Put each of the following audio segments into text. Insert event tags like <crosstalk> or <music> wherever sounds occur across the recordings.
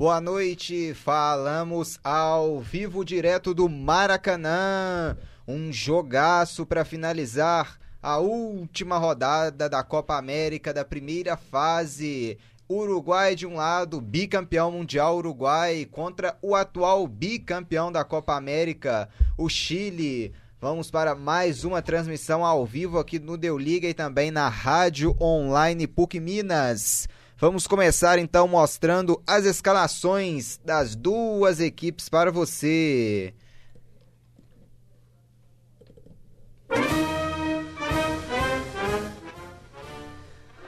Boa noite, falamos ao vivo direto do Maracanã. Um jogaço para finalizar a última rodada da Copa América da primeira fase. Uruguai de um lado, bicampeão mundial Uruguai, contra o atual bicampeão da Copa América, o Chile. Vamos para mais uma transmissão ao vivo aqui no Deu Liga e também na Rádio Online PUC Minas. Vamos começar então mostrando as escalações das duas equipes para você.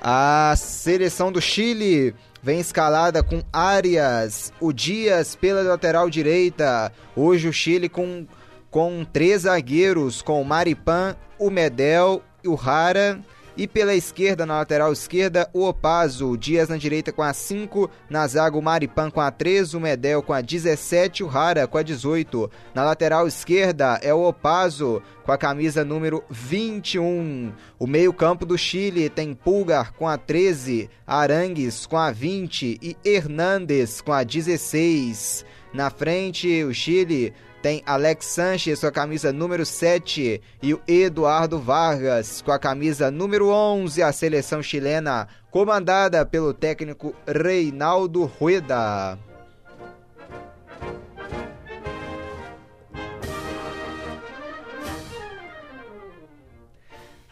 A seleção do Chile vem escalada com Arias, o Dias pela lateral direita. Hoje o Chile com, com três zagueiros, com o Maripan, o Medel e o Rara e pela esquerda, na lateral esquerda, o Opaso. Dias na direita com a 5. Na zaga, o Maripan com a 3. O Medel com a 17. O Rara com a 18. Na lateral esquerda é o Opaso com a camisa número 21. O meio-campo do Chile tem Pulgar com a 13. Arangues com a 20. E Hernandes com a 16. Na frente, o Chile tem Alex Sanches com a camisa número 7 e o Eduardo Vargas com a camisa número 11, a seleção chilena, comandada pelo técnico Reinaldo Rueda.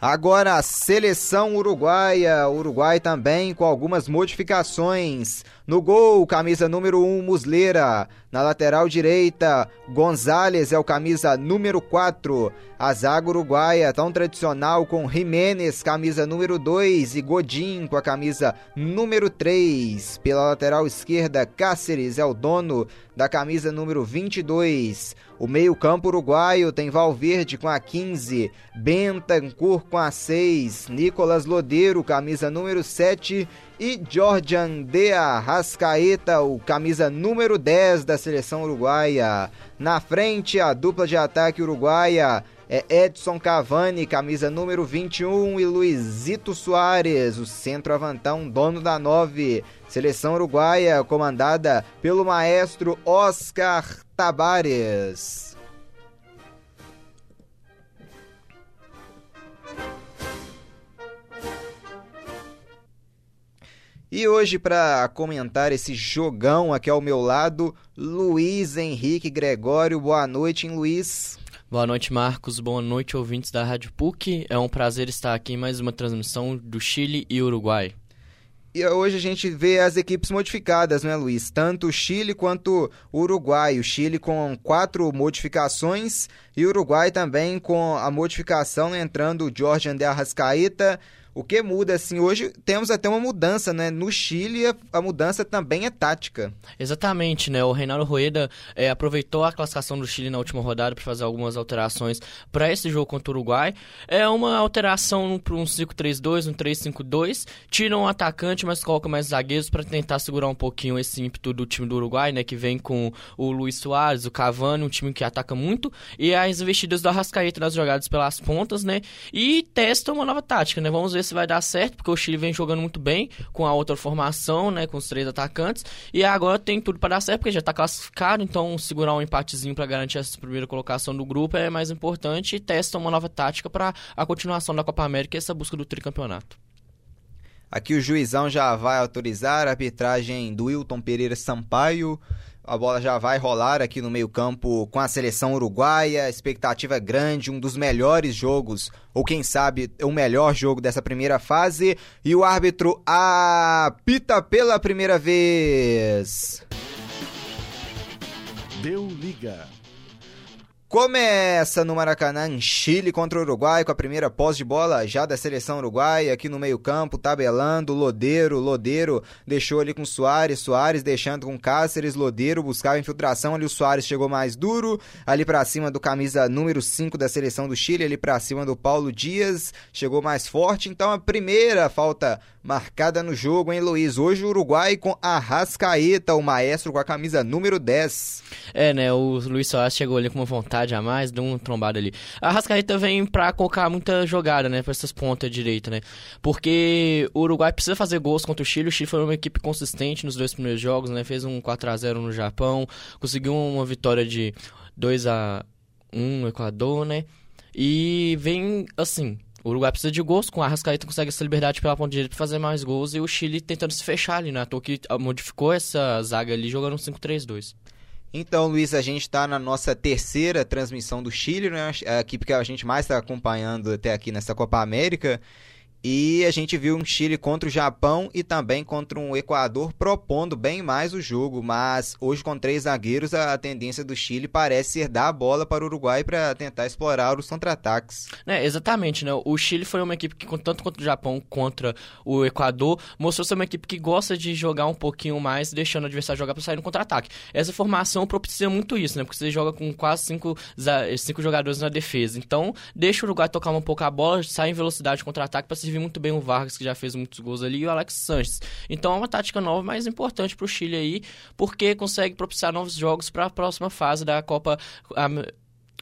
Agora a seleção uruguaia, Uruguai também com algumas modificações. No gol, camisa número 1, Musleira. Na lateral direita, Gonzalez é o camisa número 4. A zaga uruguaia, tão tradicional, com Jiménez, camisa número 2, e Godin com a camisa número 3. Pela lateral esquerda, Cáceres é o dono da camisa número 22. O meio-campo uruguaio tem Valverde com a 15, Bentancur com a 6, Nicolas Lodeiro, camisa número 7 e Jordan de Arrascaeta, o camisa número 10 da seleção uruguaia. Na frente, a dupla de ataque uruguaia é Edson Cavani, camisa número 21, e Luizito Soares, o centroavantão, dono da 9. Seleção uruguaia comandada pelo maestro Oscar Tabares. E hoje, para comentar esse jogão aqui ao meu lado, Luiz Henrique Gregório. Boa noite, hein, Luiz? Boa noite, Marcos. Boa noite, ouvintes da Rádio PUC. É um prazer estar aqui em mais uma transmissão do Chile e Uruguai. E hoje a gente vê as equipes modificadas, né, Luiz? Tanto o Chile quanto o Uruguai. O Chile com quatro modificações e o Uruguai também com a modificação entrando o Jorge André Arrascaeta o que muda, assim, hoje temos até uma mudança, né? No Chile, a, mudança também é tática. Exatamente, né? O Reinaldo Rueda é, aproveitou a classificação do Chile na última rodada para fazer algumas alterações para esse jogo contra o Uruguai. É uma alteração para um 5-3-2, um 3-5-2. Tira um atacante, mas coloca mais zagueiros para tentar segurar um pouquinho esse ímpeto do time do Uruguai, né? Que vem com o Luiz Soares, o Cavani, um time que ataca muito. E as investidas do Arrascaeta nas jogadas pelas pontas, né? E testa uma nova tática, né? Vamos ver ver se vai dar certo, porque o Chile vem jogando muito bem com a outra formação, né, com os três atacantes, e agora tem tudo para dar certo, porque já está classificado, então segurar um empatezinho para garantir essa primeira colocação do grupo é mais importante e testa uma nova tática para a continuação da Copa América e essa busca do tricampeonato. Aqui o juizão já vai autorizar a arbitragem do Wilton Pereira Sampaio. A bola já vai rolar aqui no meio-campo com a seleção uruguaia. Expectativa grande, um dos melhores jogos, ou quem sabe o melhor jogo dessa primeira fase. E o árbitro apita pela primeira vez. Deu liga. Começa no Maracanã, Chile contra o Uruguai, com a primeira posse de bola já da seleção uruguaia, aqui no meio-campo, tabelando, Lodeiro, Lodeiro deixou ali com Soares, Soares deixando com Cáceres, Lodeiro buscava infiltração, ali o Soares chegou mais duro, ali para cima do camisa número 5 da seleção do Chile, ali para cima do Paulo Dias, chegou mais forte, então a primeira falta marcada no jogo, hein, Luiz? Hoje o Uruguai com a Rascaeta, o maestro com a camisa número 10. É, né? O Luiz Soares chegou ali com uma vontade a mais, deu um trombado ali. A Rascaeta vem pra colocar muita jogada, né? Pra essas pontas direita, né? Porque o Uruguai precisa fazer gols contra o Chile. O Chile foi uma equipe consistente nos dois primeiros jogos, né? Fez um 4 a 0 no Japão, conseguiu uma vitória de 2 a 1 no Equador, né? E vem assim, o Uruguai precisa de gols, com a Arrascaeta consegue essa liberdade pela ponta direita para fazer mais gols e o Chile tentando se fechar ali, né? A que modificou essa zaga ali jogando um 5-3-2. Então, Luiz, a gente está na nossa terceira transmissão do Chile, né? A equipe que a gente mais está acompanhando até aqui nessa Copa América. E a gente viu um Chile contra o Japão e também contra um Equador propondo bem mais o jogo, mas hoje com três zagueiros a tendência do Chile parece ser dar a bola para o Uruguai para tentar explorar os contra-ataques. É, exatamente, né? O Chile foi uma equipe que tanto contra o Japão contra o Equador mostrou ser uma equipe que gosta de jogar um pouquinho mais, deixando o adversário jogar para sair no contra-ataque. Essa formação propicia muito isso, né? Porque você joga com quase cinco, cinco jogadores na defesa. Então, deixa o Uruguai tocar um pouco a bola, sai em velocidade contra-ataque para se servir muito bem o Vargas, que já fez muitos gols ali, e o Alex Sanches. Então é uma tática nova, mas importante para o Chile aí, porque consegue propiciar novos jogos para a próxima fase da Copa,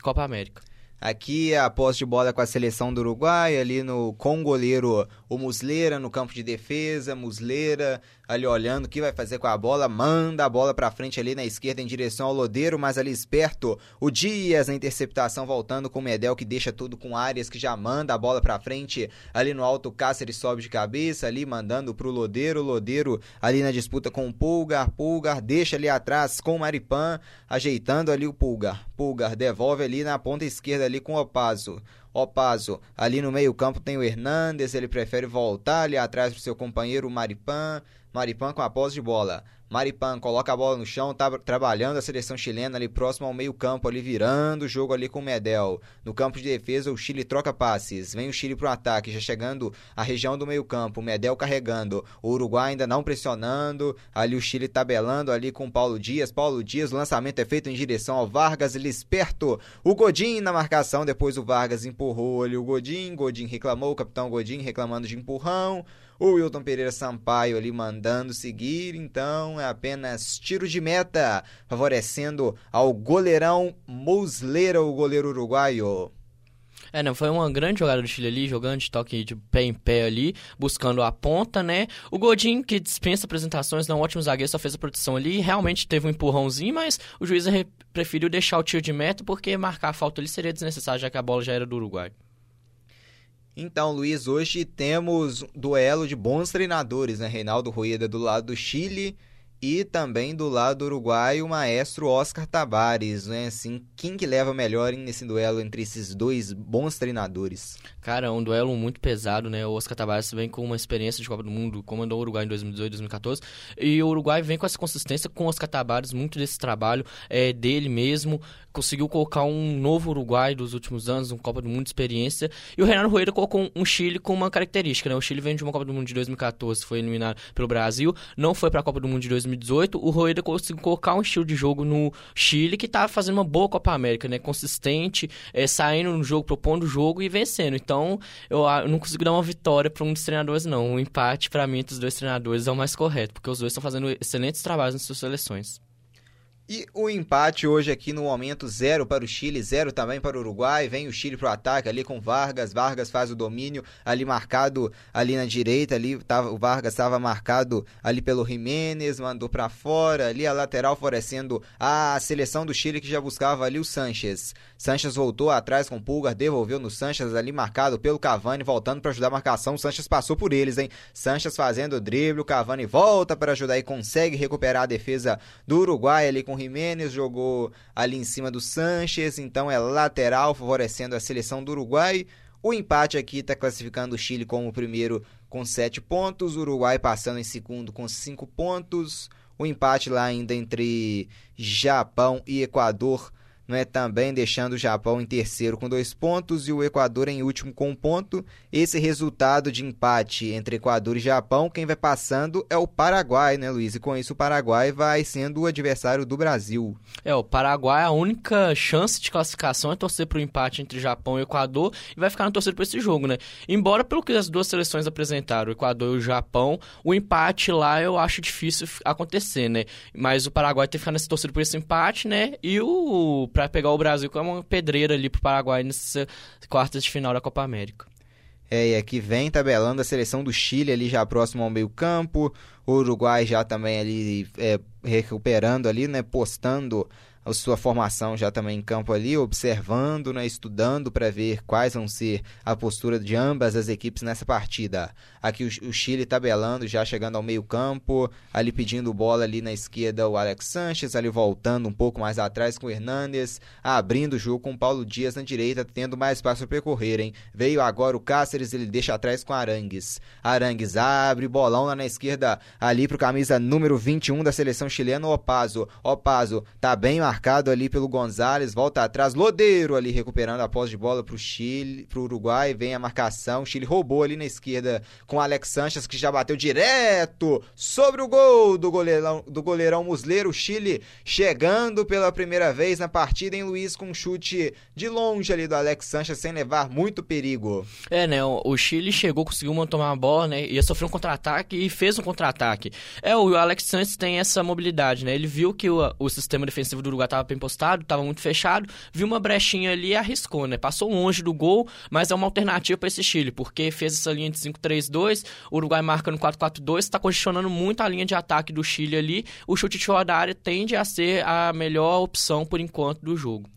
Copa América. Aqui a posse de bola com a seleção do Uruguai, ali no com goleiro o Musleira no campo de defesa, Musleira ali olhando o que vai fazer com a bola, manda a bola para frente ali na esquerda em direção ao Lodeiro, mas ali esperto o Dias na interceptação voltando com o Medel que deixa tudo com Arias que já manda a bola para frente ali no alto Cáceres sobe de cabeça ali mandando pro Lodeiro, Lodeiro ali na disputa com o Pulgar, Pulgar deixa ali atrás com o Maripan, ajeitando ali o Pulgar, Pulgar devolve ali na ponta esquerda ali com o Opaso. Opaso, ali no meio-campo tem o Hernandes, ele prefere voltar ali atrás pro seu companheiro Maripan. Maripan com a posse de bola. Maripan coloca a bola no chão, tá trabalhando a seleção chilena ali próximo ao meio-campo, ali virando o jogo ali com o Medel. No campo de defesa, o Chile troca passes. Vem o Chile pro ataque, já chegando à região do meio-campo. Medel carregando. O Uruguai ainda não pressionando. Ali o Chile tabelando ali com o Paulo Dias. Paulo Dias, o lançamento é feito em direção ao Vargas, ele esperto. O Godin na marcação, depois o Vargas empurrou ali o Godin. Godin reclamou, o capitão Godin reclamando de empurrão. O Wilton Pereira Sampaio ali mandando seguir, então é apenas tiro de meta, favorecendo ao goleirão Musleira, o goleiro uruguaio. É, não, foi uma grande jogada do Chile ali, jogando de toque de pé em pé ali, buscando a ponta, né? O Godin, que dispensa apresentações, não um ótimo zagueiro, só fez a proteção ali, realmente teve um empurrãozinho, mas o juiz preferiu deixar o tiro de meta porque marcar a falta ali seria desnecessário, já que a bola já era do Uruguai. Então, Luiz, hoje temos duelo de bons treinadores, né? Reinaldo Rueda do lado do Chile e também do lado uruguaio, o maestro Oscar Tabares, né? Assim, quem que leva melhor nesse duelo entre esses dois bons treinadores? Cara, é um duelo muito pesado, né? O Oscar Tabares vem com uma experiência de Copa do Mundo, comandou o Uruguai em 2018, 2014, e o Uruguai vem com essa consistência com o Oscar Tabares, muito desse trabalho é dele mesmo, conseguiu colocar um novo Uruguai dos últimos anos, um Copa do Mundo de experiência, e o Renato Rueda colocou um Chile com uma característica, né? O Chile vem de uma Copa do Mundo de 2014, foi eliminado pelo Brasil, não foi para a Copa do Mundo de 2018, 2018, o Rueda conseguiu colocar um estilo de jogo no Chile que estava fazendo uma boa Copa América, né? Consistente, é, saindo no jogo, propondo o jogo e vencendo. Então, eu, eu não consigo dar uma vitória para um dos treinadores, não. Um empate, para mim, entre os dois treinadores é o mais correto, porque os dois estão fazendo excelentes trabalhos nas suas seleções. E o empate hoje aqui no momento zero para o Chile, zero também para o Uruguai. Vem o Chile para o ataque ali com Vargas. Vargas faz o domínio ali marcado ali na direita. Ali tava, o Vargas estava marcado ali pelo Jiménez, mandou para fora. Ali a lateral favorecendo a seleção do Chile que já buscava ali o Sanches. Sanches voltou atrás com o Pulgar, devolveu no Sanches ali marcado pelo Cavani, voltando para ajudar a marcação. O Sanches passou por eles, hein? Sanches fazendo o drible, o Cavani volta para ajudar e consegue recuperar a defesa do Uruguai ali com Jiménez jogou ali em cima do Sanches, então é lateral, favorecendo a seleção do Uruguai. O empate aqui está classificando o Chile como primeiro com 7 pontos, o Uruguai passando em segundo com 5 pontos. O empate lá ainda entre Japão e Equador não é também deixando o Japão em terceiro com dois pontos e o Equador em último com um ponto. Esse resultado de empate entre Equador e Japão, quem vai passando é o Paraguai, né, Luiz? E com isso o Paraguai vai sendo o adversário do Brasil. É, o Paraguai, a única chance de classificação é torcer para o empate entre Japão e Equador e vai ficar no torcer para esse jogo, né? Embora pelo que as duas seleções apresentaram, o Equador e o Japão, o empate lá eu acho difícil acontecer, né? Mas o Paraguai tem que ficar nesse torcer por esse empate, né? E o para pegar o Brasil como uma pedreira ali pro Paraguai nessa quartas de final da Copa América. É, e aqui vem tabelando a seleção do Chile ali já próximo ao meio campo, o Uruguai já também ali é, recuperando ali, né, postando a sua formação já também em campo ali, observando, né, estudando para ver quais vão ser a postura de ambas as equipes nessa partida. Aqui o, o Chile tabelando, já chegando ao meio campo, ali pedindo bola ali na esquerda o Alex Sanches, ali voltando um pouco mais atrás com o Hernández, abrindo o jogo com o Paulo Dias na direita, tendo mais espaço para percorrer, hein? Veio agora o Cáceres, ele deixa atrás com Arangues. Arangues abre, bolão lá na esquerda, ali pro camisa número 21 da seleção chilena, Opaso. Opaso tá bem marcado ali pelo Gonzalez, volta atrás, Lodeiro ali recuperando a posse de bola pro Chile, pro Uruguai, vem a marcação, o Chile roubou ali na esquerda com Alex Sanches, que já bateu direto sobre o gol do goleirão, do goleirão Musleiro. Chile chegando pela primeira vez na partida em Luiz com um chute de longe ali do Alex Sanches, sem levar muito perigo. É, né? O Chile chegou, conseguiu tomar a bola, né? Ia sofrer um contra-ataque e fez um contra-ataque. É, o Alex Sanches tem essa mobilidade, né? Ele viu que o, o sistema defensivo do Uruguai estava bem postado, estava muito fechado, viu uma brechinha ali e arriscou, né? Passou longe do gol, mas é uma alternativa para esse Chile, porque fez essa linha de 5-3-2 4-4-2, o Uruguai marca no 4-4-2, está condicionando muito a linha de ataque do Chile ali. O chute de fora da área tende a ser a melhor opção por enquanto do jogo.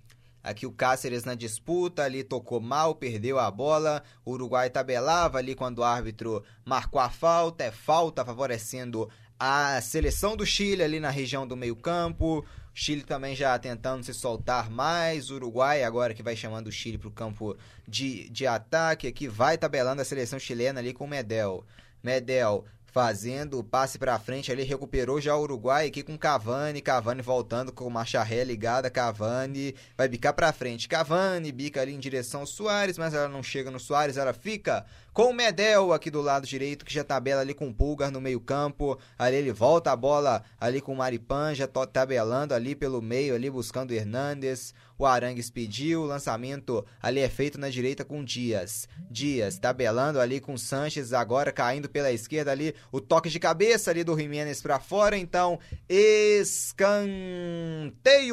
Aqui o Cáceres na disputa, ali tocou mal, perdeu a bola. O Uruguai tabelava ali quando o árbitro marcou a falta. É falta favorecendo a seleção do Chile ali na região do meio-campo. Chile também já tentando se soltar mais. Uruguai agora que vai chamando o Chile para o campo de, de ataque. Aqui vai tabelando a seleção chilena ali com o Medel. Medel fazendo o passe para frente ali, recuperou já o Uruguai aqui com Cavani, Cavani voltando com marcha ré ligada, Cavani vai bicar para frente, Cavani bica ali em direção ao Soares, mas ela não chega no Soares, ela fica com o Medel aqui do lado direito, que já tabela ali com o Pulgar no meio campo, ali ele volta a bola ali com o Maripan, já tabelando ali pelo meio, ali buscando o Hernandes, o Arangues pediu, o lançamento ali é feito na direita com Dias, Dias tabelando ali com Sanches, agora caindo pela esquerda ali, o toque de cabeça ali do Jiménez para fora, então escanteio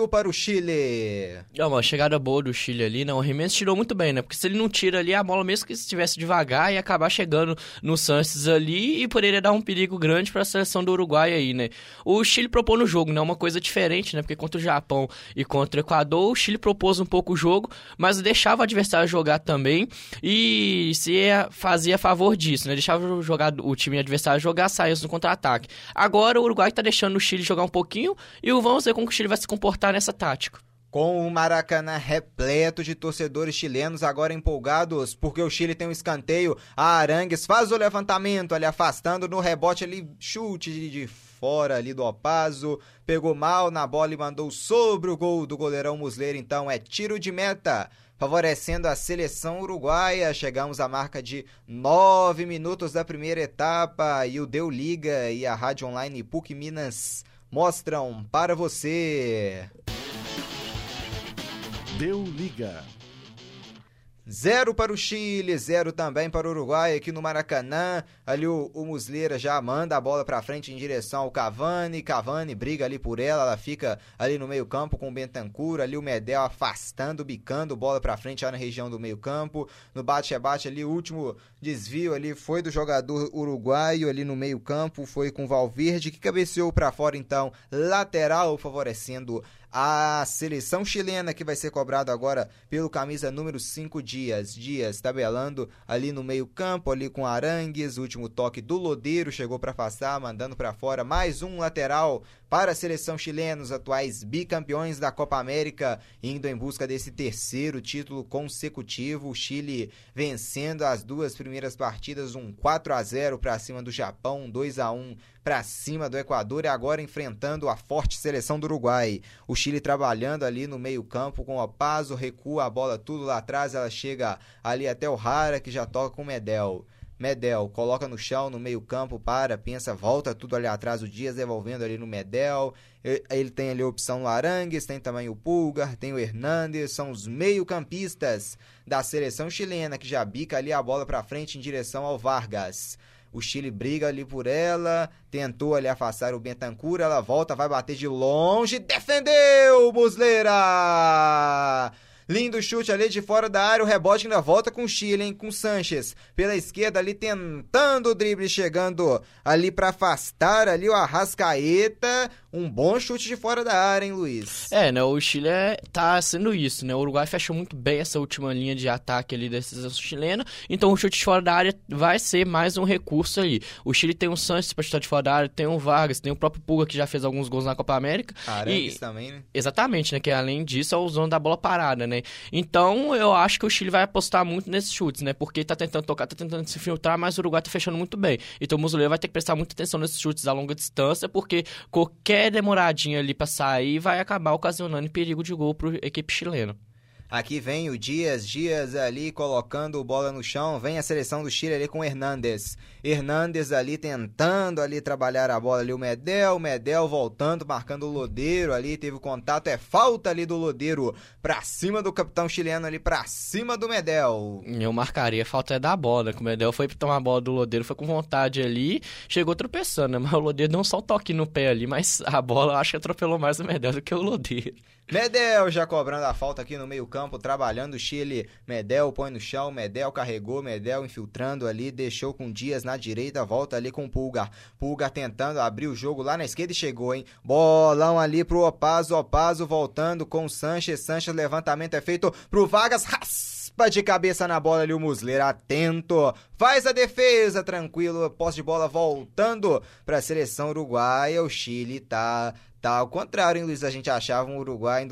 para o Chile. É uma chegada boa do Chile ali, não, o Jiménez tirou muito bem, né, porque se ele não tira ali a bola, mesmo que estivesse devagar, e acabar chegando no Sanches ali e poderia dar um perigo grande para a seleção do Uruguai aí, né? O Chile propôs no jogo, né? Uma coisa diferente, né? Porque contra o Japão e contra o Equador, o Chile propôs um pouco o jogo, mas deixava o adversário jogar também e se fazia a favor disso, né? Deixava o, o time adversário jogar, saia no contra-ataque. Agora o Uruguai está deixando o Chile jogar um pouquinho e vamos ver como o Chile vai se comportar nessa tática. Com o Maracanã repleto de torcedores chilenos agora empolgados porque o Chile tem um escanteio, a Arangues faz o levantamento ali afastando no rebote ali, chute de fora ali do Opaso, pegou mal na bola e mandou sobre o gol do goleirão Musleiro, então é tiro de meta favorecendo a seleção uruguaia. Chegamos à marca de nove minutos da primeira etapa e o Deu Liga e a Rádio Online PUC Minas mostram para você. Deu liga. Zero para o Chile, zero também para o Uruguai aqui no Maracanã. Ali o, o Musleira já manda a bola para frente em direção ao Cavani. Cavani briga ali por ela, ela fica ali no meio-campo com o Bentancur. Ali o Medel afastando, bicando bola para frente já na região do meio-campo. No bate-rebate ali, o último desvio ali foi do jogador uruguaio ali no meio-campo, foi com o Valverde que cabeceou para fora então, lateral favorecendo a seleção chilena que vai ser cobrado agora pelo camisa número 5 Dias. Dias tabelando ali no meio-campo, ali com Arangues, último toque do Lodeiro chegou para afastar, mandando para fora mais um lateral para a seleção chilena, os atuais bicampeões da Copa América, indo em busca desse terceiro título consecutivo. O Chile vencendo as duas primeiras partidas, um 4 a 0 para cima do Japão, um 2 a 1 para cima do Equador e agora enfrentando a forte seleção do Uruguai. O Chile trabalhando ali no meio-campo com o Pazo, recua a bola tudo lá atrás, ela chega ali até o Rara que já toca com o Medel. Medel coloca no chão, no meio-campo, para, pensa, volta tudo ali atrás. O Dias devolvendo ali no Medel. Ele tem ali a opção Larangues, tem também o Pulgar, tem o Hernandes. São os meio-campistas da seleção chilena que já bica ali a bola para frente em direção ao Vargas. O Chile briga ali por ela, tentou ali afastar o Bentancur, ela volta, vai bater de longe, defendeu, Musleira! Lindo chute ali de fora da área, o rebote ainda volta com o Chile, hein? Com o Sanches pela esquerda ali tentando o drible, chegando ali para afastar ali o Arrascaeta. Um bom chute de fora da área, hein, Luiz? É, né? O Chile é, tá sendo isso, né? O Uruguai fechou muito bem essa última linha de ataque ali da decisão chilena. Então o chute de fora da área vai ser mais um recurso aí. O Chile tem um Sanches para chutar de fora da área, tem um Vargas, tem o próprio Pulga que já fez alguns gols na Copa América. Arangues e... também, né? Exatamente, né? Que além disso é o zona da bola parada, né? Então eu acho que o Chile vai apostar muito nesses chutes, né? Porque tá tentando tocar, tá tentando se filtrar, mas o Uruguai tá fechando muito bem. Então o Musoleiro vai ter que prestar muita atenção nesses chutes a longa distância, porque qualquer demoradinha ali pra sair vai acabar ocasionando perigo de gol para equipe chilena. Aqui vem o Dias, Dias ali colocando bola no chão. Vem a seleção do Chile ali com Hernandes. Hernandes ali tentando ali trabalhar a bola ali. O Medel, Medel voltando, marcando o Lodeiro ali. Teve o contato, é falta ali do Lodeiro pra cima do capitão chileno ali, pra cima do Medel. Eu marcaria, falta é da bola. Que o Medel foi tomar a bola do Lodeiro, foi com vontade ali. Chegou tropeçando, né? Mas o Lodeiro deu só um toque no pé ali. Mas a bola acho que atropelou mais o Medel do que o Lodeiro. Medel já cobrando a falta aqui no meio-campo, trabalhando o Chile. Medel põe no chão, Medel carregou, Medel infiltrando ali, deixou com Dias na direita, volta ali com Pulgar. Pulgar tentando abrir o jogo lá na esquerda e chegou, hein? Bolão ali pro Opaso, Opaso voltando com o Sanches. Sanches, levantamento é feito pro Vargas. Raspa de cabeça na bola ali o Musler, atento. Faz a defesa, tranquilo. Posse de bola voltando para a seleção uruguaia. O Chile tá Tá ao contrário, hein, Luiz? A gente achava um Uruguai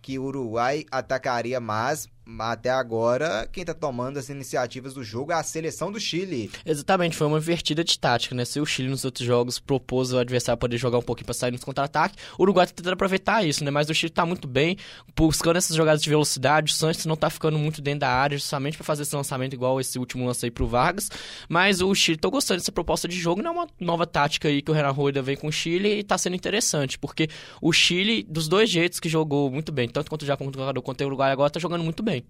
que o Uruguai atacaria mais, até agora, quem tá tomando as iniciativas do jogo é a seleção do Chile. Exatamente, foi uma invertida de tática, né? Se o Chile nos outros jogos propôs o adversário poder jogar um pouquinho pra sair nos contra-ataque, o Uruguai tá tentando aproveitar isso, né? Mas o Chile tá muito bem, buscando essas jogadas de velocidade. O Santos não tá ficando muito dentro da área, justamente para fazer esse lançamento igual esse último lance aí pro Vargas. Mas o Chile tá gostando dessa proposta de jogo, não é uma nova tática aí que o Renan Rueda vem com o Chile e tá sendo interessante, porque o Chile, dos dois jeitos que jogou muito bem, tanto quanto o Japão quanto o Uruguai agora, tá jogando muito bem.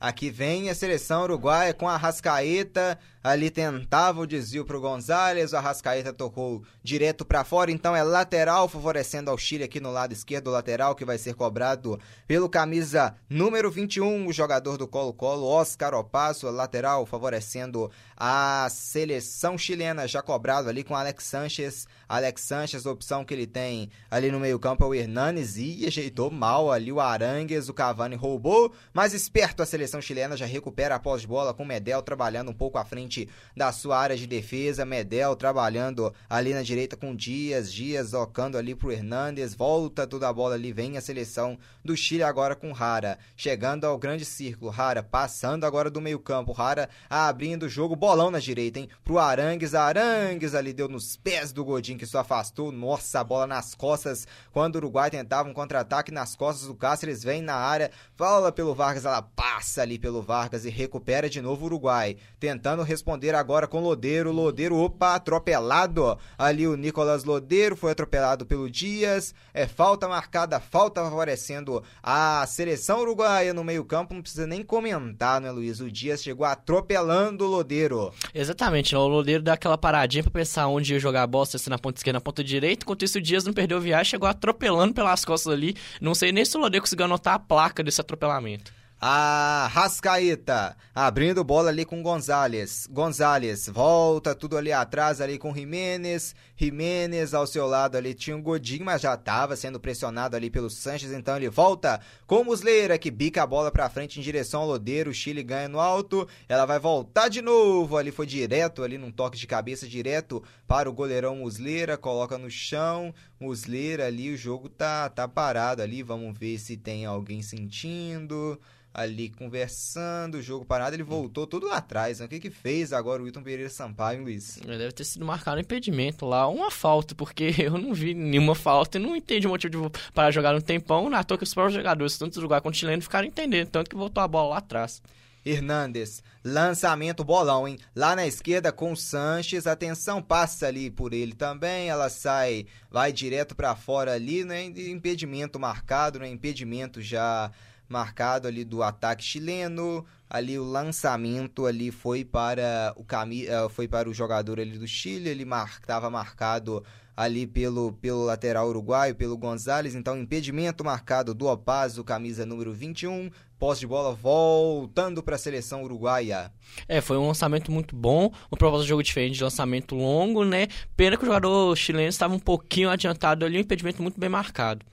Aqui vem a seleção uruguaia com a Rascaeta ali tentava o desvio para o Gonzalez, o Arrascaeta tocou direto para fora, então é lateral, favorecendo ao Chile aqui no lado esquerdo, lateral que vai ser cobrado pelo camisa número 21, o jogador do Colo-Colo, Oscar Opasso, lateral, favorecendo a seleção chilena, já cobrado ali com Alex Sanches, Alex Sanches, opção que ele tem ali no meio campo é o Hernanes. E ajeitou mal ali o Arangues, o Cavani roubou, mas esperto a seleção chilena já recupera a pós-bola com Medel trabalhando um pouco à frente da sua área de defesa. Medel trabalhando ali na direita com Dias, Dias tocando ali pro Hernandes, volta toda a bola ali, vem a seleção do Chile agora com Rara, chegando ao grande círculo, Rara passando agora do meio campo, Rara abrindo o jogo, bolão na direita, hein, pro Arangues, Arangues ali deu nos pés do Godinho que só afastou, nossa, a bola nas costas, quando o Uruguai tentava um contra-ataque nas costas do Cáceres, vem na área, fala pelo Vargas, ela passa ali pelo Vargas e recupera de novo o Uruguai, tentando responder agora com Lodeiro. Lodeiro, opa, atropelado. Ali o Nicolas Lodeiro foi atropelado pelo Dias. É falta marcada, falta favorecendo a seleção uruguaia no meio-campo. Não precisa nem comentar, né, Luiz? O Dias chegou atropelando o Lodeiro. Exatamente, o Lodeiro dá aquela paradinha pra pensar onde ia jogar a bola, se na ponta esquerda, na ponta direita. Enquanto isso, o Dias não perdeu viagem, chegou atropelando pelas costas ali. Não sei nem se o Lodeiro conseguiu anotar a placa desse atropelamento. A Rascaeta abrindo bola ali com Gonzalez. Gonzalez volta tudo ali atrás ali com Jimenez. Jimenez ao seu lado ali tinha um Godinho, mas já estava sendo pressionado ali pelo Sanches, então ele volta com Musleira que bica a bola para frente em direção ao Lodeiro. O Chile ganha no alto. Ela vai voltar de novo. Ali foi direto ali num toque de cabeça direto para o goleirão Musleira, coloca no chão. Muslera ali, o jogo tá, tá parado ali. Vamos ver se tem alguém sentindo ali conversando, o jogo parado, ele voltou todo lá atrás. Né? O que que fez agora o Wilton Pereira Sampaio, Luiz? Deve ter sido marcado um impedimento lá, uma falta, porque <laughs> eu não vi nenhuma falta e não entendi o motivo de parar jogar no tempão. Na toa que os próprios jogadores, tanto do Uruguai quanto chileno, ficaram entendendo, tanto que voltou a bola lá atrás. Hernandes, lançamento bolão, hein? Lá na esquerda com o Sanches, atenção, passa ali por ele também, ela sai, vai direto para fora ali, né? Impedimento marcado, né? Impedimento já marcado ali do ataque chileno. Ali o lançamento ali foi para o cami eh, foi para o jogador ali do Chile, ele estava mar marcado ali pelo, pelo lateral uruguaio, pelo Gonzalez, então impedimento marcado do Opaso, camisa número 21, posse de bola voltando para a seleção uruguaia. É, foi um lançamento muito bom, uma proposta de jogo diferente, de lançamento longo, né? Pena que o jogador chileno estava um pouquinho adiantado ali, um impedimento muito bem marcado.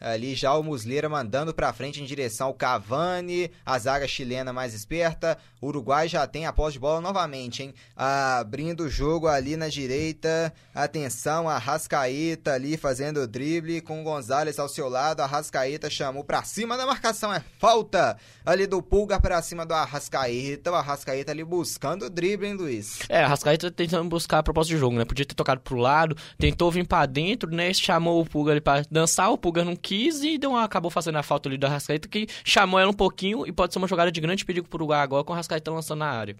Ali já o Muslera mandando para frente em direção ao Cavani, a zaga chilena mais esperta. O Uruguai já tem a posse de bola novamente, hein? Abrindo o jogo ali na direita. Atenção, a Rascaeta ali fazendo o drible com o Gonzalez ao seu lado. A Rascaeta chamou para cima da marcação, é falta ali do Pulga para cima do Arrascaeta. O Arrascaeta ali buscando o drible, hein, Luiz? É, a tentando buscar a proposta de jogo, né? Podia ter tocado pro lado, tentou vir para dentro, né? Chamou o Pulga ali para dançar, o Pulga não quis e deu uma, acabou fazendo a falta ali do Arrascaeta, que chamou ela um pouquinho e pode ser uma jogada de grande perigo pro Uruguai agora com o Arrascaeta lançando na área.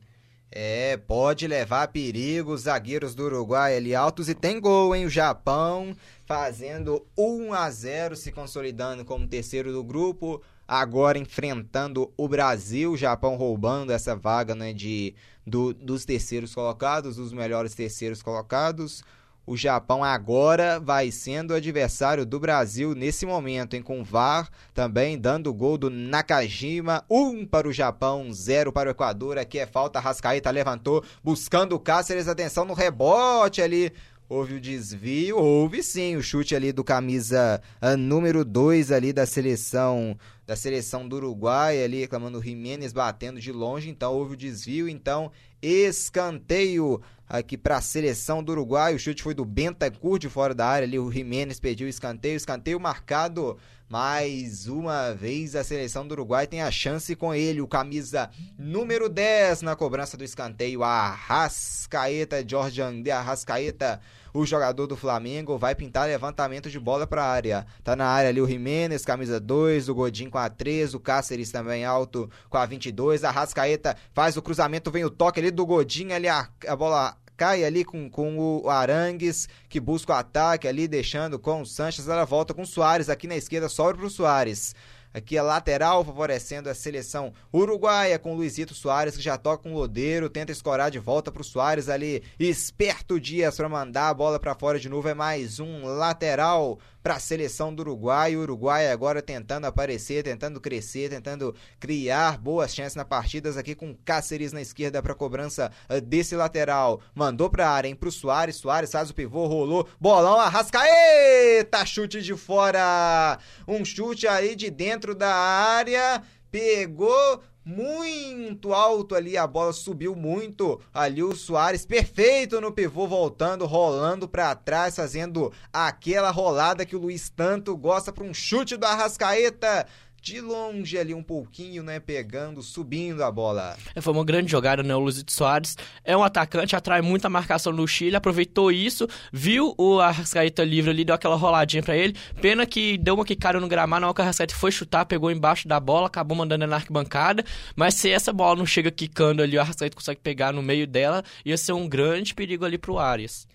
É, pode levar perigo os zagueiros do Uruguai ali altos e tem gol, hein? O Japão fazendo 1 a 0 se consolidando como terceiro do grupo, agora enfrentando o Brasil, o Japão roubando essa vaga, né, de do, dos terceiros colocados, os melhores terceiros colocados. O Japão agora vai sendo adversário do Brasil nesse momento, hein? Com VAR também dando o gol do Nakajima. Um para o Japão, zero para o Equador. Aqui é falta. Rascaeta levantou, buscando o Cáceres. Atenção no rebote ali. Houve o desvio, houve sim o chute ali do camisa uh, número 2 ali da seleção da seleção do Uruguai ali reclamando Jiménez batendo de longe, então houve o desvio, então escanteio aqui para a seleção do Uruguai. O chute foi do Bentancur de fora da área ali, o Jiménez pediu escanteio, escanteio marcado mais uma vez a seleção do Uruguai tem a chance com ele, o camisa número 10 na cobrança do escanteio, Arrascaeta, Jorge André Arrascaeta, o jogador do Flamengo, vai pintar levantamento de bola para a área. Tá na área ali o Jimenez, camisa 2, o Godin com a 3, o Cáceres também alto com a 22, Arrascaeta faz o cruzamento, vem o toque ali do Godin, ali a, a bola cai ali com, com o Arangues, que busca o ataque ali, deixando com o Sanches. Ela volta com o Soares aqui na esquerda, sobra para o Soares. Aqui a lateral favorecendo a seleção uruguaia com Luizito Soares que já toca o Lodeiro, tenta escorar de volta para o Soares ali, esperto Dias para mandar a bola para fora de novo, é mais um lateral para a seleção do Uruguai. O Uruguai agora tentando aparecer, tentando crescer, tentando criar boas chances na partidas aqui com Cáceres na esquerda para cobrança eh, desse lateral. Mandou para a área, hein, pro Soares. Soares faz o pivô, rolou, bolão, Arrascaeta, chute de fora. Um chute aí de dentro da área, pegou muito alto ali, a bola subiu muito. Ali o Soares perfeito no pivô, voltando, rolando para trás, fazendo aquela rolada que o Luiz tanto gosta para um chute do Arrascaeta de longe ali um pouquinho, né, pegando, subindo a bola. É, foi uma grande jogada, né, o Luizito Soares é um atacante, atrai muita marcação do Chile, aproveitou isso, viu o Arrascaeta livre ali, deu aquela roladinha para ele, pena que deu uma quicada no gramado, na hora que o Arrascaeta foi chutar, pegou embaixo da bola, acabou mandando na arquibancada, mas se essa bola não chega quicando ali, o Arrascaeta consegue pegar no meio dela, ia ser um grande perigo ali pro Arias.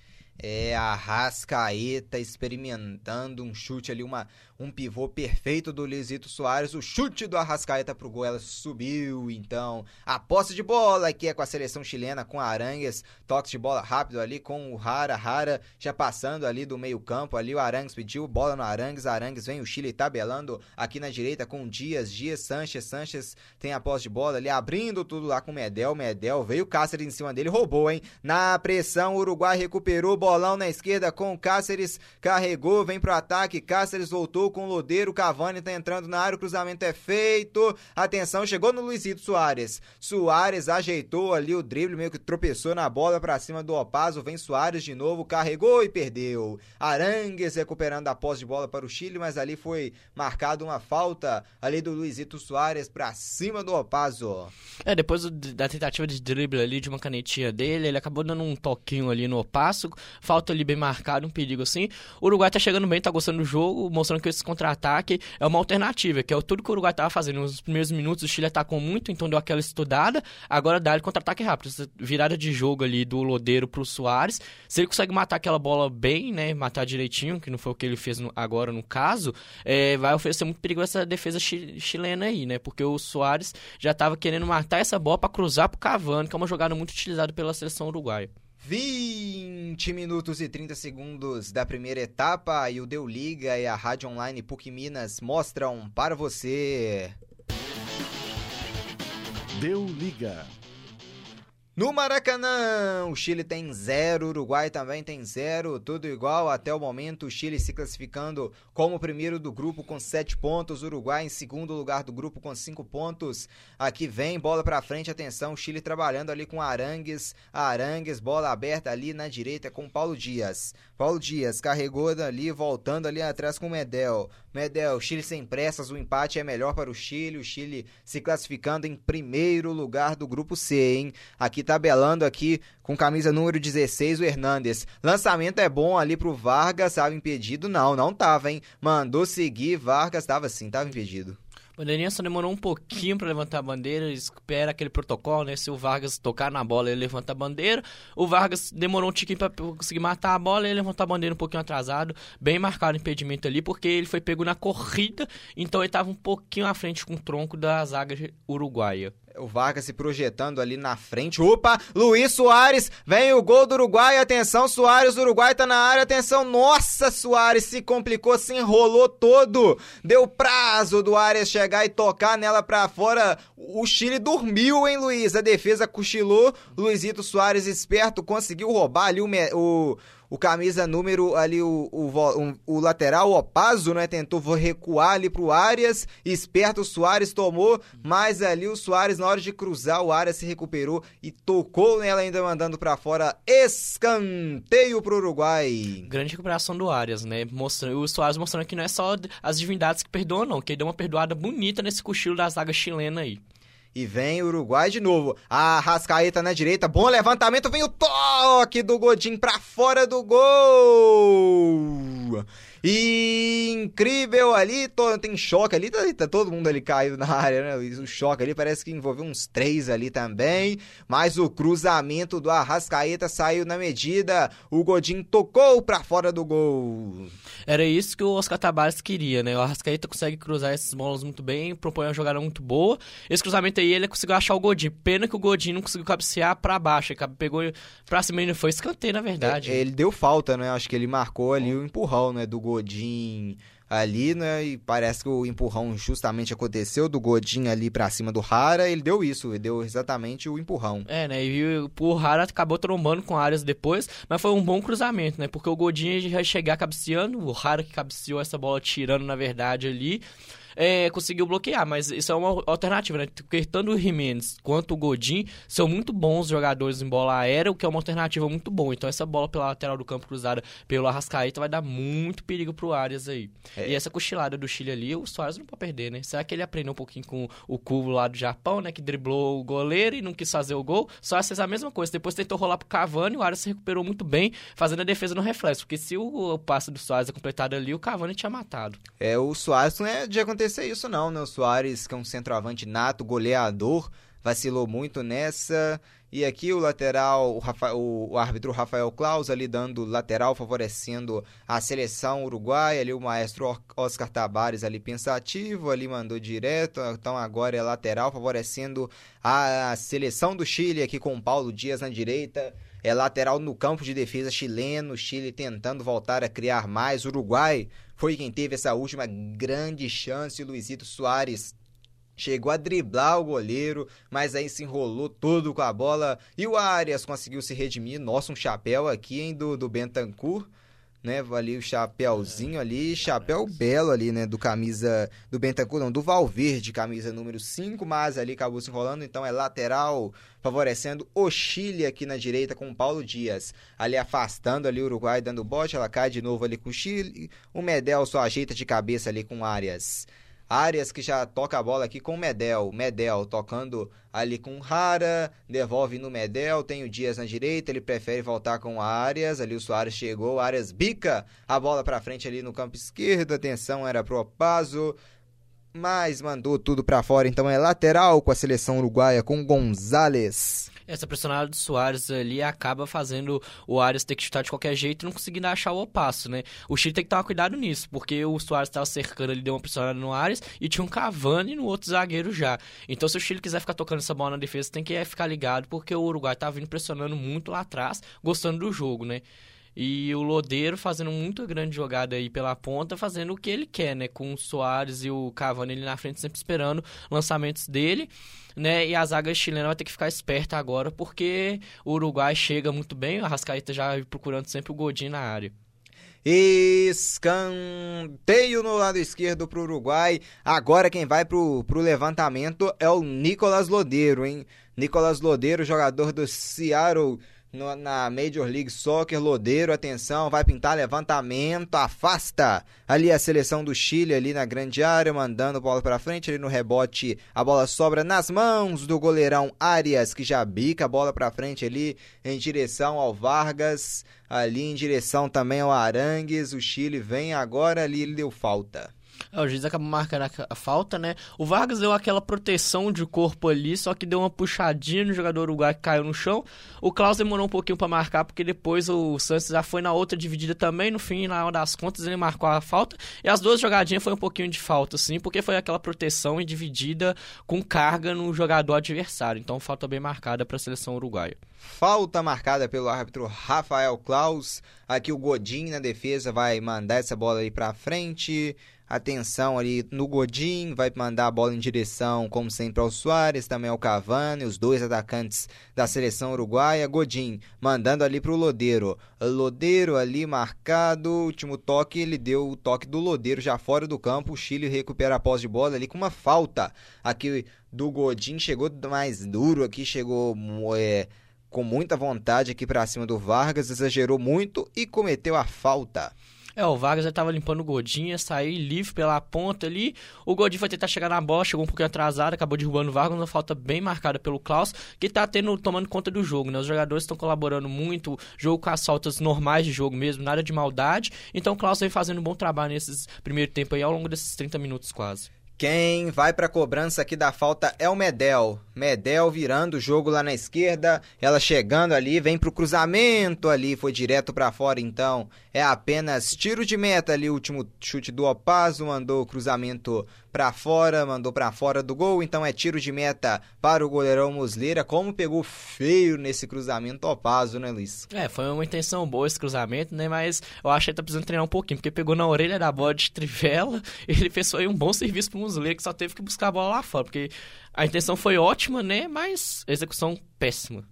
É a Rascaeta experimentando um chute ali, uma, um pivô perfeito do Luizito Soares. O chute do Arrascaeta pro gol, ela subiu. Então, a posse de bola aqui é com a seleção chilena, com Arangues. Toque de bola rápido ali com o Rara. Rara já passando ali do meio-campo. Ali o Arangues pediu bola no Arangues. Arangues vem o Chile tabelando aqui na direita com Dias. Dias, Sanches. Sanches tem a posse de bola ali, abrindo tudo lá com Medel. Medel veio o Cáceres em cima dele, roubou, hein? Na pressão, o Uruguai recuperou. Bolão na esquerda com Cáceres. Carregou, vem pro ataque. Cáceres voltou com o Lodeiro, Cavani tá entrando na área, o cruzamento é feito. Atenção, chegou no Luizito Soares. Soares ajeitou ali o drible, meio que tropeçou na bola para cima do Opaso. Vem Soares de novo, carregou e perdeu. Arangues recuperando a posse de bola para o Chile, mas ali foi marcado uma falta ali do Luizito Soares para cima do Opaso. É, depois da tentativa de drible ali, de uma canetinha dele, ele acabou dando um toquinho ali no Opaso. Falta ali bem marcado, um perigo assim. O Uruguai tá chegando bem, tá gostando do jogo, mostrando que esse contra-ataque é uma alternativa, que é tudo que o Uruguai tava fazendo. Nos primeiros minutos o Chile atacou muito, então deu aquela estudada. Agora dá ele contra-ataque rápido. Essa virada de jogo ali do Lodeiro pro Soares. Se ele consegue matar aquela bola bem, né? Matar direitinho, que não foi o que ele fez no, agora no caso, é, vai oferecer muito perigo essa defesa chilena aí, né? Porque o Soares já tava querendo matar essa bola para cruzar pro Cavani, que é uma jogada muito utilizada pela seleção uruguaia. 20 minutos e 30 segundos da primeira etapa e o Deu Liga e a Rádio Online PUC Minas mostram para você. Deu Liga. No Maracanã, o Chile tem zero, o Uruguai também tem zero, tudo igual até o momento. O Chile se classificando como primeiro do grupo com sete pontos, o Uruguai em segundo lugar do grupo com cinco pontos. Aqui vem bola para frente, atenção, o Chile trabalhando ali com Arangues, Arangues, bola aberta ali na direita com Paulo Dias. Paulo Dias carregou ali, voltando ali atrás com Medel. Medel, Chile sem pressas, o empate é melhor para o Chile, o Chile se classificando em primeiro lugar do grupo C, hein? Aqui tabelando aqui com camisa número 16 o Hernandes. Lançamento é bom ali pro Vargas, estava impedido? Não, não tava, hein? Mandou seguir, Vargas estava sim, estava impedido. Bandeirinha só demorou um pouquinho para levantar a bandeira, espera aquele protocolo, né? Se o Vargas tocar na bola, ele levanta a bandeira. O Vargas demorou um tiquinho para conseguir matar a bola, ele levantou a bandeira um pouquinho atrasado, bem marcado o impedimento ali, porque ele foi pego na corrida, então ele estava um pouquinho à frente com o tronco da zaga uruguaia. O Vargas se projetando ali na frente. Opa! Luiz Soares. Vem o gol do Uruguai. Atenção, Soares. O Uruguai tá na área. Atenção. Nossa, Soares se complicou, se enrolou todo. Deu prazo do Arias chegar e tocar nela pra fora. O Chile dormiu, hein, Luiz? A defesa cochilou. Luizito Soares, esperto, conseguiu roubar ali o, o o camisa número ali, o, o, o, o lateral, o Opaso, né? Tentou recuar ali pro Arias, esperto o Soares tomou, mas ali o Soares na hora de cruzar, o Arias se recuperou e tocou nela ainda mandando para fora, escanteio pro Uruguai. Grande recuperação do Arias, né? Mostrando, o Soares mostrando que não é só as divindades que perdoam não, que ele deu uma perdoada bonita nesse cochilo da zaga chilena aí. E vem o Uruguai de novo. A Rascaeta na direita. Bom levantamento. Vem o toque do Godin para fora do gol. E incrível ali, tem choque ali, tá, tá, todo mundo ali caído na <laughs> área, né? O choque ali parece que envolveu uns três ali também. Mas o cruzamento do Arrascaeta saiu na medida. O Godin tocou para fora do gol. Era isso que o Oscar Tabares queria, né? O Arrascaeta consegue cruzar esses bolas muito bem, propõe uma jogada muito boa. Esse cruzamento aí ele conseguiu achar o Godin. Pena que o Godin não conseguiu cabecear para baixo. Ele pegou pra cima e não foi escanteio, na verdade. É, ele deu falta, né? Acho que ele marcou ali o empurrão, né? Do Godin Godin ali, né? E parece que o empurrão justamente aconteceu do Godin ali pra cima do Rara. Ele deu isso, ele deu exatamente o empurrão. É, né? E o Rara acabou trombando com áreas depois, mas foi um bom cruzamento, né? Porque o Godin ia chegar cabeceando, o Rara que cabeceou essa bola tirando, na verdade, ali é, conseguiu bloquear, mas isso é uma alternativa, né? Porque tanto o Jimenez quanto o Godin são muito bons jogadores em bola aérea, o que é uma alternativa muito boa. Então essa bola pela lateral do campo cruzada pelo Arrascaeta vai dar muito perigo pro Arias aí. É. E essa cochilada do Chile ali, o Soares não pode perder, né? Será que ele aprendeu um pouquinho com o Cubo lá do Japão, né? Que driblou o goleiro e não quis fazer o gol. Soares fez a mesma coisa. Depois tentou rolar pro Cavani, o Arias se recuperou muito bem, fazendo a defesa no reflexo. Porque se o, o passe do Soares é completado ali, o Cavani tinha matado. É, o Soares não é de acontecer acontecer isso não, né? O Soares, que é um centroavante nato, goleador, vacilou muito nessa. E aqui o lateral, o, Rafa, o, o árbitro Rafael Claus ali dando lateral, favorecendo a seleção uruguaia. Ali o maestro Oscar Tabares ali pensativo, ali mandou direto. Então agora é lateral, favorecendo a seleção do Chile aqui com Paulo Dias na direita. É lateral no campo de defesa chileno, Chile tentando voltar a criar mais. Uruguai foi quem teve essa última grande chance. Luizito Soares chegou a driblar o goleiro, mas aí se enrolou todo com a bola. E o Arias conseguiu se redimir. Nossa, um chapéu aqui, hein, do, do Bentancur. Né? Ali o chapéuzinho ali, chapéu belo ali, né? Do camisa do Bentancur, não, do Valverde, camisa número 5, mas ali acabou se enrolando, então é lateral, favorecendo o Chile aqui na direita com o Paulo Dias. Ali afastando ali o Uruguai, dando bote, ela cai de novo ali com o Chile. O Medel só ajeita de cabeça ali com Arias. Arias que já toca a bola aqui com o Medel. Medel tocando ali com Rara, devolve no Medel, tem o Dias na direita, ele prefere voltar com Arias. Ali o Soares chegou, Arias bica a bola para frente ali no campo esquerdo. Atenção, era pro Opaso mas mandou tudo para fora, então é lateral com a seleção uruguaia com Gonzalez. Essa pressionada do Soares ali acaba fazendo o Arias ter que chutar de qualquer jeito e não conseguindo achar o passo, né? O Chile tem que tomar cuidado nisso, porque o Soares estava cercando, ele deu uma pressionada no Arias e tinha um Cavani no outro zagueiro já. Então, se o Chile quiser ficar tocando essa bola na defesa, tem que ficar ligado, porque o Uruguai tá vindo pressionando muito lá atrás, gostando do jogo, né? E o Lodeiro fazendo muito grande jogada aí pela ponta, fazendo o que ele quer, né? Com o Soares e o Cavani ali na frente, sempre esperando lançamentos dele, né? E a zaga chilena vai ter que ficar esperta agora, porque o Uruguai chega muito bem, o Arrascaeta já procurando sempre o Godinho na área. Escanteio no lado esquerdo para o Uruguai. Agora quem vai para o levantamento é o Nicolas Lodeiro, hein? Nicolas Lodeiro, jogador do Seattle no, na Major League Soccer, Lodeiro, atenção, vai pintar levantamento, afasta ali a seleção do Chile ali na grande área, mandando a bola para frente, ali no rebote, a bola sobra nas mãos do goleirão Arias, que já bica a bola para frente ali em direção ao Vargas, ali em direção também ao Arangues, o Chile vem agora ali, ele deu falta. É, o juiz acabou marcando a, falta, né? O Vargas deu aquela proteção de corpo ali, só que deu uma puxadinha no jogador uruguai que caiu no chão. O Klaus demorou um pouquinho para marcar, porque depois o Santos já foi na outra dividida também. No fim, na hora das contas, ele marcou a falta. E as duas jogadinhas foi um pouquinho de falta, sim, porque foi aquela proteção e dividida com carga no jogador adversário. Então, falta bem marcada para a seleção uruguaia. Falta marcada pelo árbitro Rafael Klaus. Aqui o Godin na defesa vai mandar essa bola aí para frente atenção ali no Godin, vai mandar a bola em direção, como sempre, ao Soares, também ao Cavani, os dois atacantes da seleção uruguaia. Godin mandando ali para o Lodeiro. Lodeiro ali marcado, último toque, ele deu o toque do Lodeiro já fora do campo. O Chile recupera a posse de bola ali com uma falta aqui do Godin. Chegou mais duro aqui, chegou. É, com muita vontade aqui para cima do Vargas, exagerou muito e cometeu a falta. É, o Vargas já estava limpando o Godinha, saiu livre pela ponta ali. O Godinho foi tentar chegar na bola, chegou um pouquinho atrasado, acabou derrubando o Vargas, uma falta bem marcada pelo Klaus, que está tendo, tomando conta do jogo, né? Os jogadores estão colaborando muito, jogo com as faltas normais de jogo mesmo, nada de maldade. Então o Klaus vem fazendo um bom trabalho nesses primeiro tempo aí, ao longo desses 30 minutos quase. Quem vai para a cobrança aqui da falta é o Medel. Medel virando o jogo lá na esquerda, ela chegando ali, vem pro cruzamento ali, foi direto para fora então. É apenas tiro de meta ali, o último chute do Opaso, mandou o cruzamento para fora, mandou para fora do gol, então é tiro de meta para o goleirão Musleira. Como pegou feio nesse cruzamento Opaso, né, Luiz? É, foi uma intenção boa esse cruzamento, né, mas eu acho que ele tá precisando treinar um pouquinho, porque pegou na orelha da bola de trivela, <laughs> ele fez aí um bom serviço pro Musleira, que só teve que buscar a bola lá fora, porque a intenção foi ótima, né? Mas execução péssima.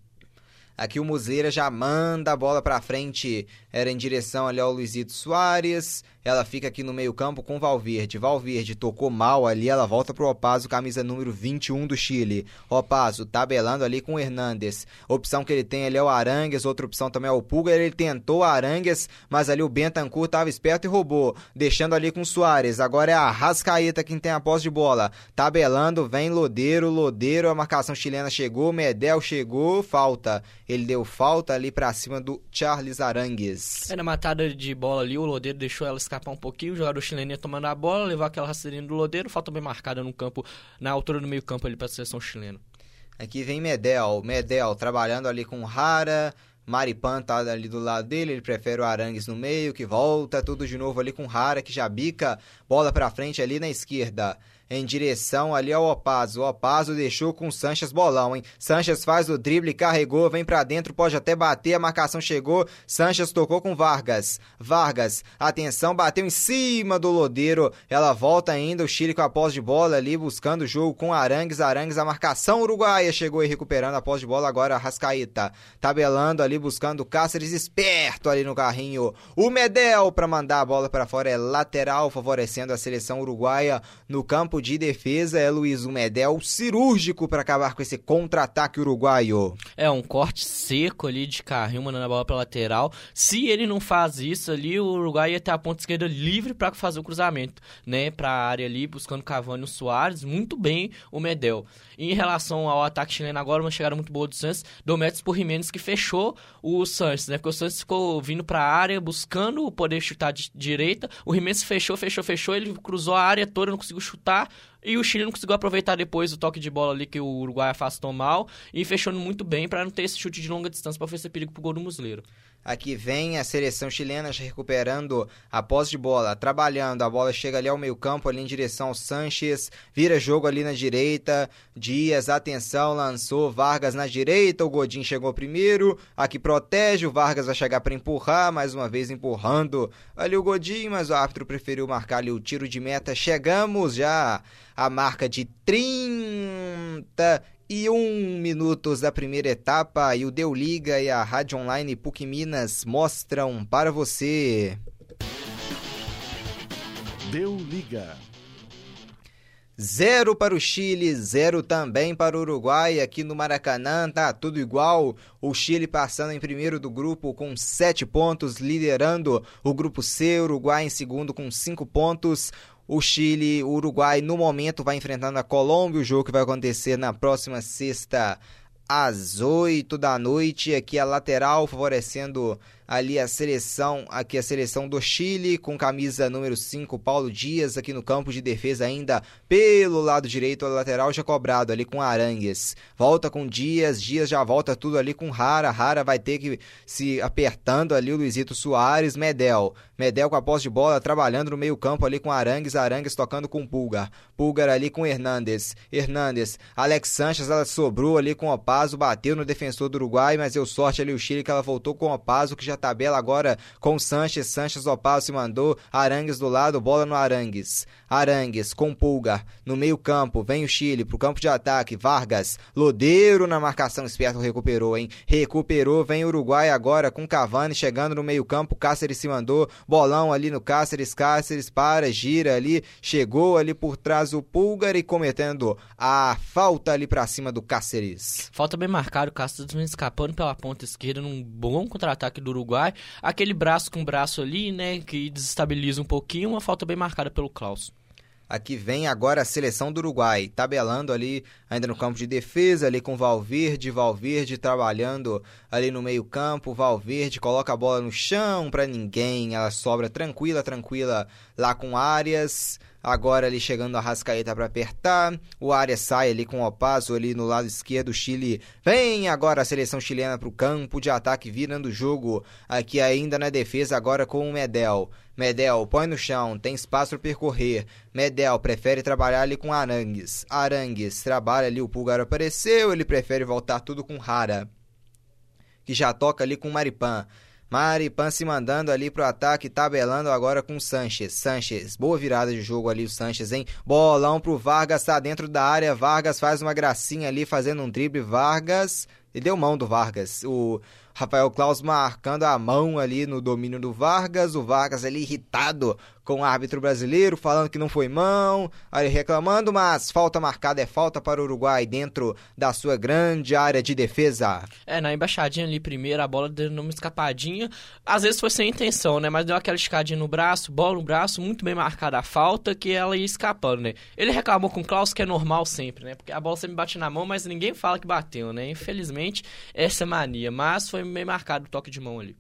Aqui o Museira já manda a bola para frente, era em direção ali ao Luizito Soares. Ela fica aqui no meio-campo com Valverde. Valverde tocou mal ali, ela volta pro Opaso, camisa número 21 do Chile. Opaso tabelando ali com o Hernandes. Opção que ele tem ali é o Arangues, outra opção também é o Pulga. Ele tentou Arangues, mas ali o Bentancur tava esperto e roubou, deixando ali com o Soares. Agora é a Rascaeta quem tem a posse de bola. Tabelando, vem Lodeiro, Lodeiro, a marcação chilena chegou, Medel chegou, falta. Ele deu falta ali para cima do Charles Arangues. É na matada de bola ali, o Lodeiro deixou ela escapar um pouquinho, o jogador chileno ia tomando a bola, levou aquela rasteirinha do Lodeiro, falta bem marcada no campo, na altura do meio campo ali para a seleção chilena. Aqui vem Medel, Medel trabalhando ali com Rara, Maripan tá ali do lado dele, ele prefere o Arangues no meio, que volta tudo de novo ali com Rara, que já bica, bola pra frente ali na esquerda. Em direção ali ao Opaso. O Opaso deixou com o Sanches bolão, hein? Sanches faz o drible, carregou, vem para dentro, pode até bater, a marcação chegou. Sanches tocou com Vargas. Vargas, atenção, bateu em cima do Lodeiro. Ela volta ainda, o Chile com a posse de bola ali, buscando o jogo com Arangues. Arangues, a marcação uruguaia chegou e recuperando a posse de bola. Agora Rascaíta tabelando ali, buscando Cáceres esperto ali no carrinho. O Medel para mandar a bola para fora é lateral, favorecendo a seleção uruguaia no campo de defesa. É Luiz Medel cirúrgico para acabar com esse contra-ataque uruguaio. É um corte seco ali de carrinho, mandando a bola para lateral. Se ele não faz isso ali, o Uruguai ia ter a ponta esquerda livre para fazer o cruzamento, né, para a área ali, buscando Cavani e Soares. Muito bem o Medel. Em relação ao ataque chileno agora, uma chegada muito boa do Santos, dou méritos por Jimenez que fechou o Santos, né? Porque o Santos ficou vindo para a área, buscando poder chutar de direita. O Jimenez fechou, fechou, fechou, ele cruzou a área toda, não conseguiu chutar. E o Chile não conseguiu aproveitar depois o toque de bola ali que o Uruguai afastou mal e fechou muito bem para não ter esse chute de longa distância para oferecer perigo pro gol do Musleiro. Aqui vem a seleção chilena recuperando a posse de bola, trabalhando. A bola chega ali ao meio-campo, ali em direção ao Sanches. Vira jogo ali na direita. Dias, atenção, lançou Vargas na direita. O Godin chegou primeiro. Aqui protege. O Vargas vai chegar para empurrar, mais uma vez empurrando ali o Godin, mas o árbitro preferiu marcar ali o tiro de meta. Chegamos já à marca de 30 e um minutos da primeira etapa e o Deu Liga e a Rádio Online PUC Minas mostram para você. Deu Liga. Zero para o Chile, zero também para o Uruguai. Aqui no Maracanã tá tudo igual. O Chile passando em primeiro do grupo com sete pontos, liderando o grupo C. Uruguai em segundo com cinco pontos. O Chile, o Uruguai, no momento, vai enfrentando a Colômbia. O jogo que vai acontecer na próxima sexta, às 8 da noite. Aqui a lateral favorecendo ali a seleção, aqui a seleção do Chile com camisa número 5, Paulo Dias aqui no campo de defesa ainda pelo lado direito, a lateral já cobrado ali com Arangues. Volta com Dias, Dias já volta tudo ali com Rara, Rara vai ter que se apertando ali o Luizito Soares, Medel. Medel com a posse de bola, trabalhando no meio-campo ali com Arangues, Arangues tocando com Pulgar. Pulgar ali com Hernandes. Hernandes, Alex Sanches, ela sobrou ali com o Opaso, bateu no defensor do Uruguai, mas deu sorte ali o Chile que ela voltou com o Opaso que já tabela agora com Sanches. Sanches Opal se mandou. Arangues do lado, bola no Arangues. Arangues com Pulgar no meio-campo. Vem o Chile pro campo de ataque. Vargas, Lodeiro na marcação. Esperto recuperou, hein? Recuperou. Vem o Uruguai agora com Cavani chegando no meio-campo. Cáceres se mandou. Bolão ali no Cáceres. Cáceres para, gira ali. Chegou ali por trás o Pulgar e cometendo a falta ali para cima do Cáceres. Falta bem marcado. O Cáceres escapando pela ponta esquerda num bom contra-ataque do Uruguai. Aquele braço com braço ali, né? Que desestabiliza um pouquinho. Uma falta bem marcada pelo Klaus. Aqui vem agora a seleção do Uruguai, tabelando ali ainda no campo de defesa, ali com Valverde, Valverde trabalhando ali no meio-campo, Valverde coloca a bola no chão para ninguém, ela sobra tranquila, tranquila lá com Arias. Agora ali chegando a Rascaeta para apertar. O Arias sai ali com o Opaso ali no lado esquerdo. O Chile vem agora a seleção chilena para o campo de ataque, virando o jogo aqui ainda na defesa, agora com o Medel. Medel põe no chão, tem espaço para percorrer. Medel prefere trabalhar ali com Arangues. Arangues trabalha ali, o Pulgar apareceu, ele prefere voltar tudo com Rara. Que já toca ali com Maripan. Maripan se mandando ali pro ataque, tabelando agora com Sanches. Sanches, boa virada de jogo ali o Sanches, hein? Bolão pro Vargas, tá dentro da área. Vargas faz uma gracinha ali, fazendo um drible. Vargas, e deu mão do Vargas. O Rafael Klaus marcando a mão ali no domínio do Vargas. O Vargas ali irritado com o árbitro brasileiro, falando que não foi mão, reclamando, mas falta marcada é falta para o Uruguai dentro da sua grande área de defesa. É, na embaixadinha ali primeiro, a bola deu uma escapadinha, às vezes foi sem intenção, né, mas deu aquela escadinha no braço, bola no braço, muito bem marcada a falta, que ela ia escapando, né. Ele reclamou com o Klaus, que é normal sempre, né, porque a bola sempre bate na mão, mas ninguém fala que bateu, né, infelizmente, essa é mania, mas foi bem marcado o toque de mão ali.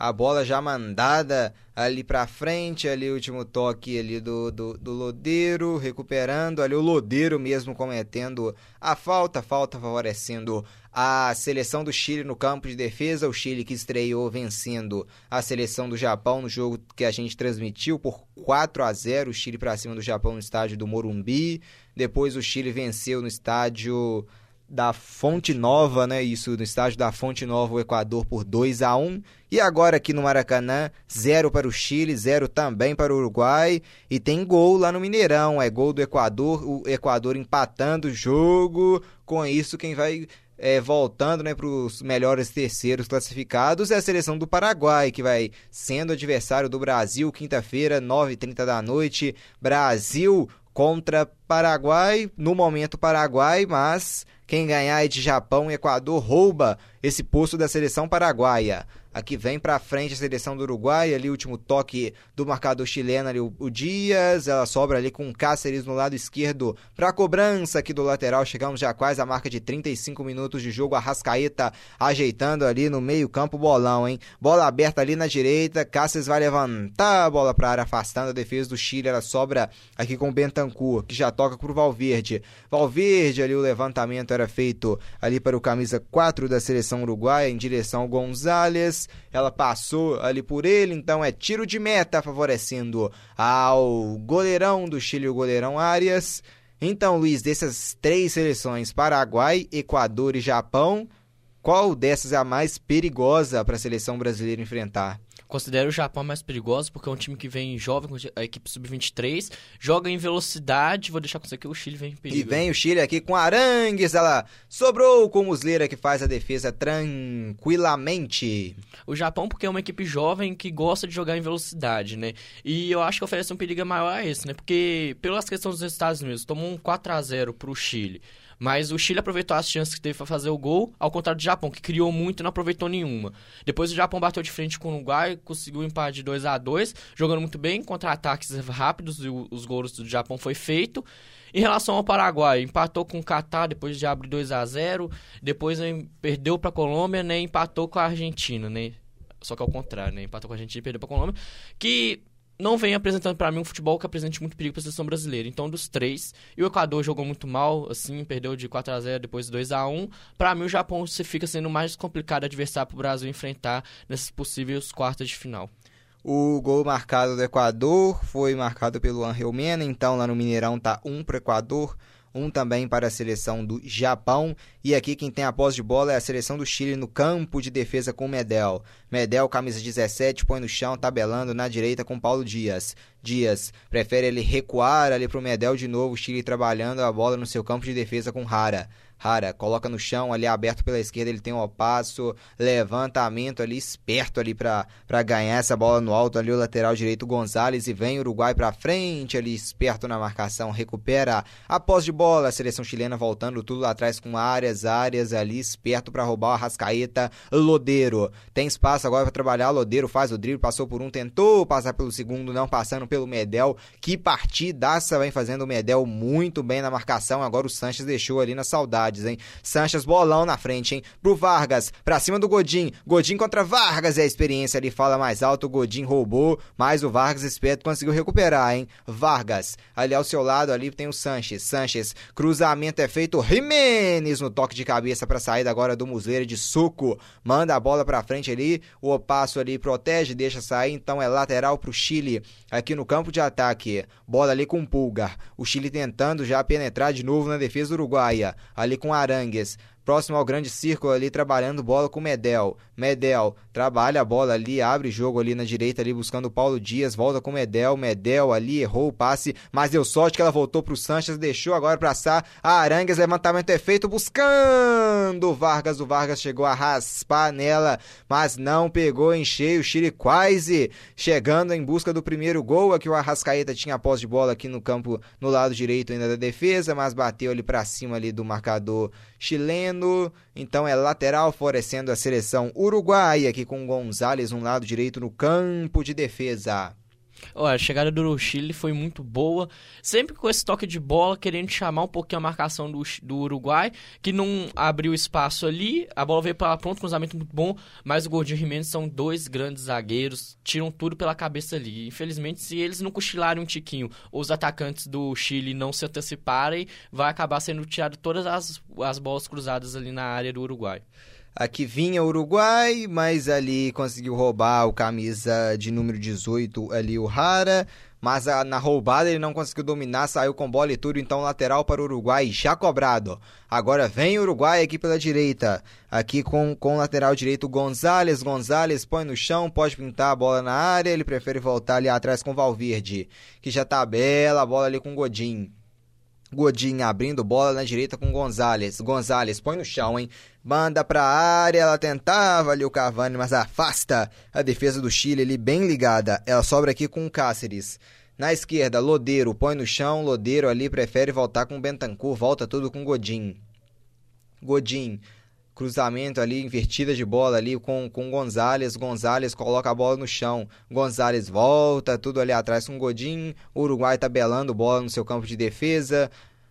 A bola já mandada ali pra frente, ali o último toque ali do, do, do Lodeiro, recuperando, ali o Lodeiro mesmo cometendo a falta, falta favorecendo a seleção do Chile no campo de defesa, o Chile que estreou vencendo a seleção do Japão no jogo que a gente transmitiu por 4 a 0, o Chile para cima do Japão no estádio do Morumbi. Depois o Chile venceu no estádio da Fonte Nova, né? Isso no estádio da Fonte Nova, o Equador por 2 a 1 E agora aqui no Maracanã, 0 para o Chile, 0 também para o Uruguai. E tem gol lá no Mineirão, é gol do Equador, o Equador empatando o jogo. Com isso, quem vai é, voltando né, para os melhores terceiros classificados é a seleção do Paraguai, que vai sendo adversário do Brasil, quinta-feira, 9h30 da noite. Brasil contra Paraguai, no momento Paraguai, mas quem ganhar é de Japão e Equador rouba esse posto da seleção paraguaia. Aqui vem para frente a seleção do Uruguai, ali o último toque do marcador chileno ali o, o Dias, ela sobra ali com o Cáceres no lado esquerdo para cobrança aqui do lateral. Chegamos já quase à marca de 35 minutos de jogo. A Rascaeta ajeitando ali no meio-campo bolão, hein? Bola aberta ali na direita, Cáceres vai levantar a bola para área afastando a defesa do Chile. Ela sobra aqui com o Bentancur, que já toca pro Valverde. Valverde ali o levantamento era feito ali para o camisa 4 da seleção uruguaia em direção ao Gonzalez ela passou ali por ele, então é tiro de meta favorecendo ao goleirão do Chile, o goleirão Arias. Então, Luiz, dessas três seleções, Paraguai, Equador e Japão, qual dessas é a mais perigosa para a seleção brasileira enfrentar? Considero o Japão mais perigoso porque é um time que vem jovem, a equipe sub-23, joga em velocidade. Vou deixar com você que o Chile vem em perigo. E vem o Chile aqui com Arangues, ela sobrou com o Musleira que faz a defesa tranquilamente. O Japão porque é uma equipe jovem que gosta de jogar em velocidade, né? E eu acho que oferece um perigo maior a esse, né? Porque pelas questões dos Estados Unidos, tomou um 4 a 0 pro Chile. Mas o Chile aproveitou as chances que teve para fazer o gol, ao contrário do Japão, que criou muito e não aproveitou nenhuma. Depois o Japão bateu de frente com o Uruguai, conseguiu um empate de 2 a 2 jogando muito bem, contra-ataques rápidos, e os gols do Japão foi feito. Em relação ao Paraguai, empatou com o Catar depois de abrir 2 a 0 depois perdeu para a Colômbia, né, empatou com a Argentina, né? Só que ao contrário, né? Empatou com a Argentina e perdeu para a Colômbia. Que não vem apresentando para mim um futebol que apresente muito perigo para a seleção brasileira. Então, dos três, e o Equador jogou muito mal, assim, perdeu de 4 a 0 depois de 2 a 1 Para mim, o Japão se fica sendo mais complicado adversário para o Brasil enfrentar nesses possíveis quartas de final. O gol marcado do Equador foi marcado pelo Angel Mena, então lá no Mineirão tá 1 um para o Equador, um também para a seleção do Japão. E aqui quem tem a posse de bola é a seleção do Chile no campo de defesa com Medel. Medel, camisa 17, põe no chão, tabelando na direita com Paulo Dias. Dias prefere ele recuar ali para o Medel de novo, Chile trabalhando a bola no seu campo de defesa com Rara. Rara, coloca no chão ali aberto pela esquerda, ele tem um passo, levantamento ali esperto ali para ganhar essa bola no alto ali o lateral direito Gonzalez e vem o Uruguai para frente ali esperto na marcação, recupera a posse de bola, a seleção chilena voltando tudo lá atrás com áreas, áreas ali esperto para roubar o Arrascaeta, Lodeiro. Tem espaço agora para trabalhar, Lodeiro faz o drible, passou por um, tentou passar pelo segundo, não passando pelo Medel. Que partidaça vem fazendo o Medel muito bem na marcação. Agora o Sanches deixou ali na saudade hein? Sanches bolão na frente, hein? Pro Vargas, pra cima do Godin. Godin contra Vargas é a experiência ali, fala mais alto. O Godin roubou, mas o Vargas esperto conseguiu recuperar, hein? Vargas, ali ao seu lado ali tem o Sanches. Sanches, cruzamento é feito. Jimenez no toque de cabeça pra saída agora do Musleira de suco. Manda a bola pra frente ali. O Opasso ali protege, deixa sair. Então é lateral pro Chile aqui no campo de ataque. Bola ali com o Pulgar. O Chile tentando já penetrar de novo na defesa uruguaia. Ali com Arangues próximo ao grande círculo ali, trabalhando bola com Medel. Medel trabalha a bola ali, abre jogo ali na direita, ali buscando o Paulo Dias, volta com Medel. Medel ali errou o passe, mas deu sorte que ela voltou pro Sanches, deixou agora pra Sá. A Arangues, levantamento é feito, buscando o Vargas. O Vargas chegou a raspar nela, mas não pegou em cheio. O Chile quase chegando em busca do primeiro gol. Aqui o Arrascaeta tinha a posse de bola aqui no campo, no lado direito ainda da defesa, mas bateu ali pra cima ali do marcador chileno. Então é lateral, favorecendo a seleção uruguaia, aqui com Gonzalez no lado direito no campo de defesa. Olha, a chegada do Chile foi muito boa, sempre com esse toque de bola, querendo chamar um pouquinho a marcação do, do Uruguai, que não abriu espaço ali, a bola veio para pronto, cruzamento muito bom, mas o Gordinho Jimenez são dois grandes zagueiros, tiram tudo pela cabeça ali. Infelizmente, se eles não cochilarem um tiquinho, os atacantes do Chile não se anteciparem, vai acabar sendo tirado todas as, as bolas cruzadas ali na área do Uruguai. Aqui vinha o Uruguai, mas ali conseguiu roubar o camisa de número 18 ali o Rara, mas na roubada ele não conseguiu dominar, saiu com bola e tudo, então lateral para o Uruguai já cobrado. Agora vem o Uruguai aqui pela direita, aqui com, com o lateral direito Gonzalez, Gonzalez põe no chão, pode pintar a bola na área, ele prefere voltar ali atrás com Valverde, que já tá bela, a bola ali com Godin. Godin abrindo bola na direita com Gonzalez. Gonzalez põe no chão, hein? Manda pra área, ela tentava ali o Cavani, mas afasta a defesa do Chile ali bem ligada. Ela sobra aqui com o Cáceres. Na esquerda, Lodeiro põe no chão. Lodeiro ali prefere voltar com o Bentancur. Volta tudo com Godin. Godin cruzamento ali, invertida de bola ali com, com Gonzalez. Gonzalez coloca a bola no chão. Gonzalez volta, tudo ali atrás com Godin. O Uruguai tabelando bola no seu campo de defesa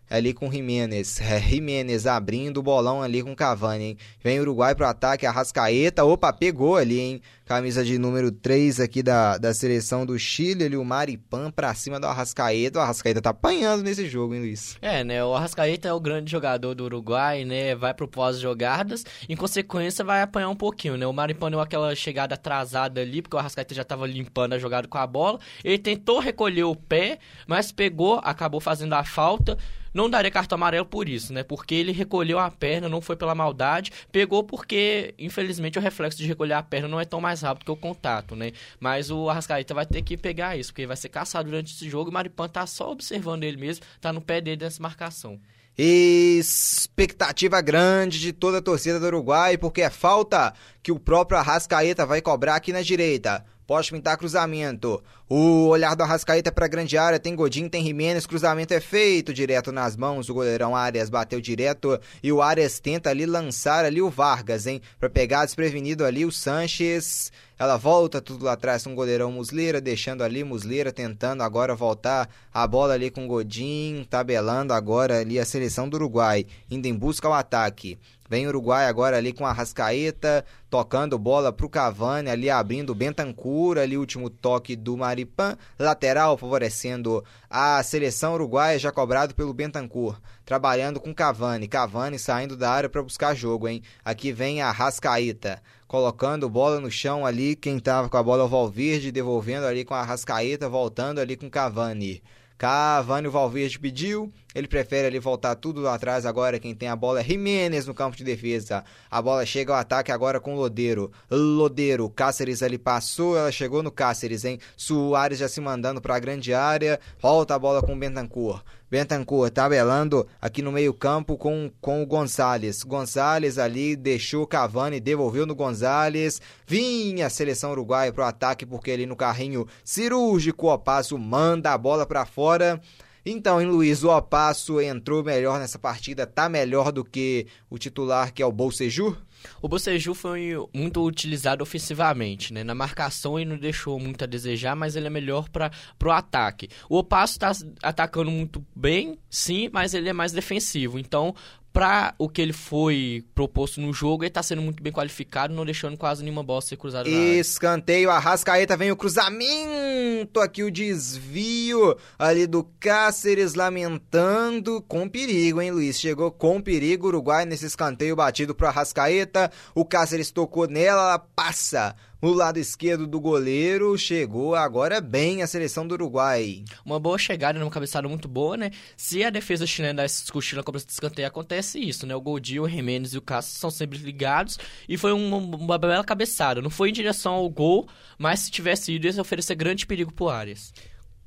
ali com Jimenez. É, Jimenez abrindo o bolão ali com Cavani, hein? Vem Uruguai pro ataque, Arrascaeta. Opa, pegou ali, hein? Camisa de número 3 aqui da, da seleção do Chile, ali o Maripan pra cima do Arrascaeta. O Arrascaeta tá apanhando nesse jogo, hein, Luiz? É, né? O Arrascaeta é o grande jogador do Uruguai, né? Vai pro pós-jogadas, em consequência vai apanhar um pouquinho, né? O Maripan deu aquela chegada atrasada ali, porque o Arrascaeta já tava limpando a jogada com a bola. Ele tentou recolher o pé, mas pegou, acabou fazendo a falta. Não daria cartão amarelo por isso, né? Porque ele recolheu a perna, não foi pela maldade, pegou porque, infelizmente, o reflexo de recolher a perna não é tão mais rápido que o contato, né? Mas o Arrascaeta vai ter que pegar isso, porque vai ser caçado durante esse jogo e o Maripan tá só observando ele mesmo, tá no pé dele nessa marcação. Expectativa grande de toda a torcida do Uruguai, porque é falta que o próprio Arrascaeta vai cobrar aqui na direita. Pode pintar cruzamento. O olhar do Arrascaeta para a grande área. Tem Godin, tem Jimenez. Cruzamento é feito direto nas mãos. O goleirão Arias bateu direto. E o Arias tenta ali lançar ali o Vargas, hein? Para pegar desprevenido ali o Sanches. Ela volta tudo lá atrás com o goleirão Muslera, deixando ali Muslera tentando agora voltar a bola ali com Godin, tabelando agora ali a seleção do Uruguai, indo em busca ao ataque. Vem o Uruguai agora ali com a Rascaeta, tocando bola pro Cavani, ali abrindo o Bentancur, ali último toque do Maripan, lateral favorecendo a seleção uruguaia, já cobrado pelo Bentancur, trabalhando com Cavani, Cavani saindo da área para buscar jogo, hein? Aqui vem a Rascaeta, colocando bola no chão ali, quem tava com a bola o Valverde, devolvendo ali com a Rascaeta, voltando ali com Cavani. Cavani, o Valverde pediu, ele prefere ali voltar tudo atrás agora. Quem tem a bola é Jimenez no campo de defesa. A bola chega ao ataque agora com Lodeiro. Lodeiro, Cáceres ali passou, ela chegou no Cáceres, hein? Soares já se mandando para a grande área. Volta a bola com Bentancur. Bentancur tabelando aqui no meio-campo com, com o Gonçalves. Gonçalves ali deixou Cavani, devolveu no Gonçalves. Vinha a seleção uruguaia pro ataque, porque ali no carrinho cirúrgico, o passo manda a bola para fora. Então, em Luiz, o Opasso entrou melhor nessa partida, tá melhor do que o titular, que é o Bolsejur? O Boceju foi muito utilizado ofensivamente, né? Na marcação ele não deixou muito a desejar, mas ele é melhor para o ataque. O Opasso está atacando muito bem, sim, mas ele é mais defensivo. Então, para o que ele foi proposto no jogo, ele tá sendo muito bem qualificado, não deixando quase nenhuma bola ser cruzada Escanteio, a Rascaeta vem o cruzamento, aqui o desvio ali do Cáceres lamentando com perigo, hein, Luiz? Chegou com perigo Uruguai nesse escanteio batido pro Arrascaeta, o Cáceres tocou nela, ela passa o lado esquerdo do goleiro chegou agora bem a seleção do Uruguai. Uma boa chegada numa cabeçada muito boa, né? Se a defesa chilena na cobrança de escanteio, acontece isso, né? O Goldil, o Jimenez e o Castro são sempre ligados e foi uma, uma bela cabeçada. Não foi em direção ao gol, mas se tivesse ido, ia oferecer grande perigo pro Arias.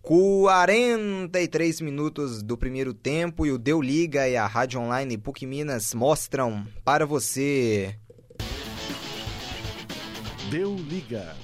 43 minutos do primeiro tempo e o Deu Liga e a Rádio Online PUC Minas mostram para você Deu liga.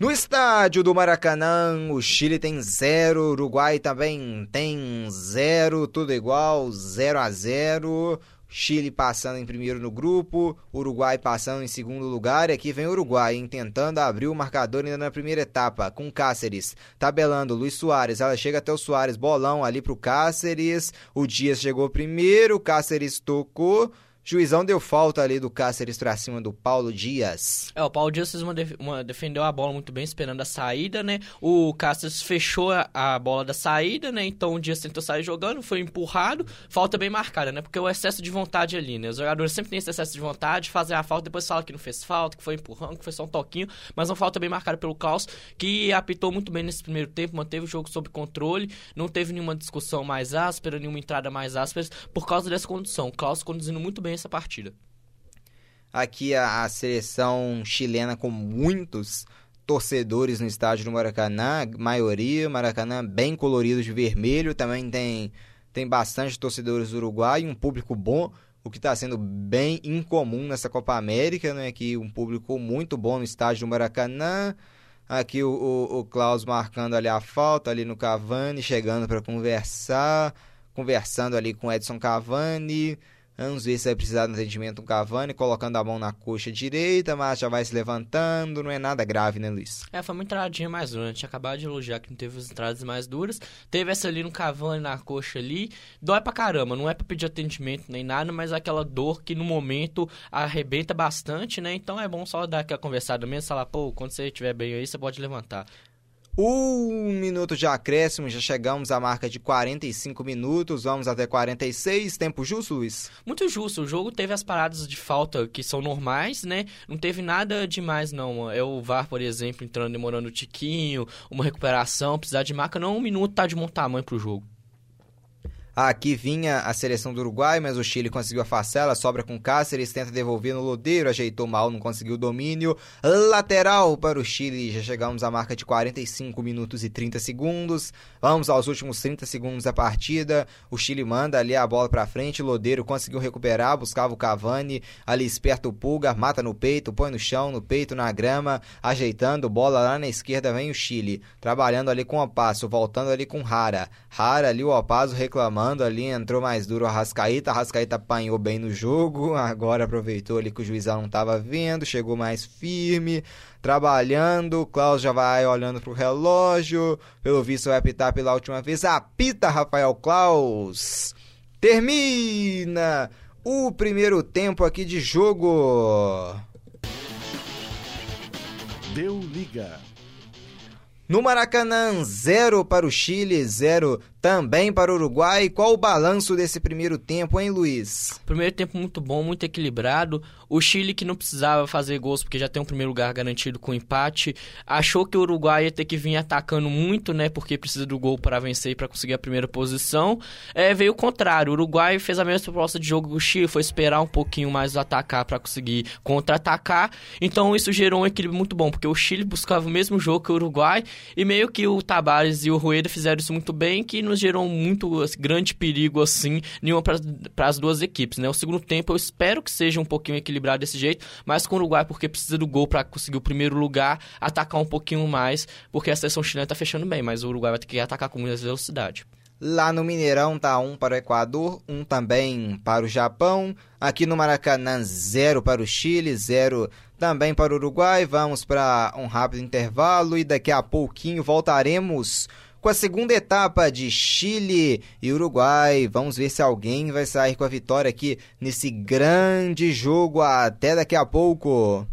No estádio do Maracanã, o Chile tem zero, o Uruguai também tem zero, tudo igual, zero a zero. Chile passando em primeiro no grupo, Uruguai passando em segundo lugar. E aqui vem o Uruguai tentando abrir o marcador ainda na primeira etapa, com Cáceres tabelando Luiz Soares. Ela chega até o Soares, bolão ali pro Cáceres. O Dias chegou primeiro, Cáceres tocou. Juizão deu falta ali do Cáceres pra cima do Paulo Dias. É, o Paulo Dias fez uma, def uma, defendeu a bola muito bem, esperando a saída, né? O Cáceres fechou a, a, bola da saída, né? Então o Dias tentou sair jogando, foi empurrado, falta bem marcada, né? Porque o excesso de vontade ali, né? Os jogadores sempre têm esse excesso de vontade, fazem a falta, depois falam que não fez falta, que foi empurrando, que foi só um toquinho, mas uma falta bem marcada pelo Klaus, que apitou muito bem nesse primeiro tempo, manteve o jogo sob controle, não teve nenhuma discussão mais áspera, nenhuma entrada mais áspera, por causa dessa condição. O Klaus conduzindo muito bem essa partida. Aqui a, a seleção chilena com muitos torcedores no estádio do Maracanã, maioria, Maracanã bem colorido de vermelho, também tem, tem bastante torcedores do Uruguai, um público bom, o que está sendo bem incomum nessa Copa América, né? Que um público muito bom no estádio do Maracanã. Aqui o, o, o Klaus marcando ali a falta ali no Cavani, chegando para conversar, conversando ali com Edson Cavani. Vamos ver se vai precisar do atendimento do Cavani, colocando a mão na coxa direita, mas já vai se levantando. Não é nada grave, né, Luiz? É, foi uma entradinha mais dura. A gente acabou de elogiar que não teve as entradas mais duras. Teve essa ali no Cavani, na coxa ali. Dói pra caramba. Não é pra pedir atendimento nem nada, mas aquela dor que no momento arrebenta bastante, né? Então é bom só dar aquela conversada mesmo, falar, pô, quando você estiver bem aí, você pode levantar. Um minuto de acréscimo, já chegamos à marca de 45 minutos, vamos até 46. Tempo justo, Luiz? Muito justo. O jogo teve as paradas de falta que são normais, né? Não teve nada demais, não. É o VAR, por exemplo, entrando, demorando um tiquinho, uma recuperação, precisar de marca. Não, um minuto tá de bom tamanho pro jogo. Aqui vinha a seleção do Uruguai, mas o Chile conseguiu a facela, sobra com Cáceres, tenta devolver no Lodeiro, ajeitou mal, não conseguiu o domínio. Lateral para o Chile, já chegamos à marca de 45 minutos e 30 segundos. Vamos aos últimos 30 segundos da partida. O Chile manda ali a bola para frente, Lodeiro conseguiu recuperar, buscava o Cavani, ali esperto o Pulga, mata no peito, põe no chão, no peito, na grama, ajeitando, bola lá na esquerda vem o Chile, trabalhando ali com o Opasso, voltando ali com Rara. Rara ali o Opasso reclamando ali, entrou mais duro a Rascaíta, a Rascaíta apanhou bem no jogo, <laughs> agora aproveitou ali que o juizão não estava vendo, chegou mais firme, trabalhando, o Klaus já vai olhando pro relógio, pelo visto vai apitar pela última vez, apita Rafael Klaus, termina o primeiro tempo aqui de jogo. Deu liga. No Maracanã, 0 para o Chile, 0 também para o Uruguai. Qual o balanço desse primeiro tempo, hein, Luiz? Primeiro tempo muito bom, muito equilibrado. O Chile, que não precisava fazer gols porque já tem um primeiro lugar garantido com empate, achou que o Uruguai ia ter que vir atacando muito, né? Porque precisa do gol para vencer e para conseguir a primeira posição. É, veio o contrário. O Uruguai fez a mesma proposta de jogo que o Chile, foi esperar um pouquinho mais atacar para conseguir contra-atacar. Então isso gerou um equilíbrio muito bom, porque o Chile buscava o mesmo jogo que o Uruguai e meio que o Tabares e o Rueda fizeram isso muito bem, que nos gerou muito assim, grande perigo assim, nenhuma para as duas equipes, né? O segundo tempo eu espero que seja um pouquinho equilibrado desse jeito, mas com o Uruguai porque precisa do gol para conseguir o primeiro lugar, atacar um pouquinho mais, porque a seleção chilena está fechando bem, mas o Uruguai vai ter que atacar com muita velocidade. Lá no Mineirão tá um para o Equador, um também para o Japão. Aqui no Maracanã, zero para o Chile, zero também para o Uruguai. Vamos para um rápido intervalo e daqui a pouquinho voltaremos com a segunda etapa de Chile e Uruguai. Vamos ver se alguém vai sair com a vitória aqui nesse grande jogo. Até daqui a pouco.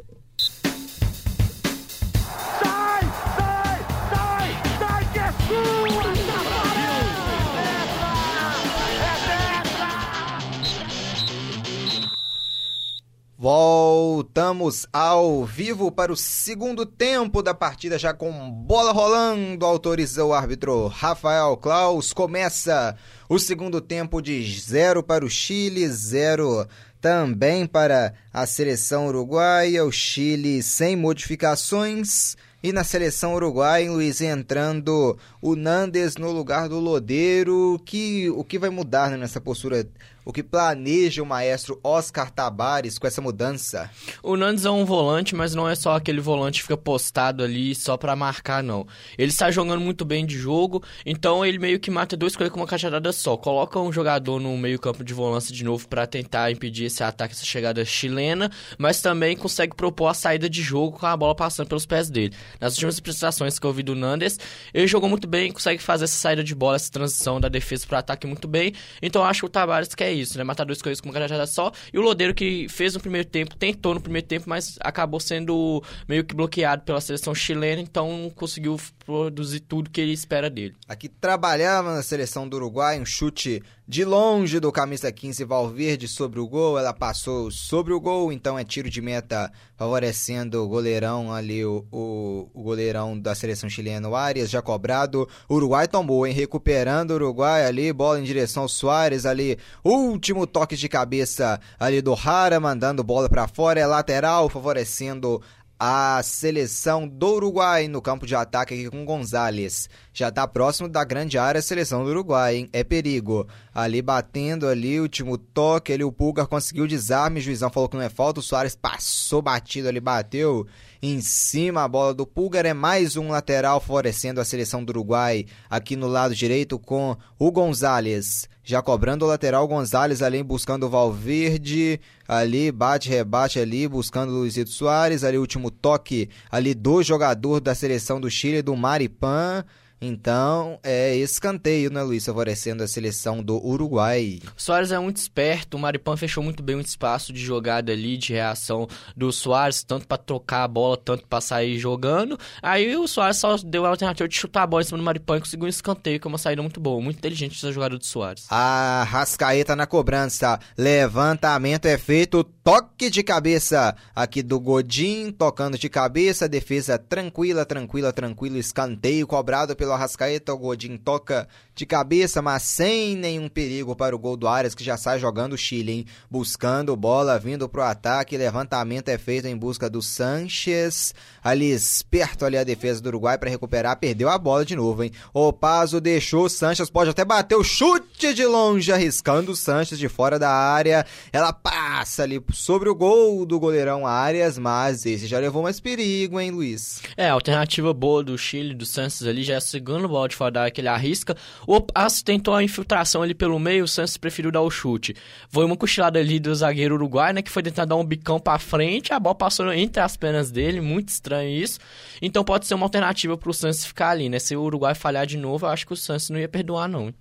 Voltamos ao vivo para o segundo tempo da partida, já com bola rolando. Autoriza o árbitro Rafael Klaus. Começa o segundo tempo de zero para o Chile, zero também para a seleção uruguaia. O Chile sem modificações. E na seleção uruguaia, Luiz, entrando o Nandes no lugar do Lodeiro. Que, o que vai mudar né, nessa postura o que planeja o maestro Oscar Tabares com essa mudança? O Nandes é um volante, mas não é só aquele volante que fica postado ali só para marcar, não. Ele está jogando muito bem de jogo, então ele meio que mata dois coelhos com uma cajadada só. Coloca um jogador no meio campo de volância de novo para tentar impedir esse ataque, essa chegada chilena, mas também consegue propor a saída de jogo com a bola passando pelos pés dele. Nas últimas prestações que eu vi do Nandes, ele jogou muito bem, consegue fazer essa saída de bola, essa transição da defesa para ataque muito bem. Então acho que o Tabares quer isso, né? Matar dois coelhos com uma cajadada só. E o Lodeiro que fez no primeiro tempo, tentou no primeiro tempo, mas acabou sendo meio que bloqueado pela seleção chilena, então conseguiu produzir tudo que ele espera dele. Aqui trabalhava na seleção do Uruguai, um chute de longe do camisa 15 Valverde sobre o gol, ela passou sobre o gol, então é tiro de meta favorecendo o goleirão ali, o, o, o goleirão da seleção chilena, o Arias, já cobrado. Uruguai tomou, hein? Recuperando o Uruguai ali, bola em direção ao Soares ali, último toque de cabeça ali do Rara, mandando bola para fora, é lateral, favorecendo a seleção do Uruguai no campo de ataque aqui com Gonzalez. Já está próximo da grande área a seleção do Uruguai, hein? É perigo. Ali batendo ali, último toque, ali o Pulgar conseguiu desarme, o juizão falou que não é falta, o Soares passou batido ali, bateu em cima a bola do Pulgar. É mais um lateral favorecendo a seleção do Uruguai aqui no lado direito com o Gonzalez. Já cobrando o lateral, Gonzalez ali buscando o Valverde. Ali, bate, rebate ali, buscando o Luizito Soares. Ali, último toque ali do jogador da seleção do Chile, do Maripan. Então, é escanteio, né, Luiz? Favorecendo a seleção do Uruguai. O Soares é muito esperto, o Maripan fechou muito bem o espaço de jogada ali, de reação do Soares, tanto para trocar a bola, tanto para sair jogando. Aí o Soares só deu a alternativa de chutar a bola em cima do Maripan e conseguiu um escanteio, que é uma saída muito boa. Muito inteligente essa jogada do Soares. A Rascaeta na cobrança. Levantamento é feito, toque de cabeça aqui do Godin, tocando de cabeça, defesa tranquila, tranquila, tranquila, escanteio cobrado pelo Arrascaeta, o Godin toca de cabeça, mas sem nenhum perigo para o gol do Arias, que já sai jogando o Chile, hein? Buscando bola, vindo pro ataque, levantamento é feito em busca do Sanches, ali esperto ali a defesa do Uruguai para recuperar, perdeu a bola de novo, hein? O Pazo deixou o Sanches, pode até bater o chute de longe, arriscando o Sanches de fora da área, ela passa ali sobre o gol do goleirão Arias, mas esse já levou mais perigo, hein, Luiz? É, a alternativa boa do Chile, do Santos ali, já é a segunda bola de fora que ele arrisca. O Passo tentou a infiltração ali pelo meio, o Santos preferiu dar o chute. Foi uma cochilada ali do zagueiro uruguai, né, que foi tentar dar um bicão pra frente, a bola passou entre as pernas dele, muito estranho isso. Então pode ser uma alternativa pro Santos ficar ali, né? Se o Uruguai falhar de novo, eu acho que o Santos não ia perdoar, não.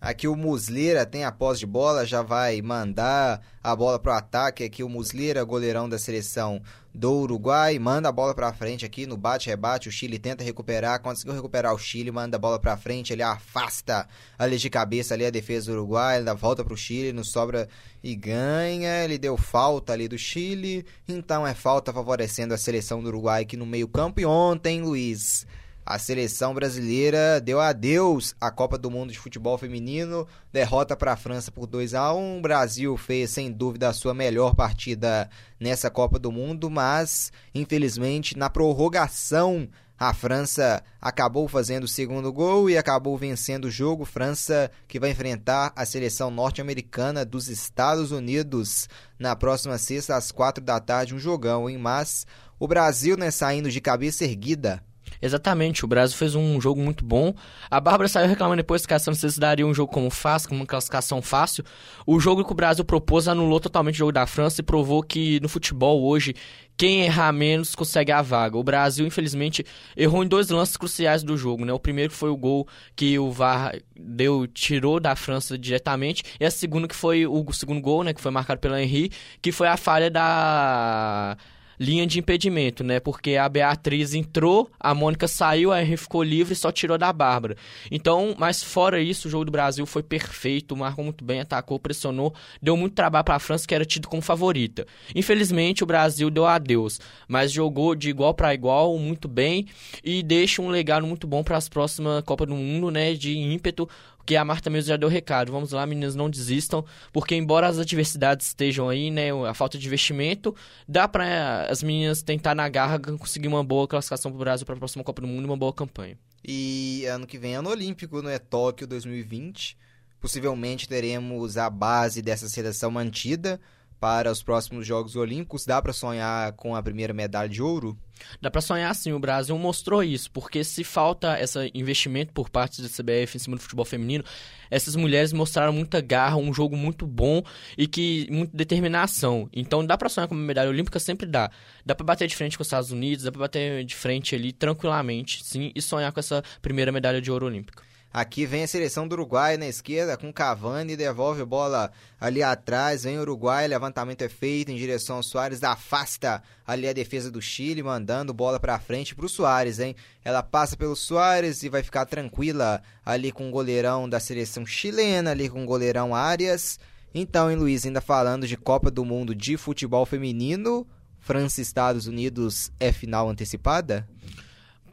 Aqui o Muslera tem a posse de bola, já vai mandar a bola para o ataque. Aqui o Muslera, goleirão da seleção do Uruguai, manda a bola para frente aqui no bate-rebate. O Chile tenta recuperar, conseguiu recuperar o Chile, manda a bola para frente, ele afasta ali de cabeça ali a defesa do Uruguai, ele dá volta para o Chile, não sobra e ganha. Ele deu falta ali do Chile, então é falta favorecendo a seleção do Uruguai aqui no meio-campo. E ontem, Luiz a seleção brasileira deu adeus à Copa do Mundo de Futebol Feminino, derrota para a França por 2 a 1. O Brasil fez sem dúvida a sua melhor partida nessa Copa do Mundo, mas infelizmente na prorrogação a França acabou fazendo o segundo gol e acabou vencendo o jogo. França que vai enfrentar a seleção norte-americana dos Estados Unidos na próxima sexta às quatro da tarde, um jogão, hein? Mas o Brasil, né, saindo de cabeça erguida Exatamente, o Brasil fez um jogo muito bom. A Bárbara saiu reclamando depois que a Santos daria um jogo como fácil, como uma classificação fácil. O jogo que o Brasil propôs anulou totalmente o jogo da França e provou que no futebol hoje quem errar menos consegue a vaga. O Brasil, infelizmente, errou em dois lances cruciais do jogo, né? O primeiro foi o gol que o VAR deu, tirou da França diretamente, e a segunda que foi o segundo gol, né, que foi marcado pela Henry, que foi a falha da linha de impedimento, né? Porque a Beatriz entrou, a Mônica saiu, a Henry ficou livre e só tirou da Bárbara. Então, mas fora isso, o jogo do Brasil foi perfeito, marcou muito bem, atacou, pressionou, deu muito trabalho para a França, que era tido como favorita. Infelizmente, o Brasil deu adeus, mas jogou de igual para igual, muito bem e deixa um legado muito bom para as próximas Copas do Mundo, né? De ímpeto porque a Marta mesmo já deu recado. Vamos lá, meninas, não desistam, porque embora as adversidades estejam aí, né, a falta de investimento, dá para as meninas tentar na garra conseguir uma boa classificação para o Brasil para a próxima Copa do Mundo e uma boa campanha. E ano que vem é ano olímpico, não é Tóquio 2020. Possivelmente teremos a base dessa seleção mantida para os próximos Jogos Olímpicos. Dá para sonhar com a primeira medalha de ouro? Dá para sonhar sim, o Brasil mostrou isso, porque se falta esse investimento por parte da CBF em cima do futebol feminino, essas mulheres mostraram muita garra, um jogo muito bom e que muita determinação. Então dá para sonhar com uma medalha olímpica, sempre dá. Dá para bater de frente com os Estados Unidos, dá para bater de frente ali tranquilamente, sim, e sonhar com essa primeira medalha de ouro olímpica. Aqui vem a seleção do Uruguai na esquerda com Cavani, devolve bola ali atrás, vem o Uruguai, levantamento é feito em direção ao Soares, afasta ali a defesa do Chile, mandando bola para frente pro Soares, hein? Ela passa pelo Soares e vai ficar tranquila ali com o goleirão da seleção chilena, ali com o goleirão Arias. Então, hein, Luiz, ainda falando de Copa do Mundo de futebol feminino, França Estados Unidos é final antecipada?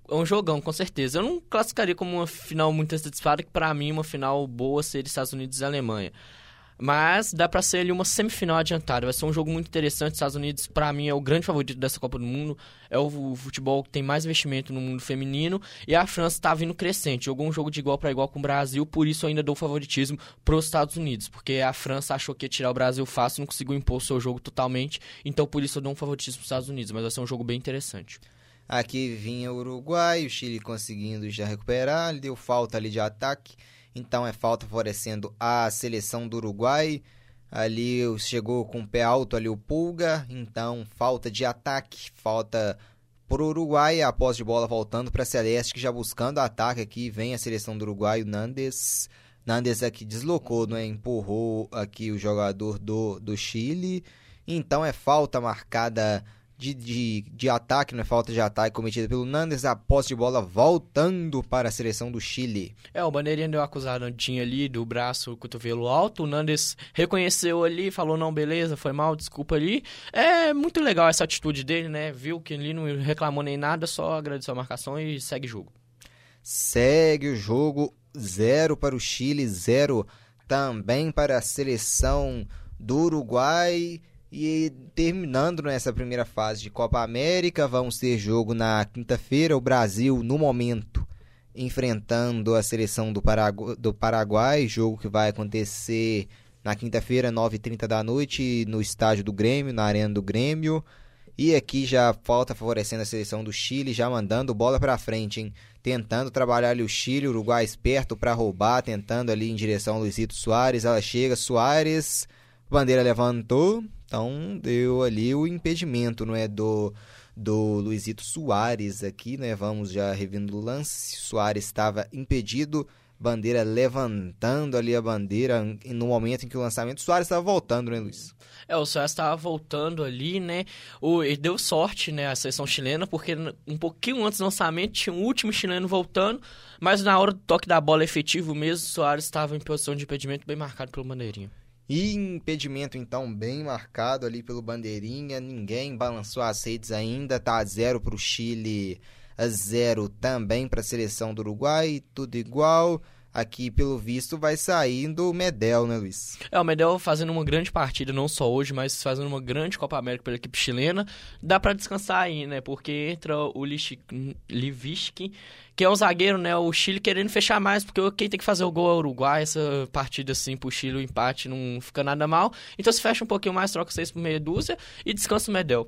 É um jogão, com certeza. Eu não classificaria como uma final muito antecipada, que para mim uma final boa seria Estados Unidos e Alemanha. Mas dá para ser ali uma semifinal adiantada. Vai ser um jogo muito interessante. Estados Unidos, para mim, é o grande favorito dessa Copa do Mundo. É o futebol que tem mais investimento no mundo feminino. E a França está vindo crescente. Jogou um jogo de igual para igual com o Brasil. Por isso, ainda dou favoritismo para os Estados Unidos. Porque a França achou que ia tirar o Brasil fácil, não conseguiu impor o seu jogo totalmente. Então, por isso, eu dou um favoritismo para os Estados Unidos. Mas vai ser um jogo bem interessante. Aqui vinha o Uruguai, o Chile conseguindo já recuperar, deu falta ali de ataque, então é falta favorecendo a seleção do Uruguai. Ali chegou com o pé alto ali o Pulga, então falta de ataque, falta por Uruguai, a posse de bola voltando para Celeste, que já buscando ataque aqui, vem a seleção do Uruguai, o Nandes. Nandes aqui deslocou, né? empurrou aqui o jogador do, do Chile. Então é falta marcada de, de, de ataque, não é falta de ataque cometida pelo Nandes, a posse de bola voltando para a seleção do Chile. É, o Bandeirinha deu acusadinha ali do braço, cotovelo alto, o Nandes reconheceu ali, falou, não, beleza, foi mal, desculpa ali. É muito legal essa atitude dele, né, viu que ele não reclamou nem nada, só agradeceu a marcação e segue o jogo. Segue o jogo, zero para o Chile, zero também para a seleção do Uruguai. E terminando nessa primeira fase de Copa América, vamos ter jogo na quinta-feira. O Brasil, no momento, enfrentando a seleção do, Paragu do Paraguai. Jogo que vai acontecer na quinta-feira, 9h30 da noite, no estádio do Grêmio, na Arena do Grêmio. E aqui já falta favorecendo a seleção do Chile, já mandando bola para frente, hein? Tentando trabalhar ali o Chile, o Uruguai esperto para roubar, tentando ali em direção ao Luizito Soares. Ela chega, Soares, bandeira levantou, então deu ali o impedimento, não é do do Luizito Soares aqui, né? Vamos já revendo o lance. Soares estava impedido, bandeira levantando ali a bandeira no momento em que o lançamento Soares estava voltando, né, Luiz? É, o Soares estava voltando ali, né? O, ele deu sorte, né, a seleção chilena, porque um pouquinho antes do lançamento tinha um último chileno voltando, mas na hora do toque da bola efetivo mesmo, Soares estava em posição de impedimento bem marcado pelo bandeirinha. E impedimento então bem marcado ali pelo bandeirinha, ninguém balançou as redes ainda, tá zero para o Chile, a zero também para a seleção do Uruguai, tudo igual. Aqui, pelo visto, vai saindo o Medel, né, Luiz? É, o Medel fazendo uma grande partida, não só hoje, mas fazendo uma grande Copa América pela equipe chilena. Dá para descansar aí, né? Porque entra o Liviski, que é o zagueiro, né? O Chile querendo fechar mais, porque quem tem que fazer o gol é o Uruguai. Essa partida, assim, pro Chile, o empate não fica nada mal. Então se fecha um pouquinho mais, troca seis por meia dúzia e descansa o Medel.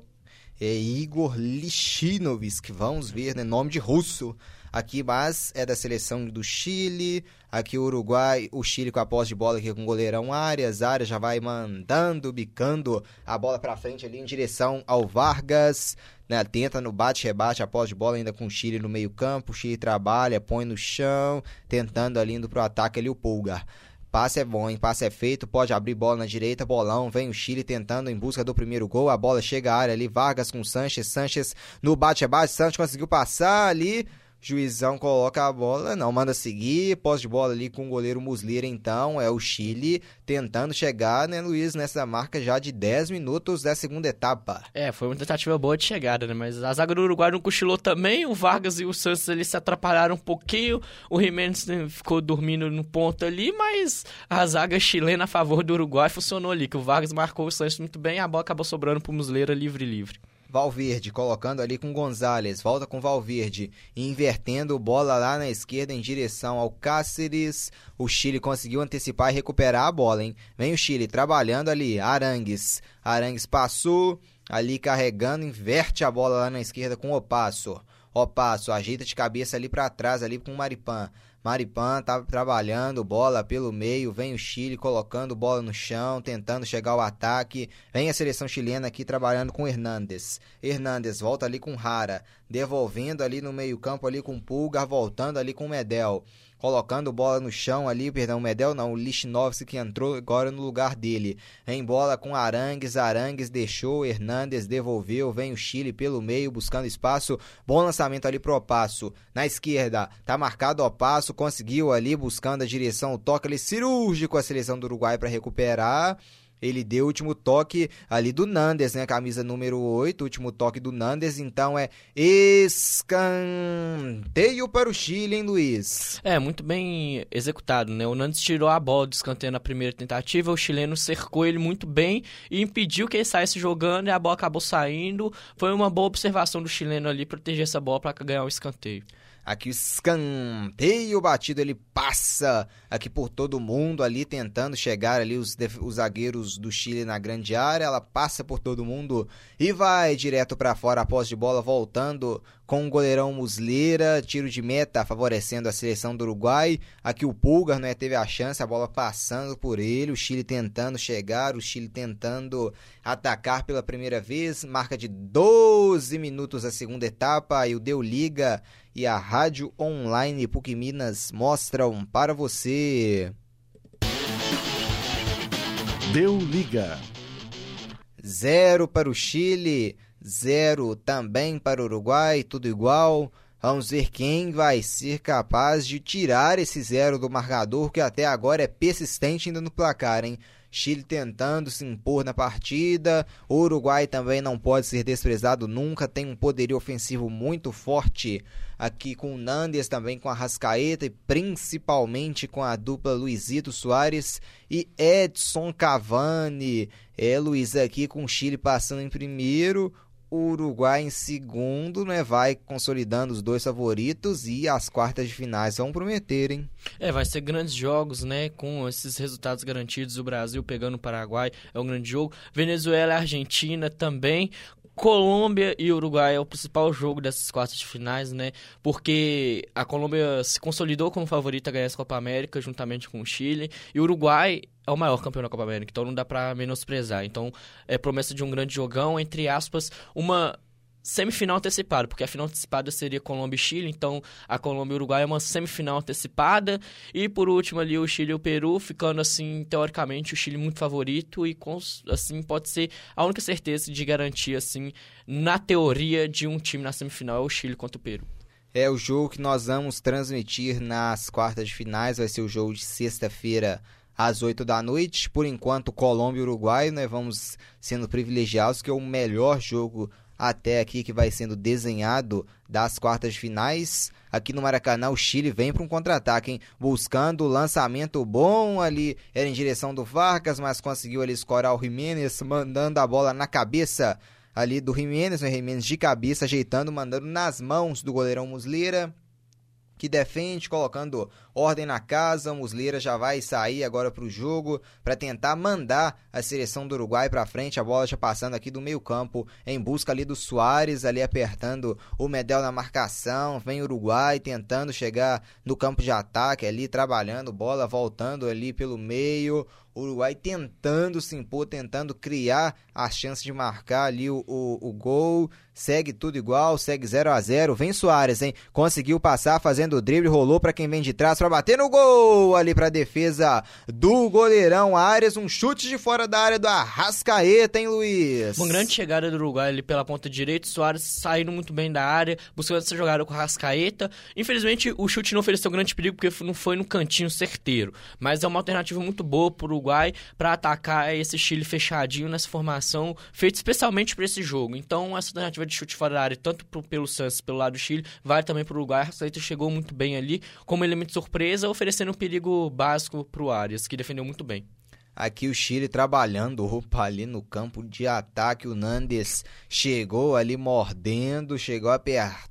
É Igor Lichinovski, vamos ver, né? Nome de russo aqui, mas é da seleção do Chile. Aqui o Uruguai, o Chile com a posse de bola aqui com o goleirão Arias. Arias já vai mandando, bicando a bola para frente ali em direção ao Vargas. Né, tenta no bate-rebate a posse de bola ainda com o Chile no meio-campo. O Chile trabalha, põe no chão, tentando ali indo pro ataque ali o Pulgar. Passe é bom, hein? Passe é feito, pode abrir bola na direita, bolão, vem o Chile tentando em busca do primeiro gol, a bola chega à área ali, Vargas com Sanches, Sanches no bate-rebate, Sanches conseguiu passar ali, Juizão coloca a bola, não manda seguir, posse de bola ali com o goleiro Muslira, então é o Chile tentando chegar, né, Luiz, nessa marca já de 10 minutos da segunda etapa. É, foi uma tentativa boa de chegada, né, mas a zaga do Uruguai não cochilou também, o Vargas e o Santos ali se atrapalharam um pouquinho, o Jimenez né, ficou dormindo no ponto ali, mas a zaga chilena a favor do Uruguai funcionou ali, que o Vargas marcou o Santos muito bem, a bola acabou sobrando pro Muslera livre-livre. Valverde colocando ali com Gonzalez, volta com Valverde, invertendo bola lá na esquerda em direção ao Cáceres. O Chile conseguiu antecipar e recuperar a bola, hein? Vem o Chile trabalhando ali, Arangues. Arangues passou, ali carregando, inverte a bola lá na esquerda com o Passo. O Passo ajeita de cabeça ali para trás ali com o Maripan. Maripan tá trabalhando bola pelo meio, vem o Chile colocando bola no chão, tentando chegar ao ataque. Vem a seleção chilena aqui trabalhando com Hernandes. Hernandes volta ali com Rara, devolvendo ali no meio-campo ali com Pulgar, voltando ali com Medel colocando bola no chão ali, perdão, o Medel não, o Lichnowsky que entrou agora no lugar dele. Em bola com Arangues, Arangues deixou, Hernandes devolveu, vem o Chile pelo meio buscando espaço, bom lançamento ali pro Opasso. Na esquerda, tá marcado Opasso, conseguiu ali buscando a direção, o toque ali cirúrgico a seleção do Uruguai para recuperar. Ele deu o último toque ali do Nandes, né? Camisa número 8, último toque do Nandes. Então é escanteio para o Chile, hein, Luiz? É, muito bem executado, né? O Nandes tirou a bola do escanteio na primeira tentativa, o chileno cercou ele muito bem e impediu que ele saísse jogando e a bola acabou saindo. Foi uma boa observação do chileno ali proteger essa bola para ganhar o escanteio. Aqui o escanteio batido, ele passa aqui por todo mundo ali, tentando chegar ali os, os zagueiros do Chile na grande área. Ela passa por todo mundo e vai direto para fora após de bola, voltando com o goleirão Muslera. Tiro de meta favorecendo a seleção do Uruguai. Aqui o Pulgar né, teve a chance, a bola passando por ele. O Chile tentando chegar, o Chile tentando atacar pela primeira vez. Marca de 12 minutos a segunda etapa e o Deu Liga e a Rádio Online PUC Minas mostram para você. Deu liga. Zero para o Chile, zero também para o Uruguai, tudo igual. Vamos ver quem vai ser capaz de tirar esse zero do marcador que até agora é persistente ainda no placar, hein? Chile tentando se impor na partida. O Uruguai também não pode ser desprezado nunca, tem um poderio ofensivo muito forte aqui com o Nandes, também com a Rascaeta e principalmente com a dupla Luizito Soares e Edson Cavani. É, Luiz aqui com o Chile passando em primeiro, o Uruguai em segundo, né? Vai consolidando os dois favoritos e as quartas de finais vão prometer, hein? É, vai ser grandes jogos, né? Com esses resultados garantidos, o Brasil pegando o Paraguai é um grande jogo. Venezuela e Argentina também. Colômbia e Uruguai é o principal jogo dessas quartas de finais, né? Porque a Colômbia se consolidou como favorita a ganhar essa Copa América juntamente com o Chile e o Uruguai é o maior campeão da Copa América, então não dá para menosprezar. Então, é promessa de um grande jogão, entre aspas, uma semifinal antecipada, porque a final antecipada seria Colômbia e Chile, então a Colômbia e Uruguai é uma semifinal antecipada, e por último ali o Chile e o Peru, ficando assim, teoricamente, o Chile muito favorito, e com, assim, pode ser a única certeza de garantir, assim, na teoria de um time na semifinal é o Chile contra o Peru. É o jogo que nós vamos transmitir nas quartas de finais, vai ser o jogo de sexta-feira às 8 da noite. Por enquanto, Colômbia e Uruguai, nós vamos sendo privilegiados, que é o melhor jogo até aqui que vai sendo desenhado das quartas finais. Aqui no Maracanã, o Chile vem para um contra-ataque, hein? Buscando o lançamento bom ali, era em direção do Vargas, mas conseguiu ali escorar o Jiménez, mandando a bola na cabeça ali do Jiménez, o né? Jiménez de cabeça, ajeitando, mandando nas mãos do goleirão Muslera que defende, colocando ordem na casa. O Muslera já vai sair agora para o jogo para tentar mandar a seleção do Uruguai para frente. A bola já passando aqui do meio-campo em busca ali do Soares, ali apertando o Medel na marcação. Vem o Uruguai tentando chegar no campo de ataque ali, trabalhando bola, voltando ali pelo meio. Uruguai tentando se impor, tentando criar a chance de marcar ali o, o, o gol. Segue tudo igual, segue 0 a 0 Vem Soares, hein? Conseguiu passar fazendo o drible, rolou para quem vem de trás para bater no gol ali para defesa do goleirão Arias. Um chute de fora da área do Arrascaeta, hein, Luiz? Uma grande chegada do Uruguai ali pela ponta direita. Soares saindo muito bem da área, buscando essa jogada com o Arrascaeta. Infelizmente, o chute não ofereceu grande perigo porque não foi no cantinho certeiro. Mas é uma alternativa muito boa pro Uruguai para atacar esse Chile fechadinho nessa formação, feita especialmente para esse jogo. Então, essa alternativa de chute fora da área, tanto pro, pelo Santos, pelo lado do Chile, vai também para o Uruguai. A Saíta chegou muito bem ali, como elemento surpresa, oferecendo um perigo básico para o Arias, que defendeu muito bem. Aqui o Chile trabalhando, opa, ali no campo de ataque. O Nandes chegou ali mordendo, chegou apertando.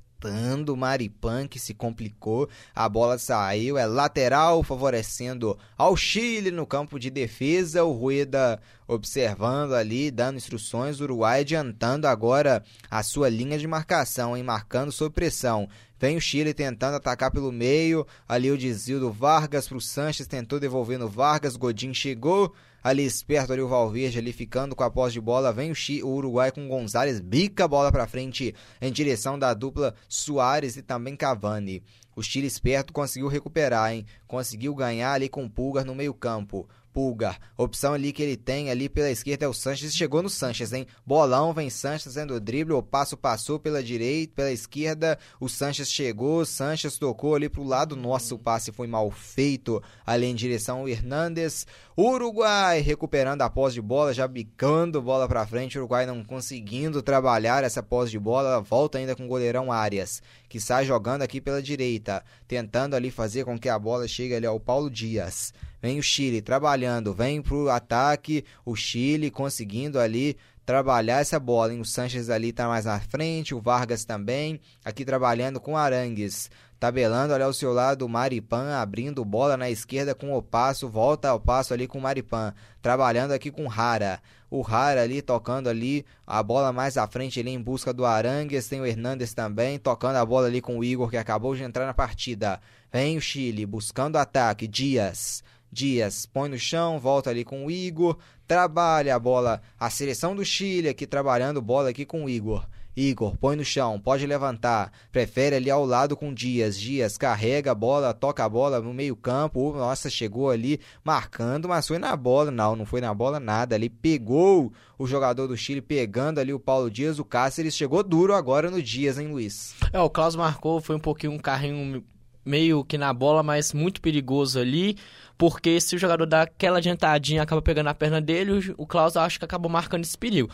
Maripan que se complicou, a bola saiu, é lateral, favorecendo ao Chile no campo de defesa. O Rueda observando ali, dando instruções. O Uruguai adiantando agora a sua linha de marcação, hein? marcando sob pressão. Vem o Chile tentando atacar pelo meio. Ali o desvio do Vargas para o Sanches, tentou devolver no Vargas. Godin chegou ali esperto ali o Valverde ali ficando com a posse de bola. Vem o, o Uruguai com Gonzalez, bica a bola para frente em direção da dupla Soares e também Cavani. O Chile esperto conseguiu recuperar, hein? Conseguiu ganhar ali com o Pulgar no meio-campo. Pulgar. Opção ali que ele tem ali pela esquerda é o Sanches. Chegou no Sanches, hein? Bolão, vem Sanches fazendo o drible. O passo passou pela direita, pela esquerda. O Sanches chegou. Sanches tocou ali pro lado. Nossa, o passe foi mal feito. Ali em direção ao Hernandes. Uruguai recuperando a posse de bola, já bicando bola para frente. Uruguai não conseguindo trabalhar essa posse de bola. Volta ainda com o goleirão Arias, que sai jogando aqui pela direita, tentando ali fazer com que a bola chegue ali ao Paulo Dias. Vem o Chile trabalhando, vem pro ataque, o Chile conseguindo ali trabalhar essa bola. Hein? O Sanches ali tá mais na frente, o Vargas também, aqui trabalhando com Arangues. Tabelando ali ao seu lado o Maripan, abrindo bola na esquerda com o passo, volta ao passo ali com o Maripan, trabalhando aqui com Rara. O Rara ali tocando ali a bola mais à frente ali em busca do Arangues, tem o Hernandes também, tocando a bola ali com o Igor que acabou de entrar na partida. Vem o Chile buscando ataque, Dias. Dias põe no chão, volta ali com o Igor, trabalha a bola, a seleção do Chile aqui trabalhando bola aqui com o Igor. Igor, põe no chão, pode levantar, prefere ali ao lado com Dias. Dias carrega a bola, toca a bola no meio-campo. Nossa, chegou ali marcando, mas foi na bola. Não, não foi na bola nada. Ali pegou o jogador do Chile, pegando ali o Paulo Dias. O Cáceres chegou duro agora no Dias, hein, Luiz? É, o Klaus marcou, foi um pouquinho um carrinho meio que na bola, mas muito perigoso ali, porque se o jogador dá aquela adiantadinha acaba pegando a perna dele, o Klaus acho que acabou marcando esse perigo.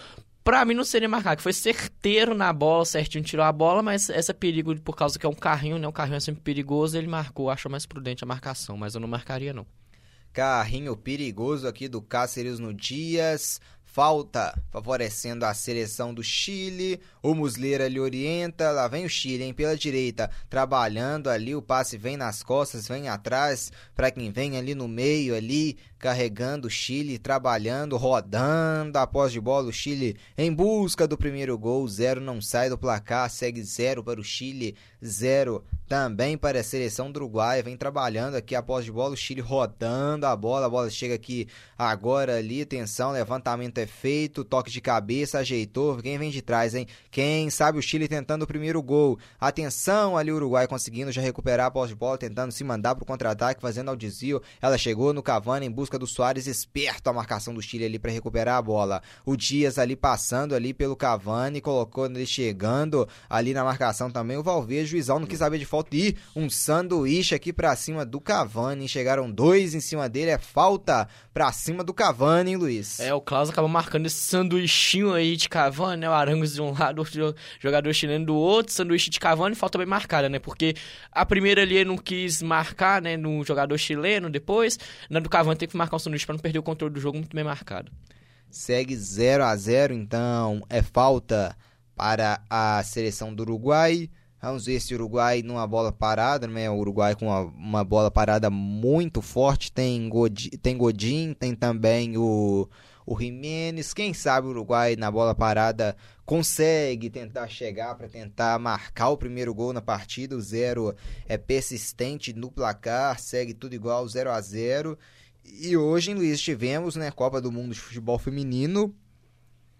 Pra mim não seria marcar, que foi certeiro na bola, certinho tirou a bola, mas esse perigo por causa que é um carrinho, né? Um carrinho é sempre perigoso, ele marcou, acho mais prudente a marcação, mas eu não marcaria não. Carrinho perigoso aqui do Cáceres no Dias falta, favorecendo a seleção do Chile. O Muslera lhe orienta, lá vem o Chile, hein, pela direita, trabalhando ali, o passe vem nas costas, vem atrás, para quem vem ali no meio ali, carregando o Chile, trabalhando, rodando, após de bola. O Chile em busca do primeiro gol, zero não sai do placar, segue zero para o Chile, zero também para a seleção do Uruguai, vem trabalhando aqui após de bola, o Chile rodando a bola, a bola chega aqui agora ali, atenção, levantamento é feito, toque de cabeça, ajeitou, quem vem de trás, hein? Quem sabe o Chile tentando o primeiro gol, atenção ali o Uruguai conseguindo já recuperar a posse de bola, tentando se mandar para o contra-ataque, fazendo ao desvio, ela chegou no Cavani em busca do Soares, esperto a marcação do Chile ali para recuperar a bola, o Dias ali passando ali pelo Cavani, colocou ele chegando ali na marcação também, o Valverde, juizão não quis saber de falta e um sanduíche aqui para cima do Cavani. Chegaram dois em cima dele, é falta para cima do Cavani, hein, Luiz? É, o Klaus acabou marcando esse sanduichinho aí de Cavani, né? O Arangos de um lado, o jogador chileno do outro, sanduíche de Cavani, falta bem marcada, né? Porque a primeira ali ele não quis marcar, né, no jogador chileno, depois, na do Cavani tem que marcar o sanduíche para não perder o controle do jogo muito bem marcado. Segue 0 a 0 então, é falta para a seleção do Uruguai. Vamos ver se o Uruguai numa bola parada, né? O Uruguai com uma, uma bola parada muito forte. Tem, Godin, tem Godin, tem também o, o Jimenez. Quem sabe o Uruguai na bola parada consegue tentar chegar para tentar marcar o primeiro gol na partida. O zero é persistente no placar, segue tudo igual, 0 a 0 E hoje, Luiz, tivemos né, Copa do Mundo de Futebol Feminino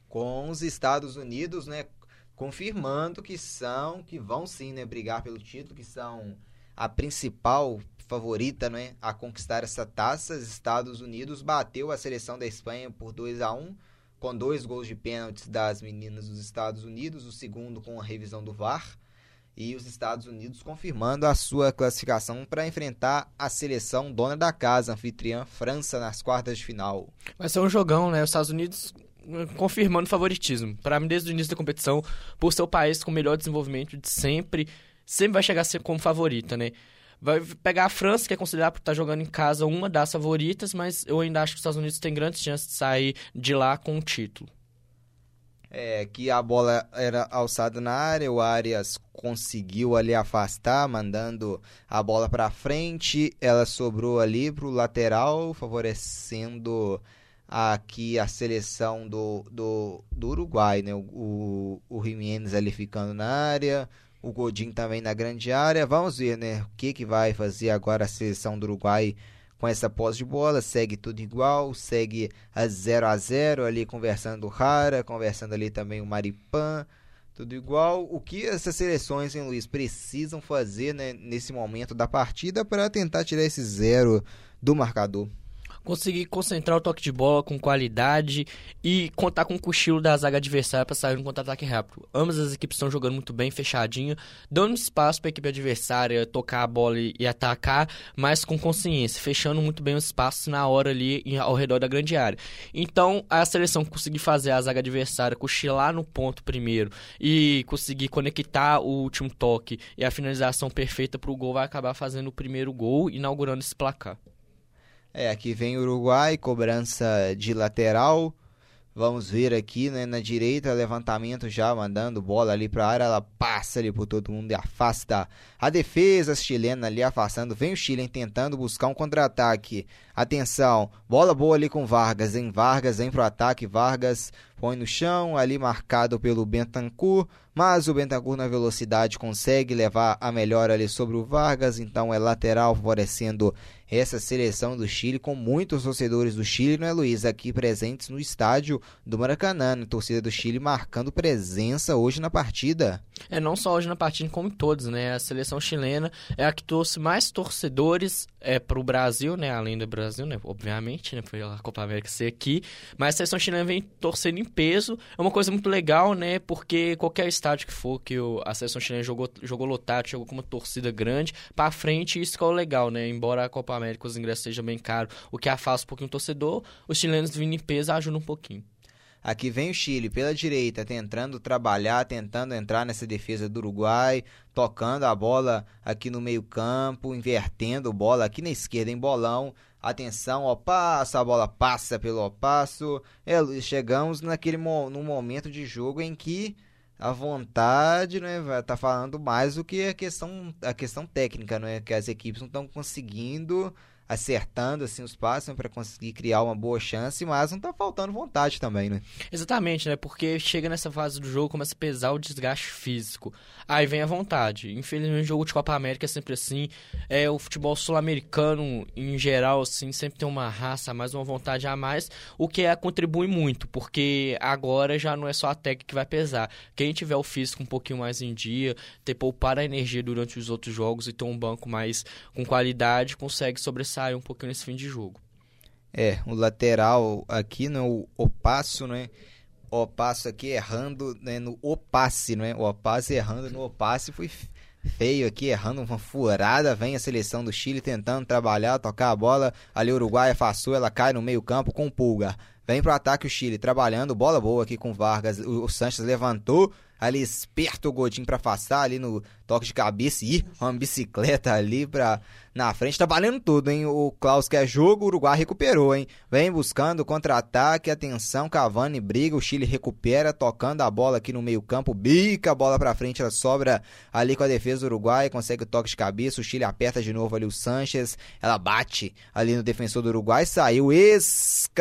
com os Estados Unidos, né? confirmando que são, que vão sim, né, brigar pelo título, que são a principal favorita, né, a conquistar essa taça. Os Estados Unidos bateu a seleção da Espanha por 2 a 1 com dois gols de pênaltis das meninas dos Estados Unidos, o segundo com a revisão do VAR. E os Estados Unidos confirmando a sua classificação para enfrentar a seleção dona da casa, anfitriã França, nas quartas de final. Vai ser um jogão, né? Os Estados Unidos confirmando favoritismo. Para mim, desde o início da competição, por ser o país com melhor desenvolvimento de sempre, sempre vai chegar como favorita, né? Vai pegar a França, que é considerada por estar jogando em casa uma das favoritas, mas eu ainda acho que os Estados Unidos têm grandes chances de sair de lá com o título. É, que a bola era alçada na área, o Arias conseguiu ali afastar, mandando a bola para frente, ela sobrou ali para o lateral, favorecendo aqui a seleção do, do, do Uruguai, né? O, o, o Jimenez ali ficando na área, o Godin também na grande área. Vamos ver, né? O que, que vai fazer agora a seleção do Uruguai com essa posse de bola. Segue tudo igual, segue a 0 a 0 ali conversando o Rara, conversando ali também o Maripan. Tudo igual. O que essas seleções, hein, Luiz, precisam fazer né, nesse momento da partida para tentar tirar esse zero do marcador? Conseguir concentrar o toque de bola com qualidade e contar com o cochilo da zaga adversária para sair no contra-ataque rápido. Ambas as equipes estão jogando muito bem, fechadinho, dando espaço para a equipe adversária tocar a bola e, atacar, mas com consciência, fechando muito bem os espaços na hora ali ao redor da grande área. Então, a seleção conseguir fazer a zaga adversária cochilar no ponto primeiro e conseguir conectar o último toque e a finalização perfeita para o gol vai acabar fazendo o primeiro gol, inaugurando esse placar. É, aqui vem o Uruguai, cobrança de lateral. Vamos ver aqui, né, na direita, levantamento já, mandando bola ali para a área, ela passa ali por todo mundo e afasta a defesa chilena ali afastando. Vem o Chile tentando buscar um contra-ataque. Atenção, bola boa ali com Vargas, em Vargas, vem pro ataque, Vargas põe no chão, ali marcado pelo Bentancur, mas o Bentancur na velocidade consegue levar a melhor ali sobre o Vargas, então é lateral favorecendo essa seleção do Chile, com muitos torcedores do Chile, não é, Luiz? Aqui presentes no estádio do Maracanã, né? torcida do Chile marcando presença hoje na partida. É, não só hoje na partida, como em todos, né? A seleção chilena é a que trouxe mais torcedores é, para o Brasil, né? Além do Brasil, né? Obviamente, né? Foi a Copa América ser aqui. Mas a seleção chilena vem torcendo em peso. É uma coisa muito legal, né? Porque qualquer estádio que for que a seleção chilena jogou, jogou lotado, jogou com uma torcida grande, para frente, isso que é o legal, né? Embora a Copa América os ingressos sejam bem caros, o que afasta um pouquinho o torcedor, os chilenos vindo em peso ajudam um pouquinho. Aqui vem o Chile pela direita, tentando trabalhar, tentando entrar nessa defesa do Uruguai, tocando a bola aqui no meio-campo, invertendo bola aqui na esquerda em bolão. Atenção, ó, passa, a bola passa pelo passo. É, chegamos naquele mo no momento de jogo em que a vontade, né, tá falando mais do que a questão a questão técnica, né, que as equipes não estão conseguindo acertando assim os passos para conseguir criar uma boa chance, mas não tá faltando vontade também, né? Exatamente, né? Porque chega nessa fase do jogo, começa a pesar o desgaste físico. Aí vem a vontade. Infelizmente, o jogo de Copa América é sempre assim. É o futebol sul-americano em geral assim, sempre tem uma raça, mais uma vontade a mais, o que é, contribui muito, porque agora já não é só a técnica que vai pesar. Quem tiver o físico um pouquinho mais em dia, ter poupar a energia durante os outros jogos e ter um banco mais com qualidade, consegue sobressair sai um pouquinho nesse fim de jogo. É, o lateral aqui no o passo, né? O passo aqui errando né, no opasse, né? O passe errando no opasse foi feio aqui, errando uma furada. Vem a seleção do Chile tentando trabalhar, tocar a bola. Ali o Uruguai afastou, ela cai no meio-campo com o Pulga. Vem pro ataque o Chile, trabalhando, bola boa aqui com Vargas. O, o Sanches levantou, ali esperto o Godinho para afastar ali no toque de cabeça e uma bicicleta ali pra na frente, tá valendo tudo, hein? O Klaus quer jogo, o Uruguai recuperou, hein? Vem buscando contra-ataque, atenção, Cavani briga, o Chile recupera, tocando a bola aqui no meio-campo, bica a bola pra frente, ela sobra ali com a defesa do Uruguai, consegue o toque de cabeça, o Chile aperta de novo ali o Sanches, ela bate ali no defensor do Uruguai, saiu escanteio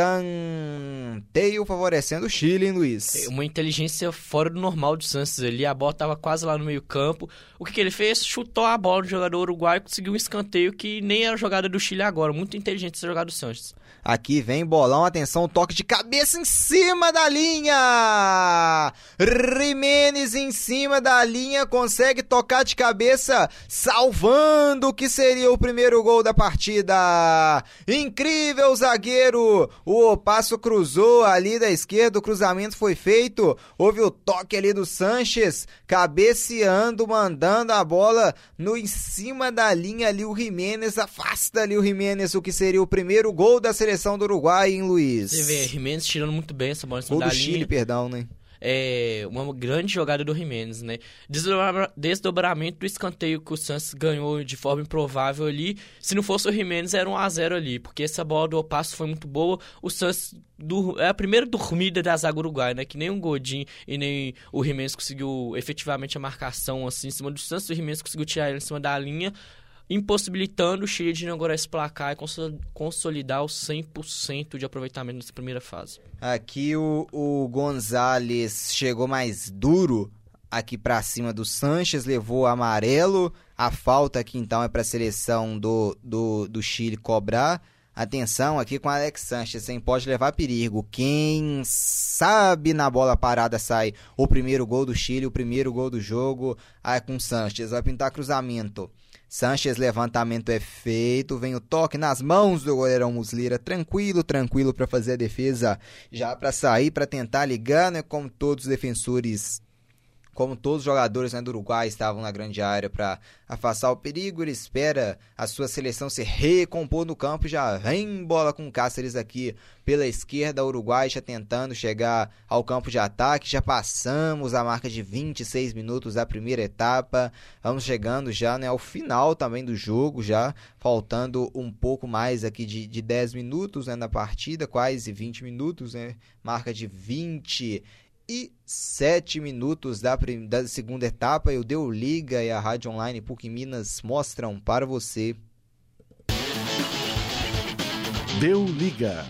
favorecendo o Chile, hein, Luiz? Uma inteligência fora do normal Sanches ali, a bola tava quase lá no meio-campo. O que, que ele fez? Chutou a bola do jogador uruguaio, conseguiu um escanteio que nem era jogada do Chile agora. Muito inteligente essa jogada do Sanches. Aqui vem bolão, atenção, toque de cabeça em cima da linha! Jimenez em cima da linha, consegue tocar de cabeça, salvando o que seria o primeiro gol da partida. Incrível zagueiro! O passo cruzou ali da esquerda, o cruzamento foi feito. Houve o toque ali do Sanches, cabeceando, mandando a bola no em cima da linha ali. O Jimenez afasta ali o Jimenez, o que seria o primeiro gol da seleção do Uruguai, hein, Luiz? Você vê, Jimenez tirando muito bem essa bola em cima Gol da do linha. Chile, perdão, né? É, uma grande jogada do Jimenez, né? Desdobra, desdobramento do escanteio que o Santos ganhou de forma improvável ali. Se não fosse o Jimenez, era um a 0 ali, porque essa bola do passo foi muito boa. O Santos é a primeira dormida da zaga uruguaia, né? Que nem o Godin e nem o Jimenez conseguiu efetivamente a marcação assim em cima do Santos. O Jimenez conseguiu tirar ele em cima da linha impossibilitando o Chile de inaugurar esse placar e consolidar o 100% de aproveitamento nessa primeira fase. Aqui o, o Gonzalez chegou mais duro aqui para cima do Sanches, levou amarelo. A falta aqui então é para a seleção do, do, do Chile cobrar. Atenção aqui com Alex Sanches, hein? Pode levar perigo. Quem sabe na bola parada sai o primeiro gol do Chile, o primeiro gol do jogo. Aí com Sanches, vai pintar cruzamento. Sanches, levantamento é feito, vem o toque nas mãos do goleirão Muslira, tranquilo, tranquilo para fazer a defesa, já para sair, para tentar ligar, né, como todos os defensores como todos os jogadores né, do Uruguai estavam na grande área para afastar o perigo, ele espera a sua seleção se recompor no campo. Já vem bola com Cáceres aqui pela esquerda. O Uruguai já tentando chegar ao campo de ataque. Já passamos a marca de 26 minutos da primeira etapa. Vamos chegando já né, ao final também do jogo, já faltando um pouco mais aqui de, de 10 minutos né, na partida, quase 20 minutos, né? Marca de 20 e 7 minutos da, da segunda etapa. E o Deu Liga e a Rádio Online PUC Minas mostram para você. Deu Liga.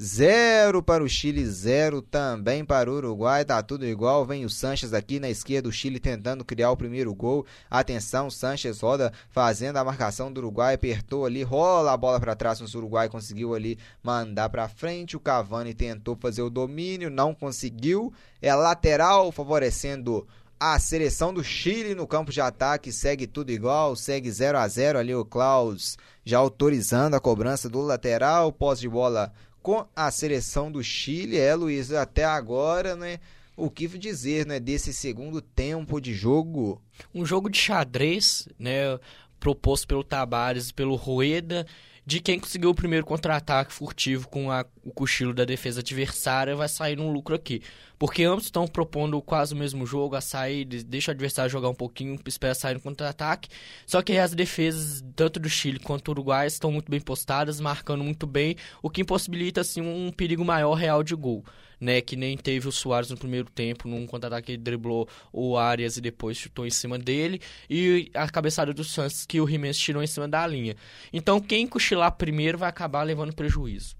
Zero para o Chile, zero também para o Uruguai. Tá tudo igual. Vem o Sanches aqui na esquerda, o Chile tentando criar o primeiro gol. Atenção, Sanches roda fazendo a marcação do Uruguai, apertou ali, rola a bola para trás, mas o Uruguai conseguiu ali mandar para frente. O Cavani tentou fazer o domínio, não conseguiu. É lateral, favorecendo a seleção do Chile no campo de ataque segue tudo igual, segue 0 a 0 ali o Klaus já autorizando a cobrança do lateral, pós de bola com a seleção do Chile. É, Luiz, até agora, né? O que dizer, né, desse segundo tempo de jogo? Um jogo de xadrez, né, proposto pelo Tabares e pelo Rueda de quem conseguiu o primeiro contra-ataque furtivo com a, o cochilo da defesa adversária vai sair um lucro aqui. Porque ambos estão propondo quase o mesmo jogo, a sair, deixa o adversário jogar um pouquinho, espera sair no contra-ataque. Só que as defesas, tanto do Chile quanto do Uruguai, estão muito bem postadas, marcando muito bem, o que impossibilita assim, um perigo maior real de gol né? Que nem teve o Soares no primeiro tempo, num contra-ataque que driblou o Arias e depois chutou em cima dele. E a cabeçada do Santos que o Jimenez tirou em cima da linha. Então quem cochilar primeiro vai acabar levando prejuízo.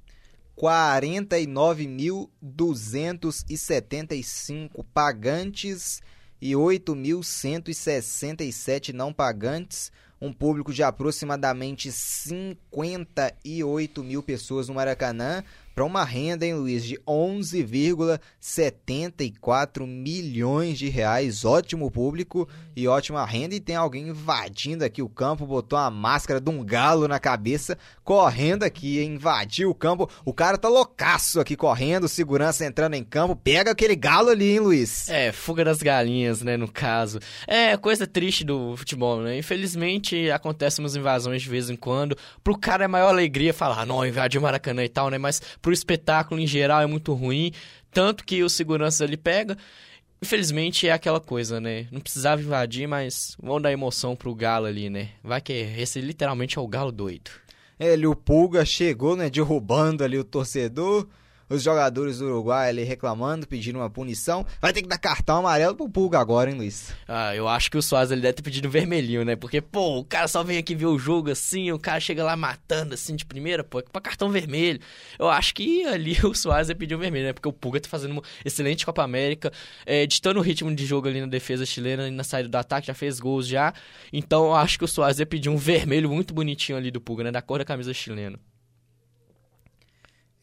49.275 pagantes e 8.167 não pagantes um público de aproximadamente 58 mil pessoas no Maracanã para uma renda, hein, Luiz, de 11,74 milhões de reais. Ótimo público e ótima renda. E tem alguém invadindo aqui o campo, botou uma máscara de um galo na cabeça, correndo aqui, hein, invadiu o campo. O cara tá loucaço aqui correndo, segurança entrando em campo. Pega aquele galo ali, hein, Luiz? É, fuga das galinhas, né, no caso. É, coisa triste do futebol, né? Infelizmente acontecem umas invasões de vez em quando. Pro cara é maior alegria falar, não, invadiu o Maracanã e tal, né? Mas pro espetáculo em geral é muito ruim, tanto que o segurança ali pega. Infelizmente é aquela coisa, né? Não precisava invadir, mas vamos dar emoção pro galo ali, né? Vai que esse literalmente é o galo doido. Ele, o Pulga chegou, né, derrubando ali o torcedor os jogadores do Uruguai ali reclamando, pedindo uma punição. Vai ter que dar cartão amarelo pro Pulga agora, hein, Luiz? Ah, eu acho que o Soares ele deve ter pedido vermelhinho, né? Porque, pô, o cara só vem aqui ver o jogo assim, o cara chega lá matando assim de primeira, pô, pra cartão vermelho. Eu acho que ali <laughs> o Soares um vermelho, né? Porque o Pulga tá fazendo uma excelente Copa América, é, ditando o ritmo de jogo ali na defesa chilena e na saída do ataque, já fez gols já. Então eu acho que o Soares ia pedir um vermelho muito bonitinho ali do Pulga, né? Da cor da camisa chilena.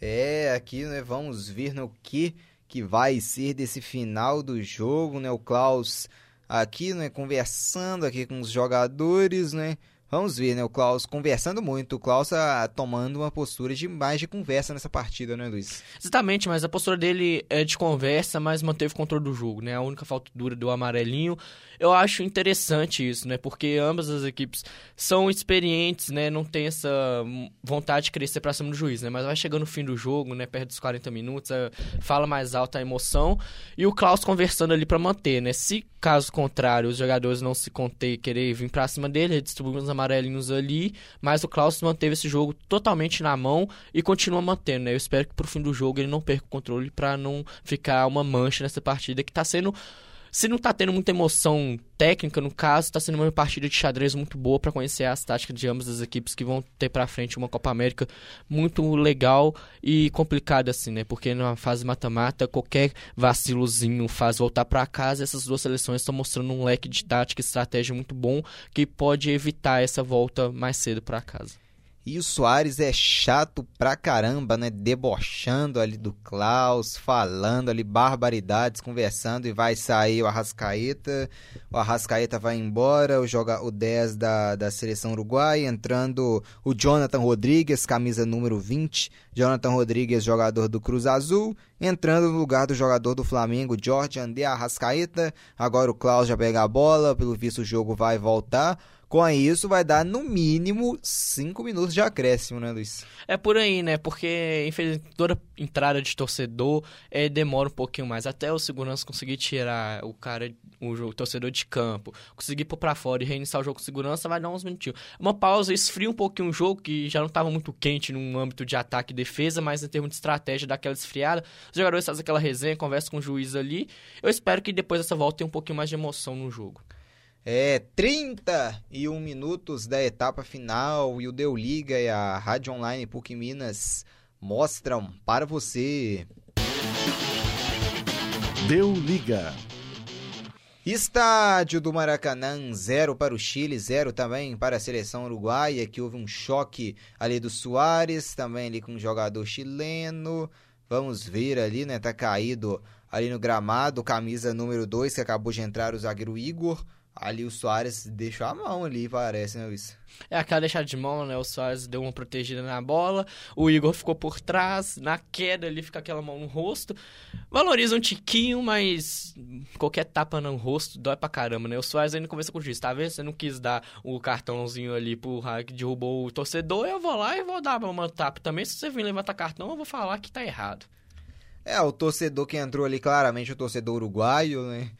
É, aqui né, vamos ver no que, que vai ser desse final do jogo, né? O Klaus aqui, né, conversando aqui com os jogadores, né? Vamos ver, né? O Klaus conversando muito. O Klaus ah, tomando uma postura de mais de conversa nessa partida, né, Luiz? Exatamente, mas a postura dele é de conversa, mas manteve o controle do jogo, né? A única falta dura do amarelinho. Eu acho interessante isso, né? Porque ambas as equipes são experientes, né? Não tem essa vontade de crescer pra cima do juiz, né? Mas vai chegando no fim do jogo, né? Perto dos 40 minutos, fala mais alta a emoção. E o Klaus conversando ali para manter, né? Se caso contrário, os jogadores não se conter querer vir pra cima dele, ele distribui uns amarelinhos ali, mas o Klaus manteve esse jogo totalmente na mão e continua mantendo, né? Eu espero que pro fim do jogo ele não perca o controle para não ficar uma mancha nessa partida que tá sendo se não tá tendo muita emoção técnica, no caso, tá sendo uma partida de xadrez muito boa para conhecer as táticas de ambas as equipes que vão ter para frente uma Copa América muito legal e complicada assim, né? Porque na fase mata-mata, qualquer vacilozinho faz voltar para casa. Essas duas seleções estão mostrando um leque de tática e estratégia muito bom que pode evitar essa volta mais cedo para casa. E o Soares é chato pra caramba, né? Debochando ali do Klaus, falando ali barbaridades, conversando e vai sair o Arrascaeta. O Arrascaeta vai embora, o, joga, o 10 da, da seleção uruguaia, entrando o Jonathan Rodrigues, camisa número 20. Jonathan Rodrigues, jogador do Cruz Azul, entrando no lugar do jogador do Flamengo, Jorge André Arrascaeta. Agora o Klaus já pega a bola, pelo visto o jogo vai voltar. Com isso, vai dar no mínimo 5 minutos de acréscimo, né, Luiz? É por aí, né? Porque, infelizmente, toda entrada de torcedor é, demora um pouquinho mais. Até o segurança conseguir tirar o cara, o, o torcedor de campo, conseguir pôr pra fora e reiniciar o jogo com segurança, vai dar uns minutinhos. Uma pausa esfria um pouquinho o jogo, que já não estava muito quente no âmbito de ataque e defesa, mas em termos de estratégia, daquela esfriada. Os jogadores fazem aquela resenha, conversam com o juiz ali. Eu espero que depois dessa volta tenha um pouquinho mais de emoção no jogo. É 31 minutos da etapa final e o Deu Liga e a Rádio Online PUC Minas mostram para você. Deu Liga. Estádio do Maracanã, zero para o Chile, zero também para a seleção uruguaia, que houve um choque ali do Soares, também ali com um jogador chileno. Vamos ver ali, né? Tá caído ali no gramado, camisa número 2, que acabou de entrar o zagueiro Igor. Ali o Soares deixou a mão ali, parece, né, Luiz? É aquela deixada de mão, né? O Soares deu uma protegida na bola, o Igor ficou por trás, na queda ali fica aquela mão no rosto. Valoriza um tiquinho, mas qualquer tapa no rosto dói pra caramba, né? O Soares ainda começa com o juiz, tá vendo? Você não quis dar o cartãozinho ali pro Raio que derrubou o torcedor, eu vou lá e vou dar uma tapa também. Se você vir levantar cartão, eu vou falar que tá errado. É, o torcedor que entrou ali, claramente o torcedor uruguaio, né?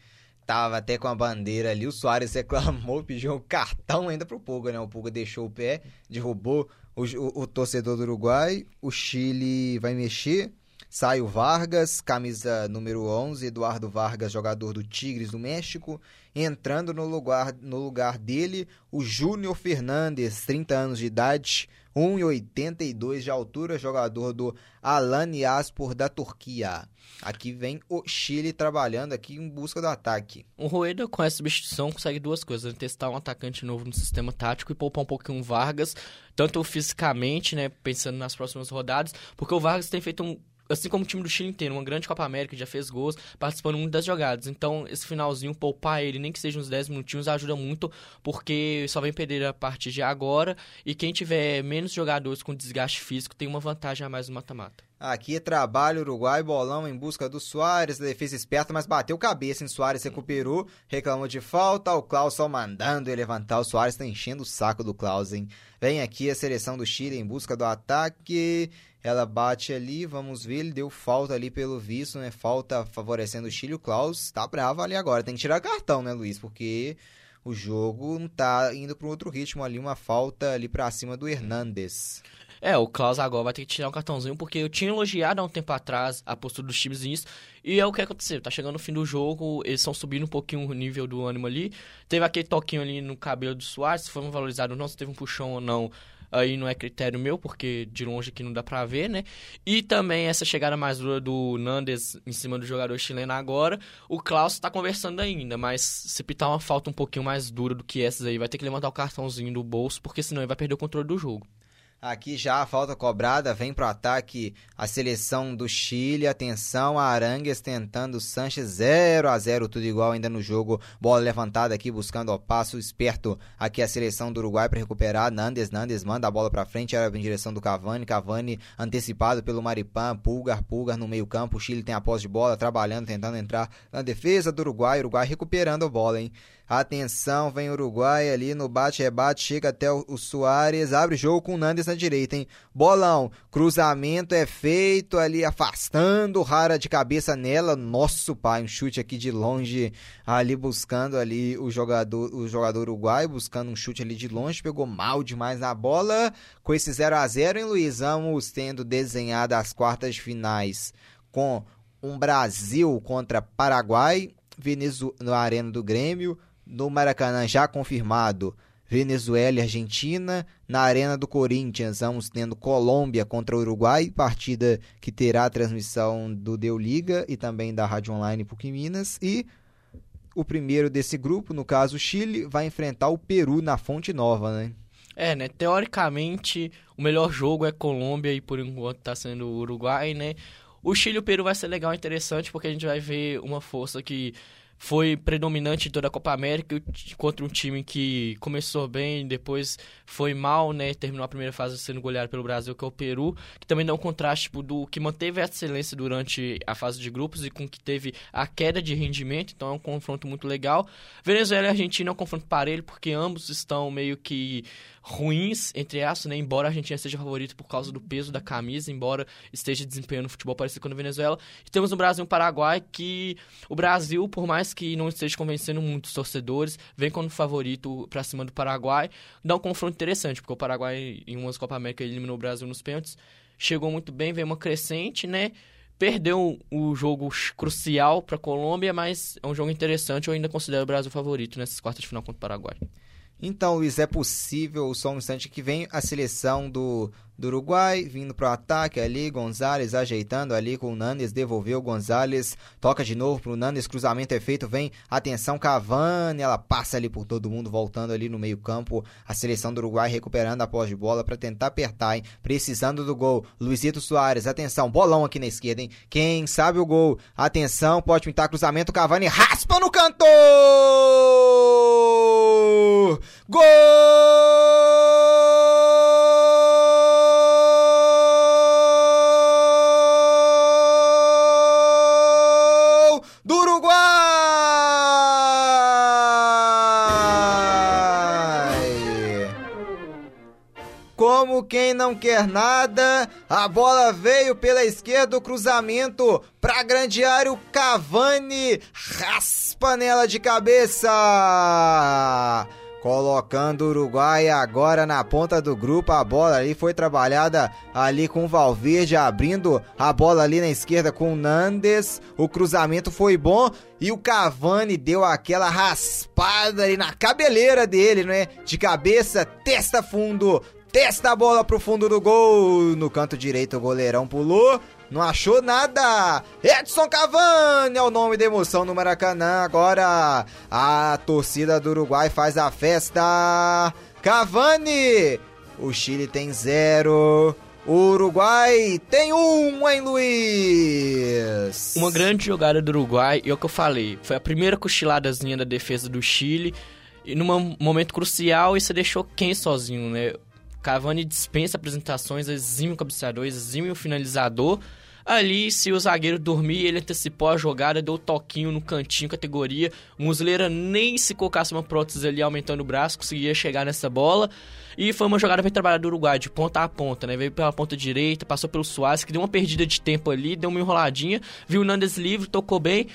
Tava até com a bandeira ali, o Soares <laughs> reclamou, pediu um cartão ainda pro Puga, né? O Puga deixou o pé, derrubou o, o, o torcedor do Uruguai, o Chile vai mexer, sai o Vargas, camisa número 11, Eduardo Vargas, jogador do Tigres do México, entrando no lugar, no lugar dele, o Júnior Fernandes, 30 anos de idade, 1,82 de altura, jogador do Alanya-Spor da Turquia. Aqui vem o Chile trabalhando aqui em busca do ataque. O Rueda com essa substituição consegue duas coisas, né? testar um atacante novo no sistema tático e poupar um pouquinho o Vargas, tanto fisicamente, né, pensando nas próximas rodadas, porque o Vargas tem feito um assim como o time do Chile inteiro, uma grande Copa América, já fez gols, participando muito das jogadas. Então, esse finalzinho, poupar ele, nem que seja uns 10 minutinhos, ajuda muito, porque só vem perder a partir de agora, e quem tiver menos jogadores com desgaste físico tem uma vantagem a mais no mata-mata. Aqui é trabalho Uruguai, bolão em busca do Soares, defesa esperta, mas bateu cabeça em Soares, recuperou, reclamou de falta, o Klaus só mandando ele levantar, o Soares tá enchendo o saco do Klaus, hein? Vem aqui a seleção do Chile em busca do ataque, ela bate ali, vamos ver, ele deu falta ali pelo visto, né? Falta favorecendo o Chile, o Klaus tá bravo ali agora, tem que tirar cartão, né, Luiz? Porque o jogo não tá indo para outro ritmo ali, uma falta ali para cima do Hernandes. É, o Klaus agora vai ter que tirar um cartãozinho, porque eu tinha elogiado há um tempo atrás a postura dos times nisso, e é o que aconteceu. Tá chegando o fim do jogo, eles estão subindo um pouquinho o nível do ânimo ali. Teve aquele toquinho ali no cabelo do Soares, se foi valorizado ou não, se teve um puxão ou não, aí não é critério meu, porque de longe aqui não dá pra ver, né? E também essa chegada mais dura do Nandes em cima do jogador chileno agora. O Klaus tá conversando ainda, mas se pitar uma falta um pouquinho mais dura do que essas aí, vai ter que levantar o cartãozinho do bolso, porque senão ele vai perder o controle do jogo. Aqui já a falta cobrada, vem pro ataque a seleção do Chile. Atenção, Arangues tentando Sanches 0 a 0 tudo igual ainda no jogo. Bola levantada aqui buscando o passo esperto aqui a seleção do Uruguai para recuperar. Nandes, Nandes manda a bola para frente, era em direção do Cavani. Cavani antecipado pelo Maripan, Pulgar, Pulgar no meio-campo. O Chile tem a posse de bola, trabalhando, tentando entrar na defesa do Uruguai. Uruguai recuperando a bola, hein? Atenção, vem Uruguai ali no bate-rebate, chega até o, Soares, abre o jogo com o Nandes na direita, hein? Bolão, cruzamento é feito ali, afastando Rara de cabeça nela. Nosso pai, um chute aqui de longe, ali buscando ali o jogador, o jogador uruguai, buscando um chute ali de longe, pegou mal demais na bola. Com esse 0 a 0 em Luizamos tendo desenhado as quartas finais com um Brasil contra Paraguai, Venezuela na Arena do Grêmio, no Maracanã já confirmado Venezuela e Argentina. Na Arena do Corinthians, vamos tendo Colômbia contra Uruguai, partida que terá transmissão do Deu Liga e também da Rádio Online PUC Minas. E o primeiro desse grupo, no caso Chile, vai enfrentar o Peru na Fonte Nova, né? É, né? Teoricamente, o melhor jogo é Colômbia e por enquanto tá sendo o Uruguai, né? O Chile e o Peru vai ser legal interessante porque a gente vai ver uma força que foi predominante em toda a Copa América contra um time que começou bem, depois foi mal, né? Terminou a primeira fase sendo goleado pelo Brasil, que é o Peru, que também dá um contraste tipo, do que manteve a excelência durante a fase de grupos e com que teve a queda de rendimento, então é um confronto muito legal. Venezuela e Argentina é um confronto parelho, porque ambos estão meio que ruins, entre aspas, né? Embora a Argentina seja favorito por causa do peso da camisa, embora esteja desempenhando futebol parecido com a Venezuela. E temos no Brasil um Paraguai que o Brasil, por mais que não esteja convencendo muitos torcedores, vem como favorito para cima do Paraguai. Dá um confronto interessante, porque o Paraguai, em umas Copa América, eliminou o Brasil nos pênaltis. Chegou muito bem, veio uma crescente, né? Perdeu o jogo crucial para a Colômbia, mas é um jogo interessante. Eu ainda considero o Brasil favorito nessas quartas de final contra o Paraguai. Então, Luiz, é possível, só um instante que vem a seleção do, do Uruguai vindo para o ataque ali, Gonzalez ajeitando ali com o Nandes, devolveu o Gonzalez, toca de novo pro Nandes, cruzamento é feito, vem, atenção Cavani, ela passa ali por todo mundo, voltando ali no meio campo, a seleção do Uruguai recuperando a posse de bola para tentar apertar, hein, precisando do gol, Luizito Soares, atenção, bolão aqui na esquerda, hein, quem sabe o gol, atenção, pode pintar cruzamento, Cavani raspa no canto! Gol! Não quer nada, a bola veio pela esquerda, o cruzamento para grande área, o Cavani raspa nela de cabeça. Colocando o Uruguai agora na ponta do grupo, a bola ali foi trabalhada ali com o Valverde, abrindo a bola ali na esquerda com o Nandes. O cruzamento foi bom e o Cavani deu aquela raspada ali na cabeleira dele, né? De cabeça, testa fundo, testa a bola pro fundo do gol. No canto direito o goleirão pulou não achou nada. Edson Cavani é o nome da emoção no Maracanã. Agora a torcida do Uruguai faz a festa. Cavani! O Chile tem zero. O Uruguai tem um, hein, Luiz? Uma grande jogada do Uruguai, e é o que eu falei, foi a primeira cochiladazinha da defesa do Chile, e num momento crucial, isso deixou quem sozinho, né? Cavani dispensa apresentações, exime o cabeceador, exime o finalizador, Ali, se o zagueiro dormir, ele antecipou a jogada, deu toquinho no cantinho, categoria. O Muslera nem se colocasse uma prótese ali aumentando o braço, conseguia chegar nessa bola. E foi uma jogada bem trabalhada do Uruguai, de ponta a ponta, né? Veio pela ponta direita, passou pelo Soares, que deu uma perdida de tempo ali, deu uma enroladinha, viu o Nandes livre, tocou bem.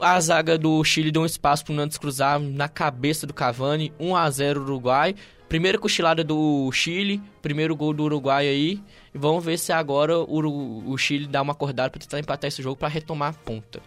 A zaga do Chile deu um espaço pro Nandes cruzar na cabeça do Cavani, 1 a 0 Uruguai. Primeira cochilada do Chile, primeiro gol do Uruguai aí. E vamos ver se agora o, o Chile dá uma acordada para tentar empatar esse jogo para retomar a ponta.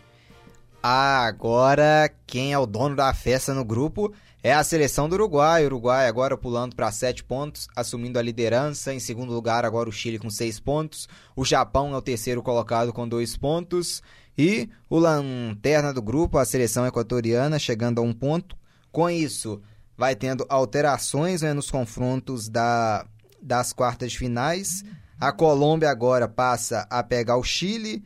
Agora, quem é o dono da festa no grupo é a seleção do Uruguai. O Uruguai agora pulando para 7 pontos, assumindo a liderança. Em segundo lugar, agora o Chile com 6 pontos. O Japão é o terceiro colocado com 2 pontos. E o lanterna do grupo, a seleção equatoriana, chegando a um ponto. Com isso, vai tendo alterações né, nos confrontos da, das quartas de finais. A Colômbia agora passa a pegar o Chile,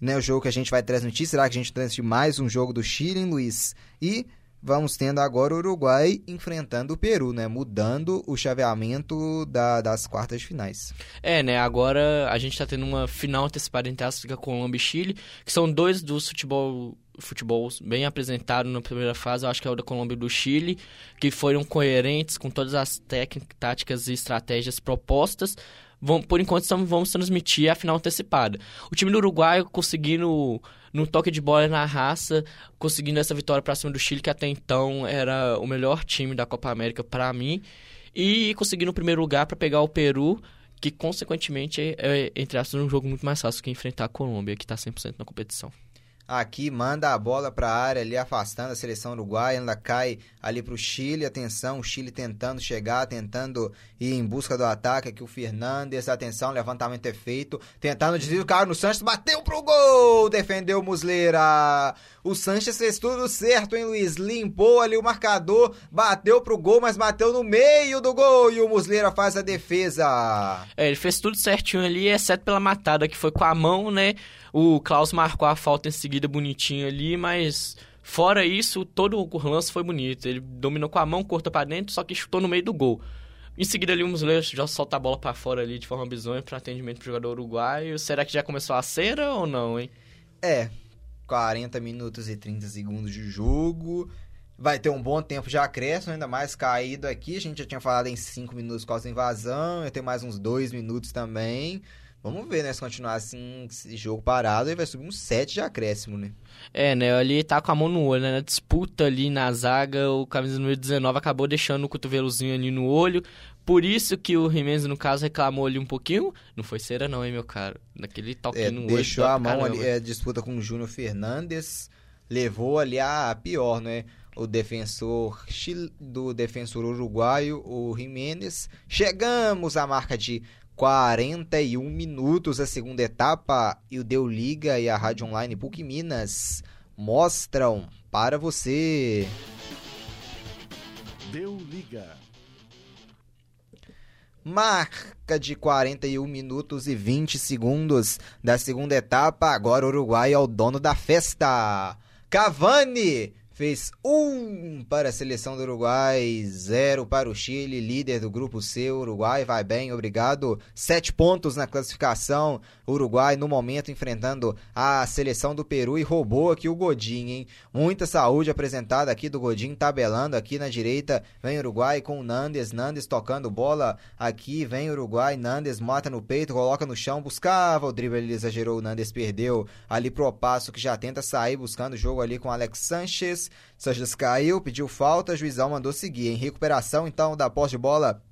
né? O jogo que a gente vai transmitir. Será que a gente transmite mais um jogo do Chile, hein, Luiz? E vamos tendo agora o Uruguai enfrentando o Peru, né? Mudando o chaveamento da, das quartas de finais. É, né? Agora a gente tá tendo uma final antecipada entre África, Colômbia e Chile, que são dois dos futebol futebol bem apresentados na primeira fase, eu acho que é o da Colômbia e do Chile, que foram coerentes com todas as técnicas, táticas e estratégias propostas. Vamos, por enquanto, vamos transmitir a final antecipada. O time do Uruguai conseguindo, no toque de bola na raça, conseguindo essa vitória para cima do Chile, que até então era o melhor time da Copa América para mim, e conseguindo o primeiro lugar para pegar o Peru, que consequentemente é, é entre aspas, um jogo muito mais fácil que enfrentar a Colômbia, que está 100% na competição aqui, manda a bola para a área ali, afastando a seleção uruguaia, ainda cai ali para o Chile, atenção, o Chile tentando chegar, tentando ir em busca do ataque, aqui o Fernandes, atenção, levantamento é feito, tentando desvio, o cara no Sanches, bateu pro gol, defendeu o Musleira, o Sanches fez tudo certo, hein, Luiz, limpou ali o marcador, bateu pro gol, mas bateu no meio do gol, e o Musleira faz a defesa. É, ele fez tudo certinho ali, exceto pela matada, que foi com a mão, né, o Klaus marcou a falta em seguida bonitinho ali, mas fora isso, todo o lance foi bonito. Ele dominou com a mão, cortou para dentro, só que chutou no meio do gol. Em seguida ali o Muslera já solta a bola para fora ali de forma bizonha para atendimento pro jogador uruguaio. Será que já começou a cera ou não, hein? É, 40 minutos e 30 segundos de jogo. Vai ter um bom tempo de acréscimo, ainda mais caído aqui. A gente já tinha falado em 5 minutos a invasão. Eu tenho mais uns 2 minutos também. Vamos ver, né? Se continuar assim, esse jogo parado, aí vai subir uns 7 de acréscimo, né? É, né? Ali tá com a mão no olho, né? Na disputa ali na zaga, o camisa número 19 acabou deixando o cotovelozinho ali no olho. Por isso que o Jimenez, no caso, reclamou ali um pouquinho. Não foi cera não, hein, meu caro? Naquele toque é, no deixou olho. Deixou a mão ali, é, disputa com o Júnior Fernandes. Levou ali a pior, né? o defensor do defensor uruguaio, o Jimenez. Chegamos à marca de 41 minutos a segunda etapa e o Deu Liga e a Rádio Online PUC Minas mostram para você. Deu Liga. Marca de 41 minutos e 20 segundos da segunda etapa. Agora o Uruguai é o dono da festa. Cavani fez um para a seleção do Uruguai, zero para o Chile, líder do grupo C. Uruguai vai bem, obrigado. Sete pontos na classificação. Uruguai, no momento, enfrentando a seleção do Peru e roubou aqui o Godin, hein? Muita saúde apresentada aqui do Godin, tabelando aqui na direita. Vem Uruguai com o Nandes, Nandes tocando bola aqui. Vem Uruguai, Nandes mata no peito, coloca no chão, buscava o drible, ele exagerou. O Nandes perdeu ali pro passo que já tenta sair buscando o jogo ali com Alex Sanches. Sanches. caiu, pediu falta, juizão mandou seguir. Em recuperação, então, da posse de bola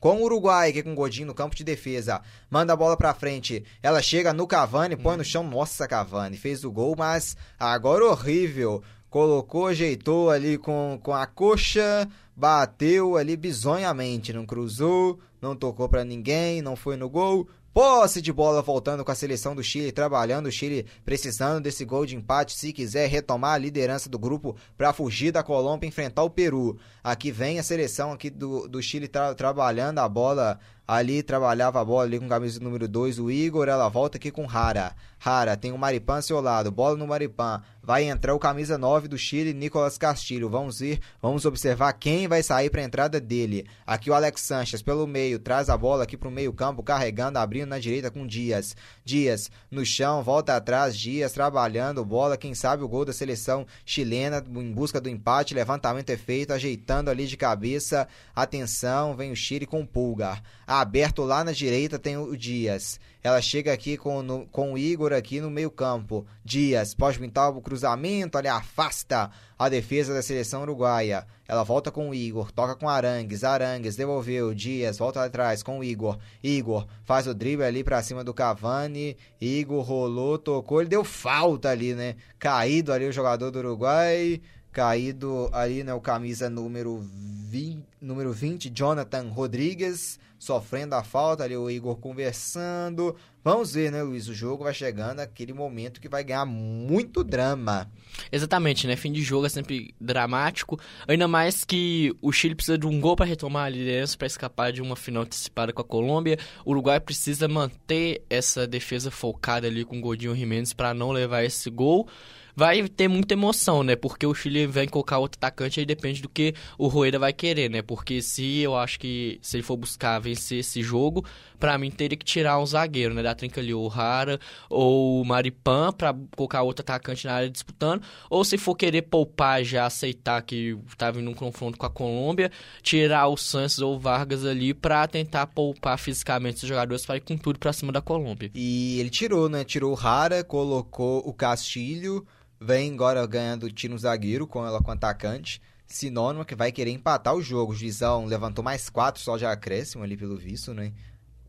com o Uruguai, que é com o Godinho no campo de defesa. Manda a bola pra frente. Ela chega no Cavani, põe no chão. Nossa, Cavani. Fez o gol, mas agora horrível. Colocou, ajeitou ali com, com a coxa. Bateu ali bizonhamente. Não cruzou, não tocou para ninguém, não foi no gol. Posse de bola voltando com a seleção do Chile, trabalhando o Chile, precisando desse gol de empate se quiser retomar a liderança do grupo para fugir da Colômbia e enfrentar o Peru. Aqui vem a seleção aqui do, do Chile tra trabalhando a bola ali, trabalhava a bola ali com camisa número 2, o Igor, ela volta aqui com Rara. Rara, tem o Maripan ao seu lado, bola no Maripan. Vai entrar o camisa 9 do Chile, Nicolas Castilho. Vamos ver, vamos observar quem vai sair para a entrada dele. Aqui o Alex Sanches pelo meio, traz a bola aqui para o meio-campo, carregando, abrindo na direita com Dias. Dias no chão, volta atrás, Dias trabalhando, bola, quem sabe o gol da seleção chilena em busca do empate, levantamento é feito, ajeitando ali de cabeça. Atenção, vem o Chile com o Pulgar. Aberto lá na direita tem o Dias. Ela chega aqui com, no, com o Igor aqui no meio campo. Dias pode pintar o cruzamento, ali afasta a defesa da seleção uruguaia. Ela volta com o Igor, toca com Arangues, Arangues devolveu, Dias volta atrás com o Igor. Igor faz o drible ali pra cima do Cavani. Igor rolou, tocou, ele deu falta ali, né? Caído ali o jogador do Uruguai. Caído ali, né? O camisa número 20, número 20 Jonathan Rodrigues sofrendo a falta ali, o Igor conversando. Vamos ver, né, Luiz? O jogo vai chegando aquele momento que vai ganhar muito drama. Exatamente, né? Fim de jogo é sempre dramático. Ainda mais que o Chile precisa de um gol para retomar a liderança, para escapar de uma final antecipada com a Colômbia. O Uruguai precisa manter essa defesa focada ali com o Godinho Jimenez para não levar esse gol vai ter muita emoção, né? Porque o Chile vai colocar outro atacante aí depende do que o Rueda vai querer, né? Porque se eu acho que se ele for buscar vencer esse jogo, para mim teria que tirar um zagueiro, né? Da trinca ali, o Rara ou o Maripan para colocar outro atacante na área disputando, ou se for querer poupar já aceitar que tá vindo um confronto com a Colômbia, tirar o Santos ou Vargas ali para tentar poupar fisicamente os jogadores para ir com tudo para cima da Colômbia. E ele tirou, né? Tirou o Rara, colocou o Castilho, vem agora ganhando tiro no zagueiro com ela com atacante. Sinônimo que vai querer empatar o jogo. O Juizão levantou mais quatro só de acréscimo ali pelo visto, né?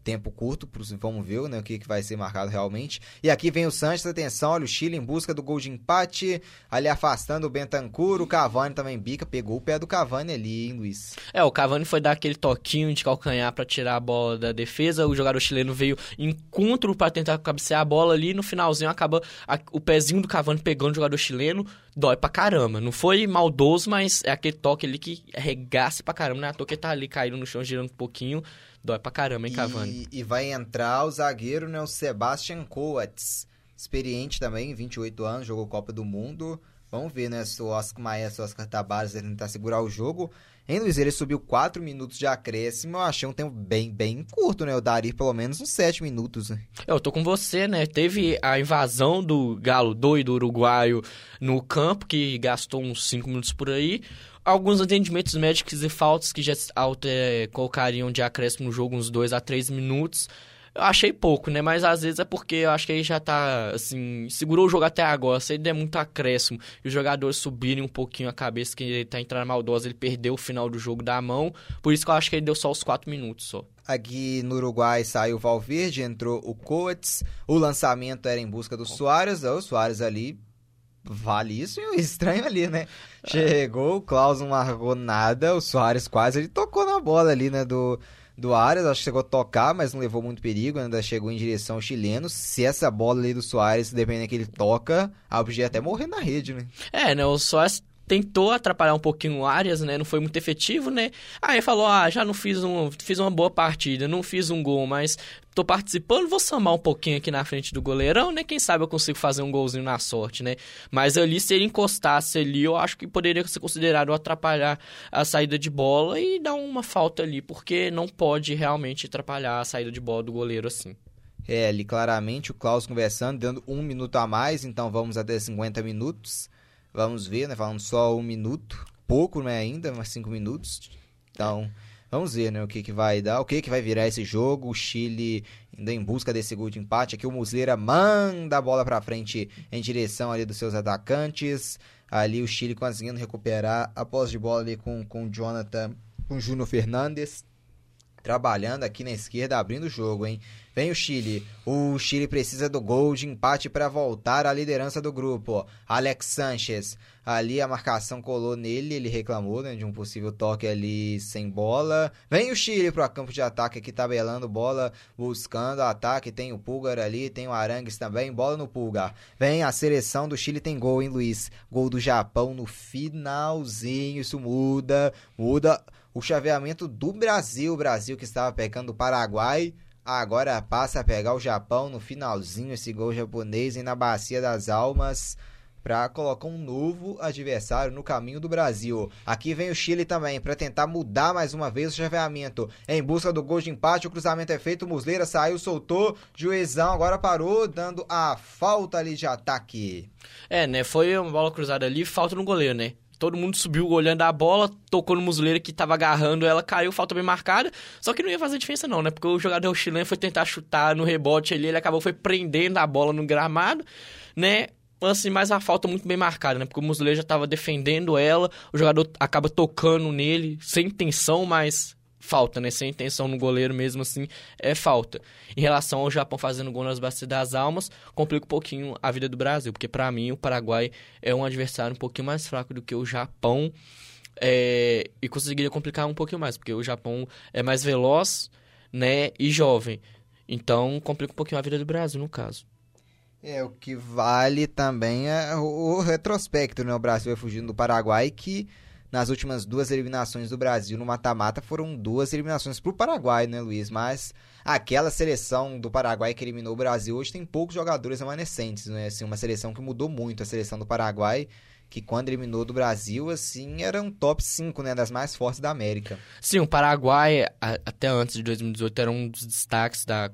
Tempo curto, vamos ver né, o que, que vai ser marcado realmente. E aqui vem o Sanches, atenção, olha o Chile em busca do gol de empate, ali afastando o Bentancur, o Cavani também bica, pegou o pé do Cavani ali, hein, Luiz? É, o Cavani foi dar aquele toquinho de calcanhar para tirar a bola da defesa, o jogador chileno veio encontro para tentar cabecear a bola ali, no finalzinho acaba a, o pezinho do Cavani pegando o jogador chileno, dói pra caramba. Não foi maldoso, mas é aquele toque ali que arregaça pra caramba, né? A toque tá ali caindo no chão, girando um pouquinho, Dói pra caramba, hein, Cavani? E, e vai entrar o zagueiro, né, o Sebastian Coates. Experiente também, 28 anos, jogou Copa do Mundo. Vamos ver, né, se o Oscar Maestro, o Oscar Tabares, ele tentar segurar o jogo. Hein, Luiz? Ele subiu 4 minutos de acréscimo. Eu achei um tempo bem, bem curto, né? Eu daria pelo menos uns 7 minutos, né? Eu tô com você, né? Teve a invasão do Galo doido uruguaio no campo, que gastou uns 5 minutos por aí alguns atendimentos médicos e faltas que já alter, colocariam de acréscimo no jogo uns 2 a 3 minutos. Eu achei pouco, né? Mas às vezes é porque eu acho que aí já tá, assim, segurou o jogo até agora. Se ele der muito acréscimo e os jogadores subirem um pouquinho a cabeça, que ele tá entrando maldosa, ele perdeu o final do jogo da mão. Por isso que eu acho que ele deu só os 4 minutos só. Aqui no Uruguai saiu o Valverde, entrou o Coates. O lançamento era em busca do Soares. O Soares ali vale isso e o estranho ali, né? Chegou, o Klaus não largou nada, o Soares quase ele tocou na bola ali, né, do, do Arias, acho que chegou a tocar, mas não levou muito perigo, ainda chegou em direção ao chileno. Se essa bola ali do Soares, dependendo que ele toca, a podia até morrer na rede, né? É, né, o Soares tentou atrapalhar um pouquinho o Arias, né? Não foi muito efetivo, né? Aí falou: "Ah, já não fiz um, fiz uma boa partida, não fiz um gol, mas tô participando, vou samar um pouquinho aqui na frente do goleirão, né? Quem sabe eu consigo fazer um golzinho na sorte, né? Mas ali se ele encostasse ali, eu acho que poderia ser considerado atrapalhar a saída de bola e dar uma falta ali, porque não pode realmente atrapalhar a saída de bola do goleiro assim. É, ali claramente o Klaus conversando, dando um minuto a mais, então vamos até 50 minutos. Vamos ver, né? Falando só um minuto. Pouco, né? Ainda, mas cinco minutos. Então, vamos ver, né? O que, que vai dar, o que, que vai virar esse jogo. O Chile ainda em busca desse gol de empate. Aqui o Muslera manda a bola para frente em direção ali dos seus atacantes. Ali o Chile conseguindo recuperar a posse de bola ali com, com o Jonathan, com o Júnior Fernandes. Trabalhando aqui na esquerda, abrindo o jogo, hein? Vem o Chile. O Chile precisa do gol de empate para voltar à liderança do grupo. Alex Sanchez. Ali a marcação colou nele, ele reclamou né, de um possível toque ali sem bola. Vem o Chile para o campo de ataque aqui, tabelando bola, buscando ataque. Tem o Pulgar ali, tem o Arangues também. Bola no Pulgar. Vem a seleção do Chile, tem gol, hein, Luiz? Gol do Japão no finalzinho. Isso muda, muda o chaveamento do Brasil. O Brasil que estava pegando o Paraguai. Agora passa a pegar o Japão no finalzinho, esse gol japonês e na Bacia das Almas para colocar um novo adversário no caminho do Brasil. Aqui vem o Chile também para tentar mudar mais uma vez o chaveamento. Em busca do gol de empate, o cruzamento é feito, Musleira saiu, soltou, Juizão agora parou, dando a falta ali de ataque. É, né? Foi uma bola cruzada ali, falta no goleiro, né? Todo mundo subiu olhando a bola, tocou no Muslera que tava agarrando ela, caiu, falta bem marcada. Só que não ia fazer diferença não, né? Porque o jogador chileno foi tentar chutar no rebote ali, ele acabou foi prendendo a bola no gramado, né? Assim, mas a falta muito bem marcada, né? Porque o Muslera já tava defendendo ela, o jogador acaba tocando nele, sem intenção, mas falta, né? Sem intenção no goleiro mesmo assim, é falta. Em relação ao Japão fazendo gol nas bacias das almas, complica um pouquinho a vida do Brasil, porque para mim o Paraguai é um adversário um pouquinho mais fraco do que o Japão. É, e conseguiria complicar um pouquinho mais, porque o Japão é mais veloz, né, e jovem. Então complica um pouquinho a vida do Brasil, no caso. É, o que vale também é o retrospecto, né? O Brasil vai fugindo do Paraguai, que nas últimas duas eliminações do Brasil no mata-mata foram duas eliminações para o Paraguai, né, Luiz? Mas aquela seleção do Paraguai que eliminou o Brasil hoje tem poucos jogadores remanescentes, né? Assim, uma seleção que mudou muito, a seleção do Paraguai que quando eliminou do Brasil, assim, era um top 5, né, das mais fortes da América. Sim, o Paraguai, até antes de 2018, era um dos destaques da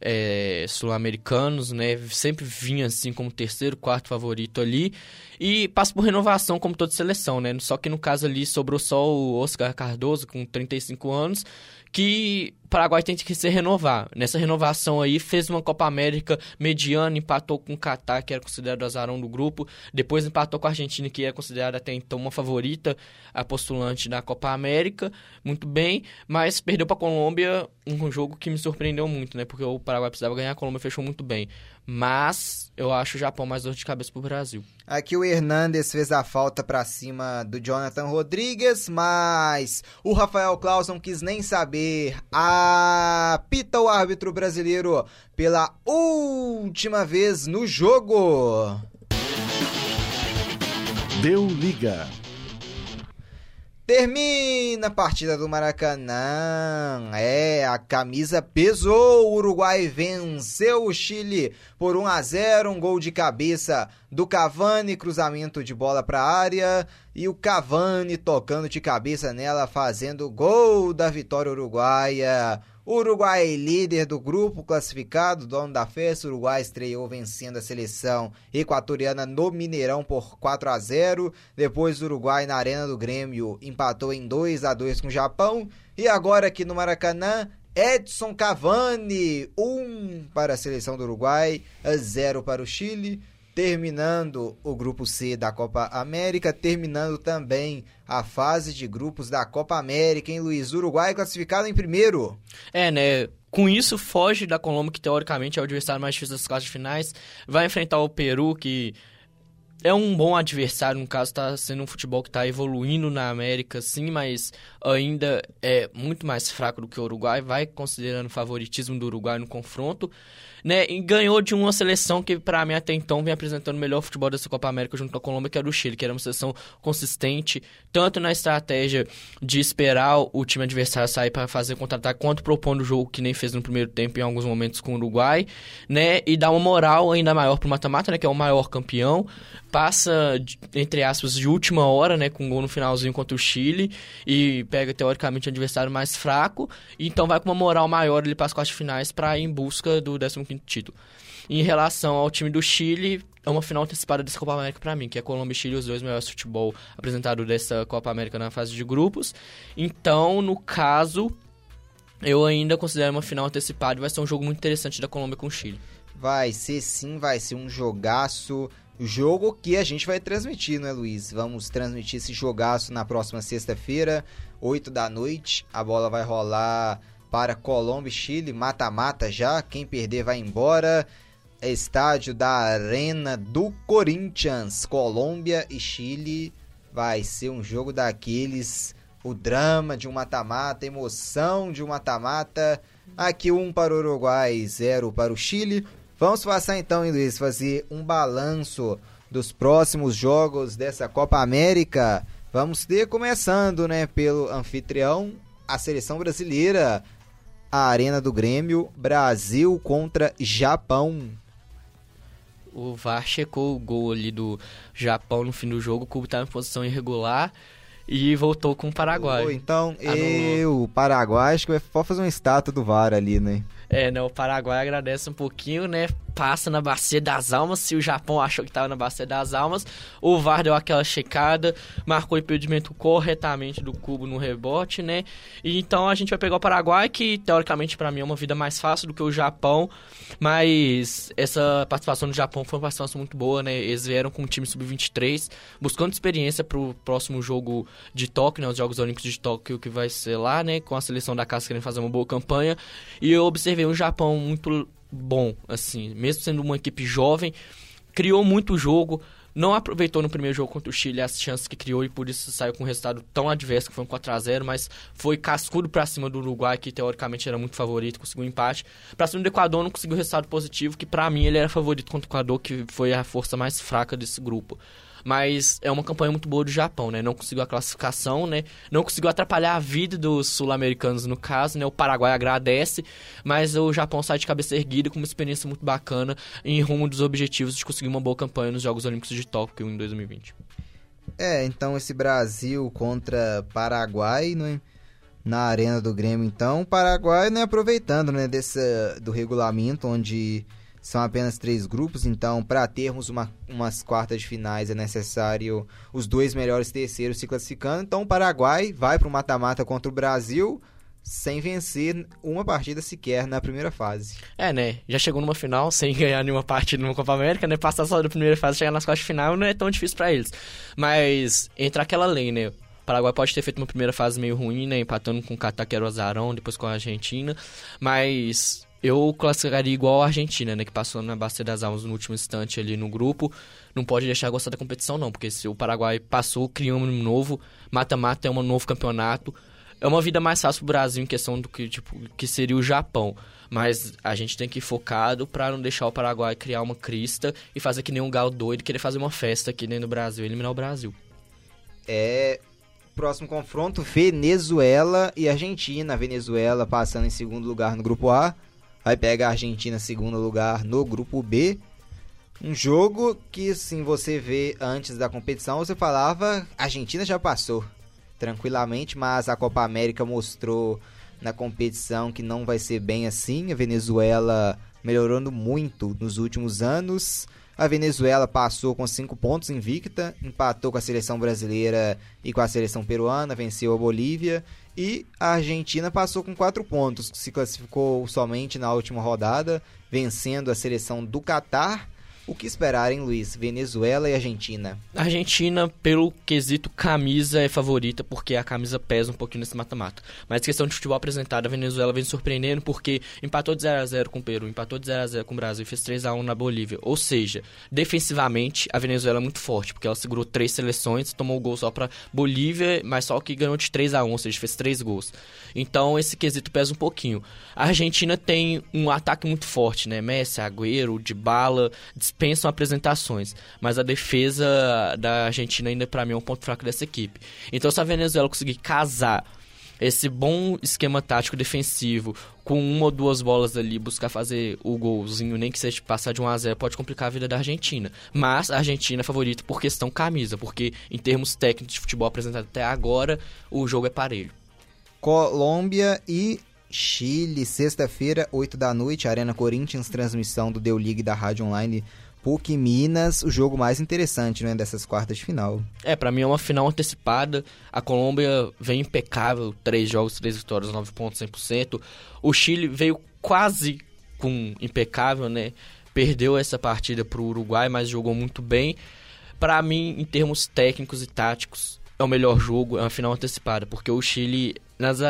é, sul-americanos, né? Sempre vinha assim como terceiro, quarto favorito ali. E passa por renovação, como toda seleção, né? Só que no caso ali sobrou só o Oscar Cardoso, com 35 anos, que o Paraguai tem que se renovar. Nessa renovação aí, fez uma Copa América mediana, empatou com o Catar, que era considerado azarão do grupo, depois empatou com a Argentina, que é considerada até então uma favorita, a postulante da Copa América, muito bem, mas perdeu para a Colômbia um jogo que me surpreendeu muito, né? Porque o Paraguai precisava ganhar, a Colômbia fechou muito bem. Mas eu acho o Japão mais dor de cabeça pro Brasil. Aqui o Hernandes fez a falta para cima do Jonathan Rodrigues, mas o Rafael Clauson quis nem saber. Apita o árbitro brasileiro pela última vez no jogo. Deu liga. Termina a partida do Maracanã. É, a camisa pesou. O Uruguai venceu o Chile por 1 a 0, um gol de cabeça do Cavani, cruzamento de bola para a área e o Cavani tocando de cabeça nela, fazendo gol da vitória uruguaia. Uruguai líder do grupo classificado, dono da festa. O Uruguai estreou vencendo a seleção equatoriana no Mineirão por 4 a 0. Depois o Uruguai na Arena do Grêmio empatou em 2 a 2 com o Japão. E agora aqui no Maracanã, Edson Cavani, 1 um para a seleção do Uruguai, 0 para o Chile terminando o grupo C da Copa América, terminando também a fase de grupos da Copa América, em Luiz Uruguai classificado em primeiro. É, né? Com isso, foge da Colômbia, que teoricamente é o adversário mais difícil das quartas finais. Vai enfrentar o Peru, que é um bom adversário, no caso, está sendo um futebol que está evoluindo na América, sim, mas ainda é muito mais fraco do que o Uruguai. Vai considerando o favoritismo do Uruguai no confronto né? E ganhou de uma seleção que, para mim, até então, vem apresentando o melhor futebol dessa Copa América junto com a Colômbia, que era o Chile, que era uma seleção consistente, tanto na estratégia de esperar o time adversário sair para fazer contra-ataque, quanto propondo o jogo que nem fez no primeiro tempo em alguns momentos com o Uruguai, né? E dá uma moral ainda maior pro mata-mata, né? Que é o maior campeão. Passa, entre aspas, de última hora, né? Com um gol no finalzinho contra o Chile e pega, teoricamente, o adversário mais fraco. Então vai com uma moral maior ali para as quartas finais para ir em busca do 15 título. Em relação ao time do Chile, é uma final antecipada dessa Copa América para mim, que é Colômbia e Chile, os dois melhores futebol apresentados dessa Copa América na fase de grupos. Então, no caso, eu ainda considero uma final antecipada e vai ser um jogo muito interessante da Colômbia com o Chile. Vai ser sim, vai ser um jogaço. Jogo que a gente vai transmitir, né, Luiz? Vamos transmitir esse jogaço na próxima sexta-feira, 8 da noite. A bola vai rolar para Colômbia e Chile, mata-mata já, quem perder vai embora. Estádio da Arena do Corinthians, Colômbia e Chile. Vai ser um jogo daqueles, o drama de um mata-mata, emoção de um mata-mata. Aqui um para o Uruguai, zero para o Chile. Vamos passar então, hein, Luiz, fazer um balanço dos próximos jogos dessa Copa América. Vamos ter começando, né, pelo anfitrião, a seleção brasileira a Arena do Grêmio, Brasil contra Japão. O VAR checou o gol ali do Japão no fim do jogo, o Cubo estava em posição irregular e voltou com o Paraguai. Então, eu, o Paraguai, acho que vai fazer uma estátua do VAR ali, né? É, né, o Paraguai agradece um pouquinho, né? passa na Bacia das Almas. Se o Japão achou que estava na Bacia das Almas, o VAR deu aquela checada, marcou o impedimento corretamente do cubo no rebote, né? E então a gente vai pegar o Paraguai, que teoricamente para mim é uma vida mais fácil do que o Japão, mas essa participação do Japão foi uma participação muito boa, né? Eles vieram com o time sub-23, buscando experiência para o próximo jogo de Tóquio, né? Os Jogos Olímpicos de Tóquio que vai ser lá, né? Com a seleção da casa querendo fazer uma boa campanha. E eu observei um Japão muito bom, assim, mesmo sendo uma equipe jovem, criou muito jogo, não aproveitou no primeiro jogo contra o Chile as chances que criou e por isso saiu com um resultado tão adverso que foi um 4x0, mas foi cascudo pra cima do Uruguai, que teoricamente era muito favorito, conseguiu um empate. Pra cima do Equador não conseguiu resultado positivo, que pra mim ele era favorito contra o Equador, que foi a força mais fraca desse grupo mas é uma campanha muito boa do Japão, né? Não conseguiu a classificação, né? Não conseguiu atrapalhar a vida dos sul-americanos no caso, né? O Paraguai agradece, mas o Japão sai de cabeça erguida com uma experiência muito bacana em rumo dos objetivos de conseguir uma boa campanha nos Jogos Olímpicos de Tóquio em 2020. É, então esse Brasil contra Paraguai, né? Na arena do Grêmio, então, o Paraguai, né, aproveitando, né, desse, do regulamento, onde são apenas três grupos, então para termos uma, umas quartas de finais é necessário os dois melhores terceiros se classificando. Então o Paraguai vai para o mata-mata contra o Brasil sem vencer uma partida sequer na primeira fase. É, né? Já chegou numa final sem ganhar nenhuma partida numa Copa América, né? Passar só da primeira fase chegar nas quartas de final não é tão difícil para eles. Mas entra aquela lei, né? O Paraguai pode ter feito uma primeira fase meio ruim, né? Empatando com o Catar, que era o azarão, depois com a Argentina. Mas eu classificaria igual a Argentina, né? Que passou na Bacia das Almas no último instante ali no grupo. Não pode deixar gostar da competição, não. Porque se o Paraguai passou, criou um novo. Mata-mata é um novo campeonato. É uma vida mais fácil pro Brasil em questão do que, tipo, que seria o Japão. Mas a gente tem que ir focado para não deixar o Paraguai criar uma crista e fazer que nem um galo doido querer fazer uma festa aqui dentro do Brasil, eliminar o Brasil. É, próximo confronto, Venezuela e Argentina. Venezuela passando em segundo lugar no grupo A. Aí pega a Argentina segundo lugar no grupo B. Um jogo que, assim, você vê antes da competição, você falava, a Argentina já passou tranquilamente, mas a Copa América mostrou na competição que não vai ser bem assim. A Venezuela melhorando muito nos últimos anos. A Venezuela passou com 5 pontos invicta, empatou com a seleção brasileira e com a seleção peruana, venceu a Bolívia e a Argentina passou com 4 pontos, se classificou somente na última rodada, vencendo a seleção do Catar o que esperar, hein, Luiz? Venezuela e Argentina. A Argentina, pelo quesito camisa, é favorita porque a camisa pesa um pouquinho nesse mata-mata. Mas questão de futebol apresentado, a Venezuela vem surpreendendo porque empatou de 0x0 com o Peru, empatou de 0x0 com o Brasil e fez 3x1 na Bolívia. Ou seja, defensivamente, a Venezuela é muito forte, porque ela segurou três seleções, tomou o gol só para Bolívia, mas só que ganhou de 3x1, ou seja, fez três gols. Então, esse quesito pesa um pouquinho. A Argentina tem um ataque muito forte, né? Messi, Agüero, Dybala, dispensam apresentações, mas a defesa da Argentina ainda para mim é um ponto fraco dessa equipe. Então se a Venezuela conseguir casar esse bom esquema tático defensivo com uma ou duas bolas ali, buscar fazer o golzinho, nem que seja passar de 1 a 0 pode complicar a vida da Argentina. Mas a Argentina é favorita por questão camisa, porque em termos técnicos de futebol apresentado até agora, o jogo é parelho. Colômbia e Chile, sexta-feira, 8 da noite, Arena Corinthians, transmissão do Deu Ligue da Rádio Online PUC Minas, o jogo mais interessante, né, dessas quartas de final. É, para mim é uma final antecipada. A Colômbia vem impecável, três jogos, três vitórias, 9 pontos, 100%. O Chile veio quase com impecável, né? Perdeu essa partida pro Uruguai, mas jogou muito bem. Para mim, em termos técnicos e táticos, é o melhor jogo, é uma final antecipada, porque o Chile nas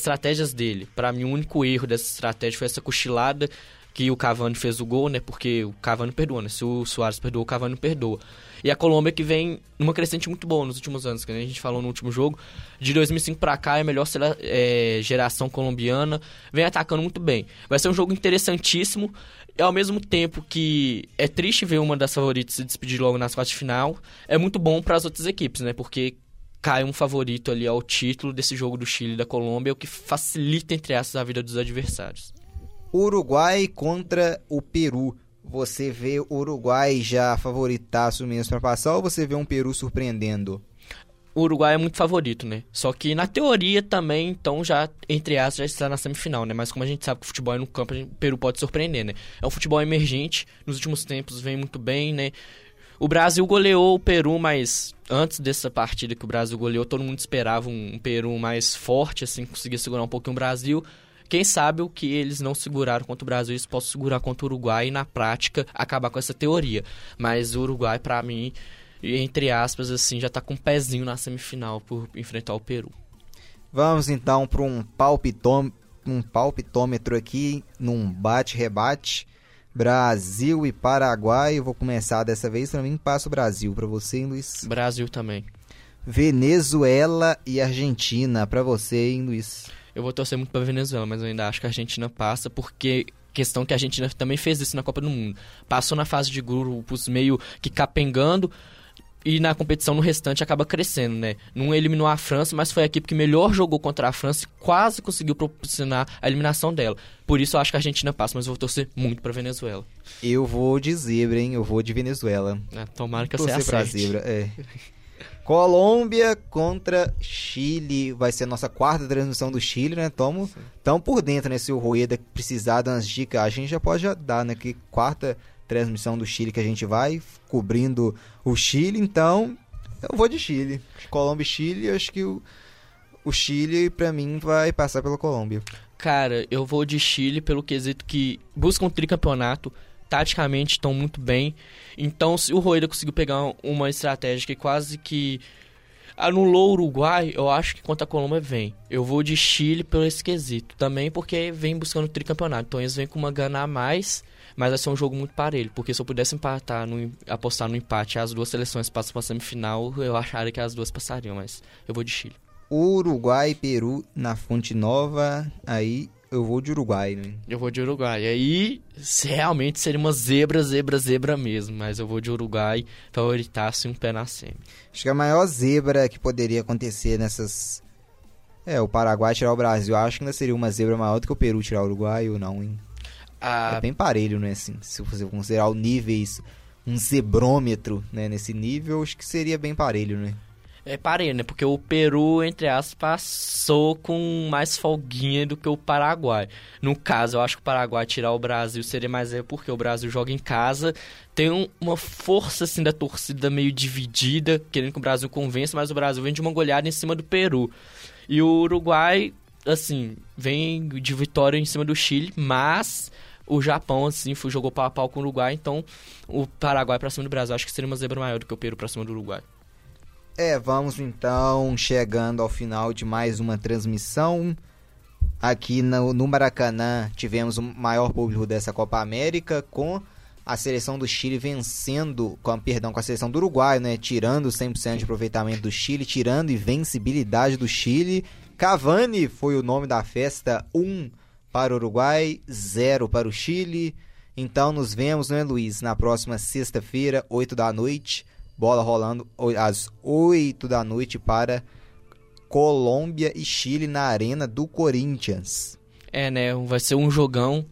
estratégias dele, para mim o único erro dessa estratégia foi essa cochilada que o Cavani fez o gol, né? Porque o Cavani perdoa, né? Se o Soares perdoa, o Cavani perdoa. E a Colômbia que vem numa crescente muito boa nos últimos anos, que a gente falou no último jogo. De 2005 para cá é a melhor é, geração colombiana, vem atacando muito bem. Vai ser um jogo interessantíssimo. E ao mesmo tempo que é triste ver uma das favoritas se despedir logo nas quartas de final, é muito bom para as outras equipes, né? Porque cai um favorito ali ao título desse jogo do Chile e da Colômbia, o que facilita, entre aspas, a vida dos adversários. Uruguai contra o Peru. Você vê o Uruguai já favoritaço mesmo para passar ou você vê um Peru surpreendendo? O Uruguai é muito favorito, né? Só que na teoria também, então já, entre aspas, já está na semifinal, né? Mas como a gente sabe que o futebol é no campo, o Peru pode surpreender, né? É um futebol emergente, nos últimos tempos vem muito bem, né? O Brasil goleou o Peru, mas antes dessa partida que o Brasil goleou, todo mundo esperava um, Peru mais forte, assim, conseguir segurar um pouquinho o Brasil. Quem sabe o que eles não seguraram contra o Brasil, eles possam segurar contra o Uruguai e, na prática, acabar com essa teoria. Mas o Uruguai, para mim, entre aspas, assim, já tá com um pezinho na semifinal por enfrentar o Peru. Vamos então para um palpitômetro, um palpitômetro aqui, num bate-rebate. Brasil e Paraguai. Eu vou começar dessa vez, para mim passa o Brasil. Para você, hein, Luiz? Brasil também. Venezuela e Argentina. Para você, hein, Luiz? Eu vou torcer muito pra Venezuela, mas eu ainda acho que a Argentina passa, porque questão que a Argentina também fez isso na Copa do Mundo. Passou na fase de grupos meio que capengando e na competição no restante acaba crescendo, né? Não eliminou a França, mas foi a equipe que melhor jogou contra a França e quase conseguiu proporcionar a eliminação dela. Por isso eu acho que a Argentina passa, mas eu vou torcer muito pra Venezuela. Eu vou de zebra, hein? Eu vou de Venezuela. É, tomara que você Torcer pra zebra, é. Colômbia contra Chile. Vai ser a nossa quarta transmissão do Chile, né? Tamo, tamo por dentro, né? Se o Rueda precisar umas dicas, a gente já pode já dar, né? Que quarta transmissão do Chile que a gente vai, cobrindo o Chile. Então, eu vou de Chile. Colômbia e Chile, acho que o, o Chile, pra mim, vai passar pela Colômbia. Cara, eu vou de Chile pelo quesito que buscam um tricampeonato, taticamente estão muito bem. Então, se o Rueda conseguiu pegar uma estratégia que quase que anulou o Uruguai, eu acho que contra a Colômbia vem. Eu vou de Chile pelo esse quesito. Também porque vem buscando tricampeonato. Então, eles vêm com uma gana a mais, mas vai ser um jogo muito parelho. Porque se eu pudesse empatar, no, apostar no empate, as duas seleções passam para semifinal, eu acharia que as duas passariam, mas eu vou de Chile. Uruguai e Peru na Fonte Nova. Aí eu vou de Uruguai, né? Eu vou de Uruguai. Aí, realmente seria uma zebra, zebra, zebra mesmo. Mas eu vou de Uruguai, favoritasse um pé na semi. Acho que a maior zebra que poderia acontecer nessas. É, o Paraguai tirar o Brasil. Acho que ainda seria uma zebra maior do que o Peru tirar o Uruguai ou não, hein? Ah, É bem parelho, né? Assim, se você considerar o níveis, um zebrômetro, né? Nesse nível, acho que seria bem parelho, né? é parei, né? Porque o Peru, entre aspas, passou com mais folguinha do que o Paraguai. No caso, eu acho que o Paraguai tirar o Brasil seria mais é porque o Brasil joga em casa. Tem um- uma força, assim, da torcida meio dividida, querendo que o Brasil convença, mas o Brasil vem de uma goleada em cima do Peru. E o Uruguai, assim, vem de vitória em cima do Chile, mas o Japão, assim, foi, jogou pau a pau com o Uruguai, então o Paraguai pra cima do Brasil. Acho que seria uma zebra maior do que o Peru pra cima do Uruguai. É, vamos então chegando ao final de mais uma transmissão. Aqui no, no Maracanã tivemos o maior público dessa Copa América com a seleção do Chile vencendo, com, perdão, com a seleção do Uruguai, né, tirando 100% de aproveitamento do Chile, tirando invencibilidade do Chile. Cavani foi o nome da festa, 1 um para o Uruguai, 0 para o Chile. Então nos vemos, né, Luiz, na próxima sexta-feira, 8 da noite. Bola rolando às 8 da noite para Colômbia e Chile na Arena do Corinthians. É, né? Vai ser um jogão.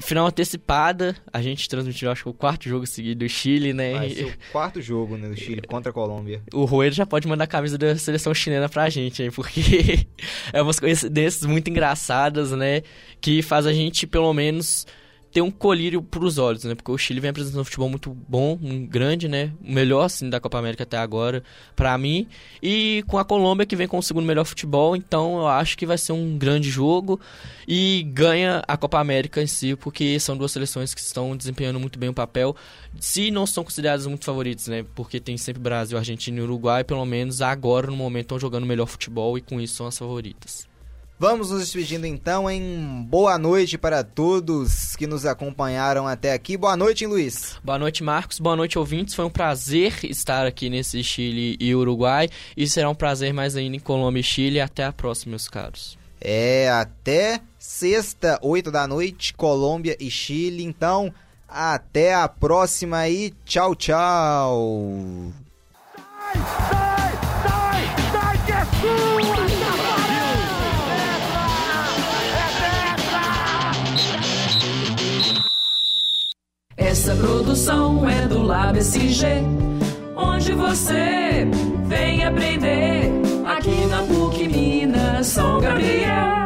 Final antecipada, a gente transmitiu, acho que o quarto jogo seguido do Chile, né? Vai ser o <laughs> quarto jogo né, do Chile contra a Colômbia. O Rueda já pode mandar a camisa da seleção chilena pra gente, hein? Porque <laughs> é umas coincidências muito engraçadas, né? Que faz a gente, pelo menos, ter um colírio pros olhos, né? Porque o Chile vem apresentando um futebol muito bom, um grande, né? O melhor, assim, da Copa América até agora, pra mim. E com a Colômbia, que vem com o segundo melhor futebol. Então, eu acho que vai ser um grande jogo. E ganha a Copa América em si, porque são duas seleções que estão desempenhando muito bem o papel. Se não são consideradas muito favoritas, né? Porque tem sempre Brasil, Argentina e Uruguai, pelo menos agora, no momento, estão jogando melhor futebol e com isso são as favoritas. Vamos nos despedindo então em boa noite para todos que nos acompanharam até aqui. Boa noite, hein, Luiz. Boa noite, Marcos. Boa noite, ouvintes. Foi um prazer estar aqui nesse Chile e Uruguai. E será um prazer mais ainda em Colômbia e Chile. Até a próxima, meus caros. É, até sexta, 8 da noite, Colômbia e Chile. Então, até a próxima aí. Tchau, tchau. Sai, sai, Essa produção é do Lab onde você vem aprender aqui na PUC Minas São Gabriel.